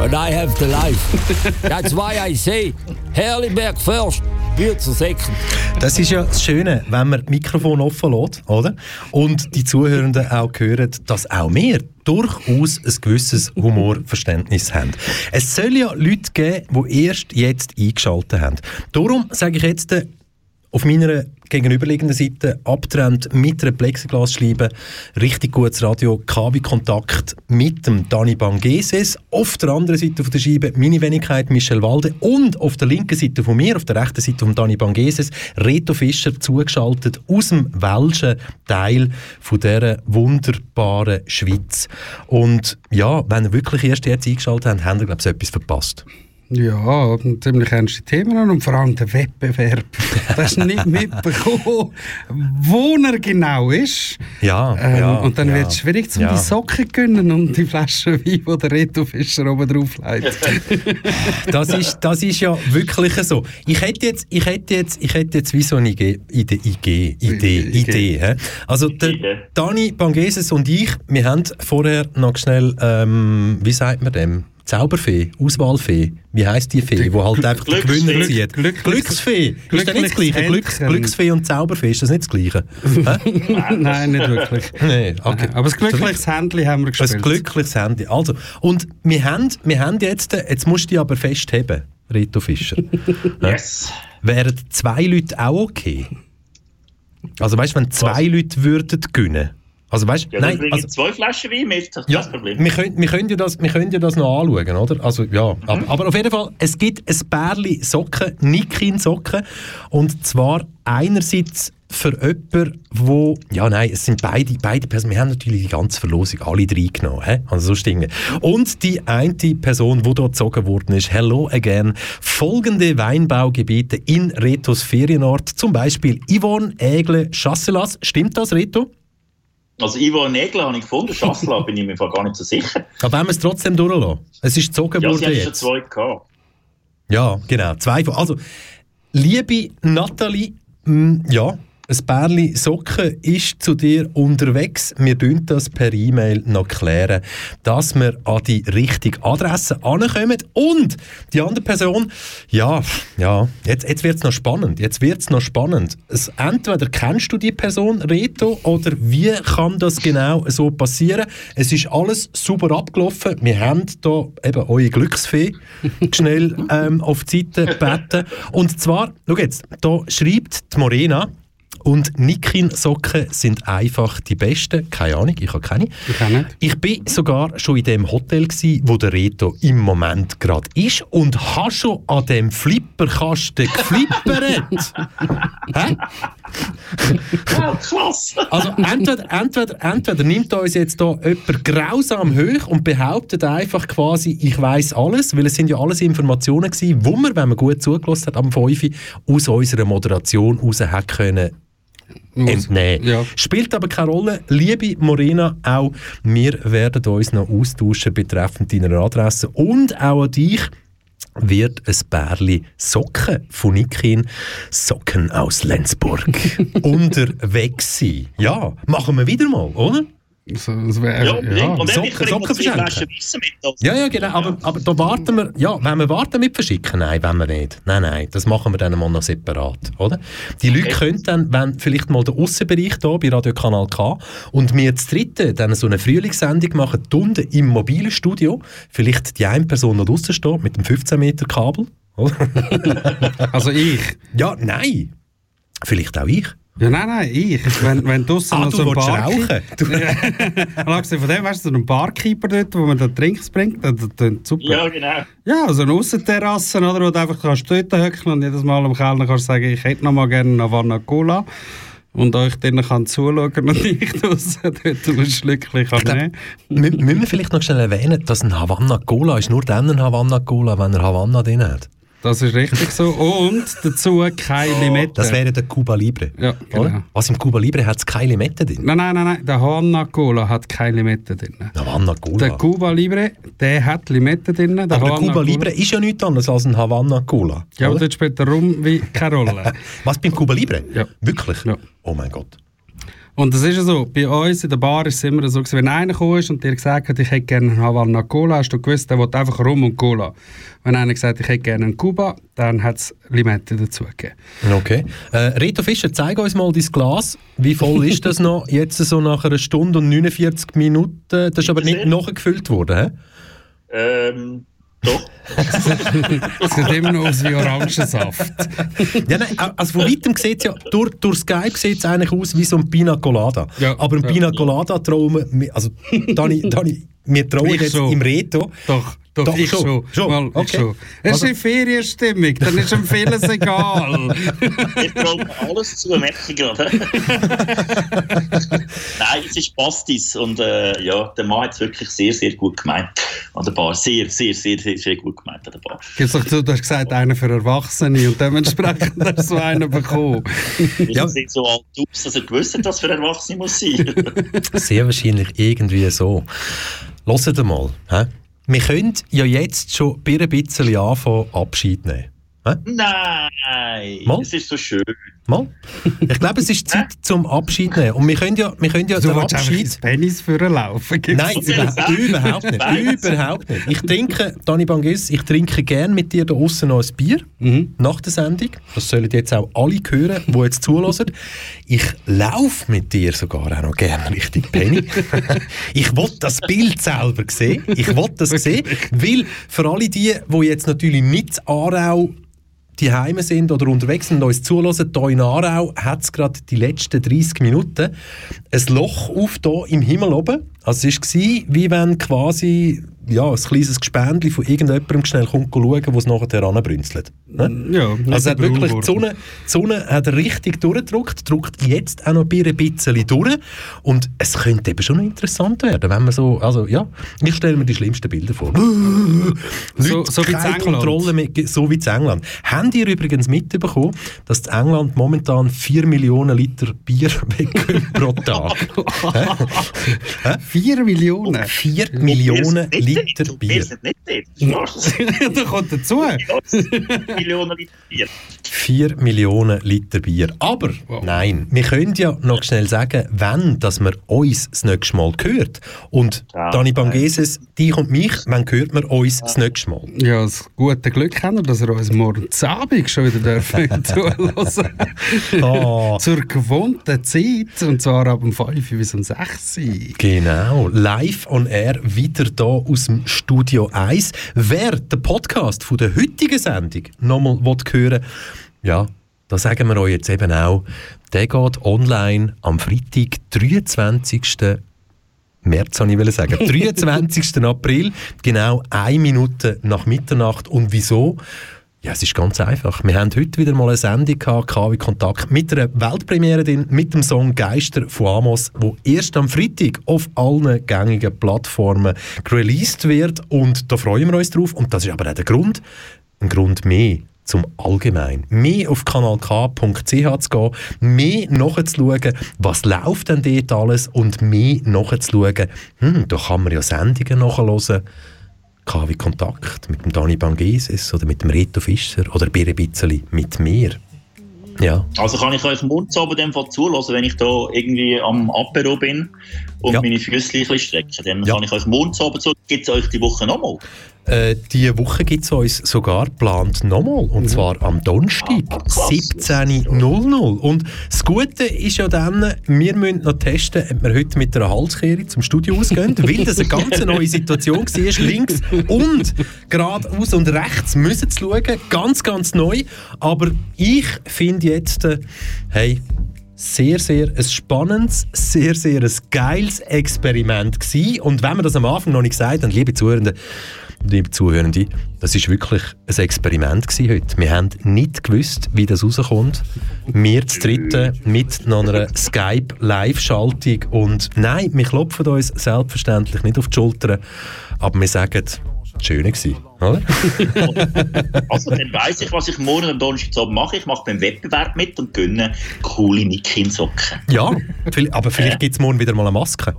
and I have the life. [LAUGHS] That's why I say, Herliberg first, Bützer second. Das ist ja das Schöne, wenn man das Mikrofon offen lässt, oder? Und die Zuhörenden auch hören, dass auch wir durchaus ein gewisses Humorverständnis haben. Es soll ja Leute geben, die erst jetzt eingeschaltet haben. Darum sage ich jetzt auf meiner gegenüberliegenden Seite abtrennt mit einer Plexiglasscheibe richtig gutes Radio, KW-Kontakt mit dem Dani Bangeses. Auf der anderen Seite von der Scheibe meine Wenigkeit Michel Walde und auf der linken Seite von mir, auf der rechten Seite von Dani Bangeses, Reto Fischer zugeschaltet aus dem welschen Teil von dieser wunderbaren Schweiz. Und ja, wenn ihr wirklich erst jetzt eingeschaltet habt, habt ihr, glaube ich, etwas verpasst. Ja, ziemlich ernste Themen und vor allem der Wettbewerb. [LAUGHS] Das nicht mitbekommen, wo er genau ist. Ja, Ähm, ja, und dann ja, wird es schwierig, um ja. die Socken zu gönnen und die Flasche Wein, die der Reto Fischer oben drauf legt. [LAUGHS] Das ist, das ist ja wirklich so. Ich hätte jetzt, ich hätte jetzt, ich hätte jetzt wie so eine Idee, Idee, Idee, Idee? Also der Dani Bangeses und ich, wir haben vorher noch schnell, ähm, wie sagt man dem? Zauberfee, Auswahlfee. Wie heisst die Fee, die halt einfach die Glücksfee. Gewinner zieht? Glücklich- Glücksfee. Ist das nicht das Gleiche? Glücks. Glücksfee und Zauberfee, ist das nicht das Gleiche? [LAUGHS] Nein, nicht wirklich. [LAUGHS] Nein, okay. Aber das glückliches Händchen haben wir gespielt. Ein glückliches Handy. Also, und wir haben, wir haben jetzt, jetzt musst du dich aber festheben, Rito Fischer. [LAUGHS] Yes. Wären zwei Leute auch okay? Also weißt du, wenn zwei Leute würden gewinnen? Also weißt Ja, nein, also, zwei Flaschen Wein mit, das ist ja, das Problem. wir können, wir, können ja das, wir können ja das noch anschauen, oder? Also, ja. aber, aber auf jeden Fall, es gibt ein Bärli Socken, Nikin Socken. Und zwar einerseits für jemanden, wo, ja nein, es sind beide, beide Personen, wir haben natürlich die ganze Verlosung alle drei genommen, hä? also so stinge. Und die eine Person, die dort gezogen worden ist, hello again, folgende Weinbaugebiete in Retos Ferienort, zum Beispiel Yvonne, Ägle, Chasselas, stimmt das, Reto? Also Ivo Nägel habe ich gefunden, Schassla bin ich mir gar nicht so sicher. [LAUGHS] Aber haben wir es trotzdem durchlassen? Es ist gezogen Ja, worden haben schon jetzt. zwei gehabt. Ja, genau. Zwei von. Also, liebe Nathalie, mm, ja, ein Bärli Socken ist zu dir unterwegs. Wir tun das per E-Mail noch klären, dass wir an die richtige Adresse ankommen. Und die andere Person, ja, ja, jetzt, jetzt wird es noch spannend. Jetzt wird es noch spannend. Es, entweder kennst du die Person, Reto, oder wie kann das genau so passieren? Es ist alles super abgelaufen. Wir haben da eben eure Glücksfee [LAUGHS] schnell ähm, auf die Seite gebeten. Und zwar, schau jetzt, da schreibt die Morena, und Nikin-Socken sind einfach die besten. Keine Ahnung, ich habe keine. Ich bin sogar schon in dem Hotel, gsi, wo der Reto im Moment gerade ist und habe schon an dem Flipperkasten geflippert. [LAUGHS] Hä? klasse! Also entweder, entweder, entweder nimmt uns jetzt da jemand grausam hoch und behauptet einfach quasi, ich weiß alles, weil es sind ja alles Informationen gewesen, wo man, wenn man gut zugelassen hat, am 5 Uhr aus unserer Moderation raus hat können entnehmen. Spielt aber keine Rolle. Liebe Morena, auch wir werden uns noch austauschen betreffend deiner Adresse und auch an dich wird ein Bärli Socken von Nikin, Socken aus Lenzburg, [LAUGHS] unterwegs sein. Ja, machen wir wieder mal, oder? So, das wär, Ja, unbedingt. Und dann ich Socken, Socken verschenken. Mit. Also. Ja, ja, genau. Aber, aber da warten wir, ja, wenn wir warten mit verschicken, nein, wenn wir nicht. Nein, nein, das machen wir dann mal noch separat, oder? Die Leute können dann, wenn vielleicht mal der Aussenbereich hier bei Radio Kanal K und wir das dritte dann so eine Frühlingssendung machen, unten im mobilen Studio, vielleicht die eine Person noch draussen steht mit dem 15 Meter Kabel, [LAUGHS] also ich? Ja, nein. Vielleicht auch ich. Ja, nein, nein, ich. Wenn, wenn draussen Ah, noch du so ein Barkeeper... rauchen? [LAUGHS] Ja. Abgesehen von dem, weißt du, so ein Barkeeper dort, wo man da Drinks bringt, das, das super. Ja, genau. Ja, so eine Aussenterrasse, oder, wo du einfach kannst dort hocken und jedes Mal am Kellner kannst sagen, ich hätte noch mal gerne eine Havana Cola. Und euch drinnen kann zuschauen und [LAUGHS] ich draussen dort ein Schlückchen kann nehmen. Mü- Müssen wir vielleicht noch schnell erwähnen, dass ein Havanna Cola ist nur dann ein Havanna Cola, wenn er Havanna drin hat. Das ist richtig so. Und dazu keine Limette. Das wäre der Cuba Libre. Ja, genau. Was im Cuba Libre hat es keine Limette drin? Nein, nein, nein, nein. Der Havana Cola hat keine Limette drin. Havanna Cola. Der Cuba Libre, der hat Limette drin. Der Aber der Havana Cuba Cola- Libre ist ja nichts anderes als ein Havanna Cola. Ja, aber dort spielt der Rum wie keine Rolle. [LAUGHS] Was beim Cuba Libre? Ja. Wirklich? Ja. Oh mein Gott. Und das ist ja so, bei uns in der Bar ist es immer so, wenn einer gekommen ist und dir gesagt hat, ich hätte gerne einen Havana Cola, hast du gewusst, der will einfach Rum und Cola. Wenn einer gesagt hat, ich hätte gerne einen Cuba, dann hat es Limette dazu gegeben. Okay. Äh, Reto Fischer, zeig uns mal dein Glas. Wie voll ist das noch? [LAUGHS] Jetzt so nach einer Stunde und 49 Minuten. Das ist aber nicht nachgefüllt worden, hä? Ähm, doch. [LAUGHS] Es sieht immer noch aus wie Orangensaft. Ja, nein, also von weitem sieht es ja, durch, durch Skype sieht es eigentlich aus wie so ein Pina Colada. Aber ein ja. Pina Colada trauen wir, also Dani, Dani, wir trauen jetzt schon. im Reto. Doch, doch, ich schon. Mal, ich okay. schon. Es Also- ist in Ferienstimmung, dann ist ihm vieles [LAUGHS] egal. Ich traue alles zu, merke ich gerade. Nein, es ist Pastis und äh, ja, der Mann hat es wirklich sehr, sehr gut gemeint an der Bar. Sehr, sehr, sehr, sehr, sehr gut gemeint an der Bar. Doch zu, du hast gesagt, einer für Erwachsene und dementsprechend hast du so einen bekommen. Ja. sieht so alt aus, dass er gewusst hat, dass für Erwachsene muss sein. Sehr wahrscheinlich irgendwie so. Hört mal. Hä? Wir können ja jetzt schon ein bisschen anfangen, Abschied nehmen. Hä? Nein, Mal? es ist so schön. Mal? Ich glaube, es ist Zeit zum Abschied nehmen. Und wir können ja, wir können ja Du den Abschied... Penis für laufen. Nein, überhaupt nicht. Überhaupt nicht. Ich trinke, Dani Bangis, ich trinke gern mit dir da außen noch ein Bier nach der Sendung. Das sollen jetzt auch alle hören, die jetzt zulassen. Ich laufe mit dir sogar auch noch gern Richtung Penny. [LAUGHS] ich will das Bild selber sehen. Ich will das sehen, weil für alle die, die jetzt natürlich nicht in Aarau die Heime sind oder unterwegs sind und uns zulassen, hier in Aarau hat es gerade die letzten 30 Minuten ein Loch auf hier im Himmel oben. Also es war wie wenn quasi ja, ein kleines Gespendli von irgendjemandem schnell kommt schauen, wo es nachher heranbrünzelt. Ne? Ja, Also hat wirklich die. Sonne, die Sonne hat richtig durchgedrückt, drückt jetzt auch noch ein bisschen durch und es könnte eben schon interessant werden, wenn man so, also ja, ich stelle mir die schlimmsten Bilder vor. So- [LAUGHS] Leute, so keine England. Kontrolle mehr, so wie in England. Habt ihr übrigens mitbekommen, dass in England momentan 4 Millionen Liter Bier [LAUGHS] wegkommen pro Tag? [LAUGHS] 4 Millionen? 4 Millionen Liter Wir Bier. sind nicht dort. da kommt dazu. Millionen Liter Bier. 4 Millionen Liter Bier. Aber nein, wir können ja noch schnell sagen, wenn dass man uns das nächste Mal hört. Und Ja, Dani Bangeses, dich und mich, wann hört man uns das nächste Mal? Ja, das gute Glück haben wir, dass wir uns morgen Abend schon wieder dürfen [LAUGHS] zuhören Ah. Zur gewohnten Zeit, und zwar ab um 5 bis um 6 Uhr. Genau, live on air, wieder da aus dem Studio 1. Wer den Podcast von der heutigen Sendung nochmal hören will, ja, da sagen wir euch jetzt eben auch, der geht online am Freitag, 23. März, habe ich sagen. [LAUGHS] 23. April, genau eine Minute nach Mitternacht. Und wieso? Ja, es ist ganz einfach. Wir haben heute wieder mal eine Sendung gehabt, KW Kontakt, mit einer Weltpremiere drin, mit dem Song Geister von Amos, wo erst am Freitag auf allen gängigen Plattformen released wird. Und da freuen wir uns drauf. Und das ist aber auch der Grund, ein Grund mehr zum Allgemein. Mehr auf kanalk.ch zu gehen, mehr nachzuschauen, was läuft denn dort alles und mehr nachzuschauen, hm, da kann man ja Sendungen nachhören, KW Kontakt mit dem Dani Bangeses oder mit dem Reto Fischer oder ein bisschen mit mir. Ja. Also kann ich euch morgen Abend dem Fall zulassen, wenn ich da irgendwie am Apero bin und meine Füße ein bisschen strecken. Dann kann ich euch morgen Abend zu. Gibt es euch die Woche nochmal? Äh, diese Woche gibt es uns sogar geplant nochmal. Und zwar am Donnerstag, 17.00. Und das Gute ist ja dann, wir müssen noch testen, ob wir heute mit einer Halskehre zum Studio ausgehen, [LAUGHS] weil das eine ganz neue Situation war. [LAUGHS] Links und geradeaus und rechts müssen zu schauen. Ganz, ganz neu. Aber ich finde jetzt, äh, hey, sehr, sehr ein spannendes, sehr, sehr ein geiles Experiment gewesen. Und wenn wir das am Anfang noch nicht gesagt haben, liebe Zuhörende, liebe Zuhörende, das ist wirklich ein Experiment gewesen heute. Wir haben nicht gewusst, wie das rauskommt. Wir zu dritten mit noch einer Skype-Live-Schaltung. Und nein, wir klopfen uns selbstverständlich nicht auf die Schulter, aber wir sagen, schön gewesen, oder? [LAUGHS] Also, dann weiss ich, was ich morgen am Donnerstag mache. Ich mache beim Wettbewerb mit und gönne coole Nikin-Socken. ja, viel- aber vielleicht gibt es morgen wieder mal eine Maske.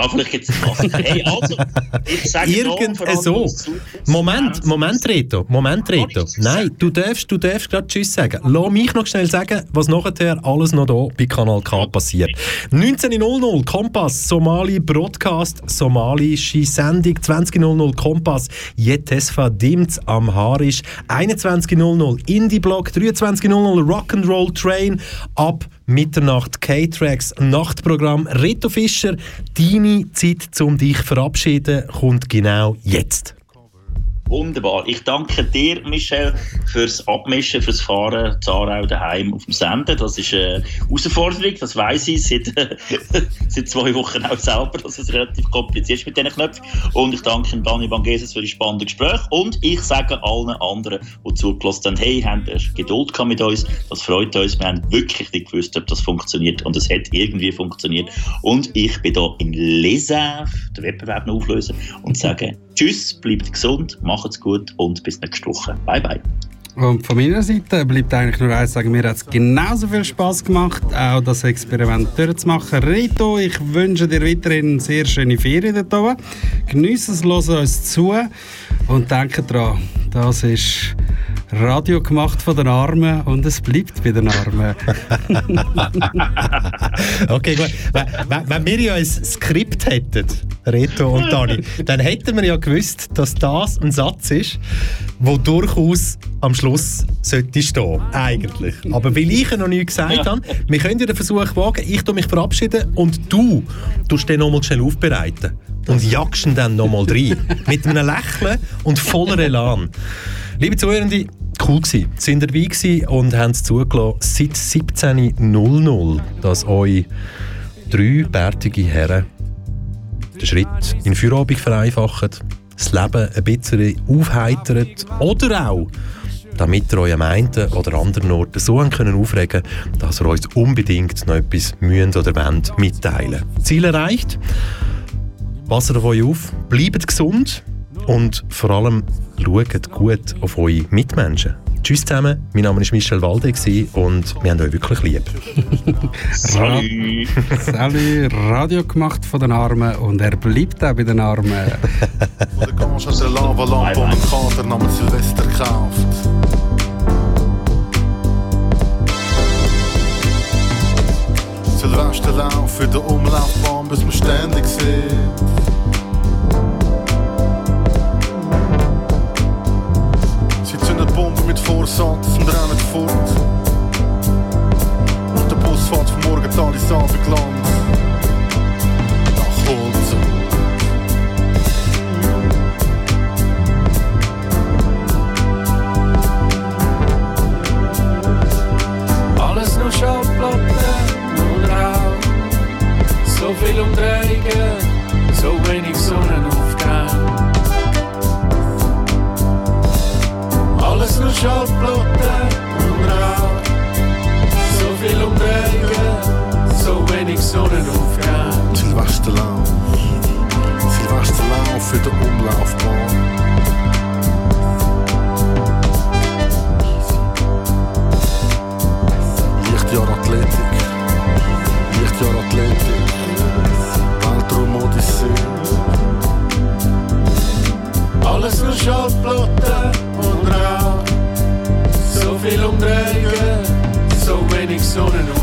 Ah, vielleicht was. Hey, also, ich sage Irgend noch, so. Moment, Moment, Reto. Moment, Reto. Nein, du darfst, du darfst gerade Tschüss sagen. Lass mich noch schnell sagen, was nachher alles noch hier bei Kanal K passiert. 19.00 Kompass, Somali Broadcast, somalische Sendung. 20.00 Kompass, Jetesfa Dimts Amharisch. 21.00 Indie-Blog. 23.00 Rock'n'Roll Train. Ab Mitternacht K-Tracks Nachtprogramm. Reto Fischer, deine Zeit, um dich zu verabschieden, kommt genau jetzt. Wunderbar. Ich danke dir, Michel, fürs Abmischen, fürs Fahren zu Aarau daheim auf dem Sender. Das ist eine Herausforderung, das weiss ich seit, [LAUGHS] seit zwei Wochen auch selber, dass es relativ kompliziert ist mit diesen Knöpfen. Und ich danke Dani Bangeses für die spannenden Gespräche. Und ich sage allen anderen, die zugelassen haben, hey, habt Geduld gehabt mit uns, das freut uns. Wir haben wirklich nicht gewusst, ob das funktioniert. Und es hat irgendwie funktioniert. Und ich bin da in Lesav, den Wettbewerb noch auflösen und sage Tschüss, bleibt gesund, macht's gut und bis nächste Woche. Bye, bye. Und von meiner Seite bleibt eigentlich nur eins sagen, mir hat es genauso viel Spaß gemacht, auch das Experiment durchzumachen. Rito, ich wünsche dir weiterhin sehr schöne Ferien dort oben. Geniessen es, hören uns zu und denke dran, das ist Radio gemacht von den Armen und es bleibt bei den Armen. [LAUGHS] Okay, gut. Wenn, wenn, wir ja ein Skript hätten, Reto und [LAUGHS] Dani, dann hätten wir ja gewusst, dass das ein Satz ist, der durchaus am Schluss sollte stehen. Eigentlich. Aber weil ich ja noch nie gesagt habe, wir können ja den Versuch wagen, ich tu mich verabschieden und du tust den nochmal schnell aufbereiten. Und jagst ihn dann nochmal rein. Mit einem Lächeln und voller Elan. Liebe Zuhörende, cool gsi. Sind dabei und haben es zugelassen seit 17.00, dass euch drei bärtige Herren den Schritt in Feierabend vereinfachen, das Leben ein bisschen aufheitern oder auch, damit ihr euch am einen oder anderen Ort so können aufregen dass ihr uns unbedingt noch etwas müsst oder wollt mitteilen. Ziel erreicht. Passt auf euch auf, bleibt gesund und vor allem schaut gut auf eure Mitmenschen. Tschüss zusammen, mein Name war Michel Walde und wir haben euch wirklich lieb. [LAUGHS] Salut. Salut, Radio gemacht von den Armen und er bleibt auch bei den Armen. [LAUGHS] Gehst an der Lavalampe und einen Kater namens Silvester gekauft. Silvesterlauf für den Umlaufbahn, bis man ständig sieht. Bomben mit Vorsatz und rennen fort. Und der Bus fährt vom Morgental ins Abendland. Nach Holzen. Alles nur Schallplatten und Rauch. So viel Umdrehungen, so wenig Sonnenaufgang. Alles nur Schallplatten und Rauch. So viel Umdrehungen, so wenig Sonnenaufgang. Silvesterlauf. Silvesterlauf für den Umlaufbahn. Lichtjahr Athletik. Lichtjahr Athletik. Weltraum Odyssee. Alles nur Schallplatten und Rauch. So viel Umdrehungen, so wenig Sonnenaufgang.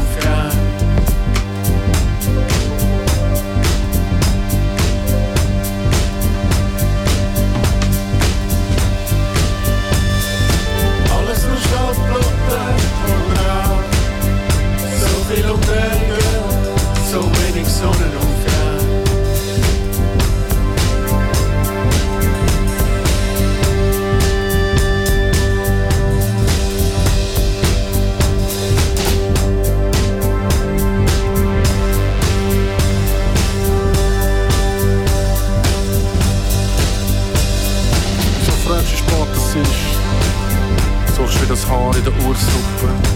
Haar in der Ursuppe.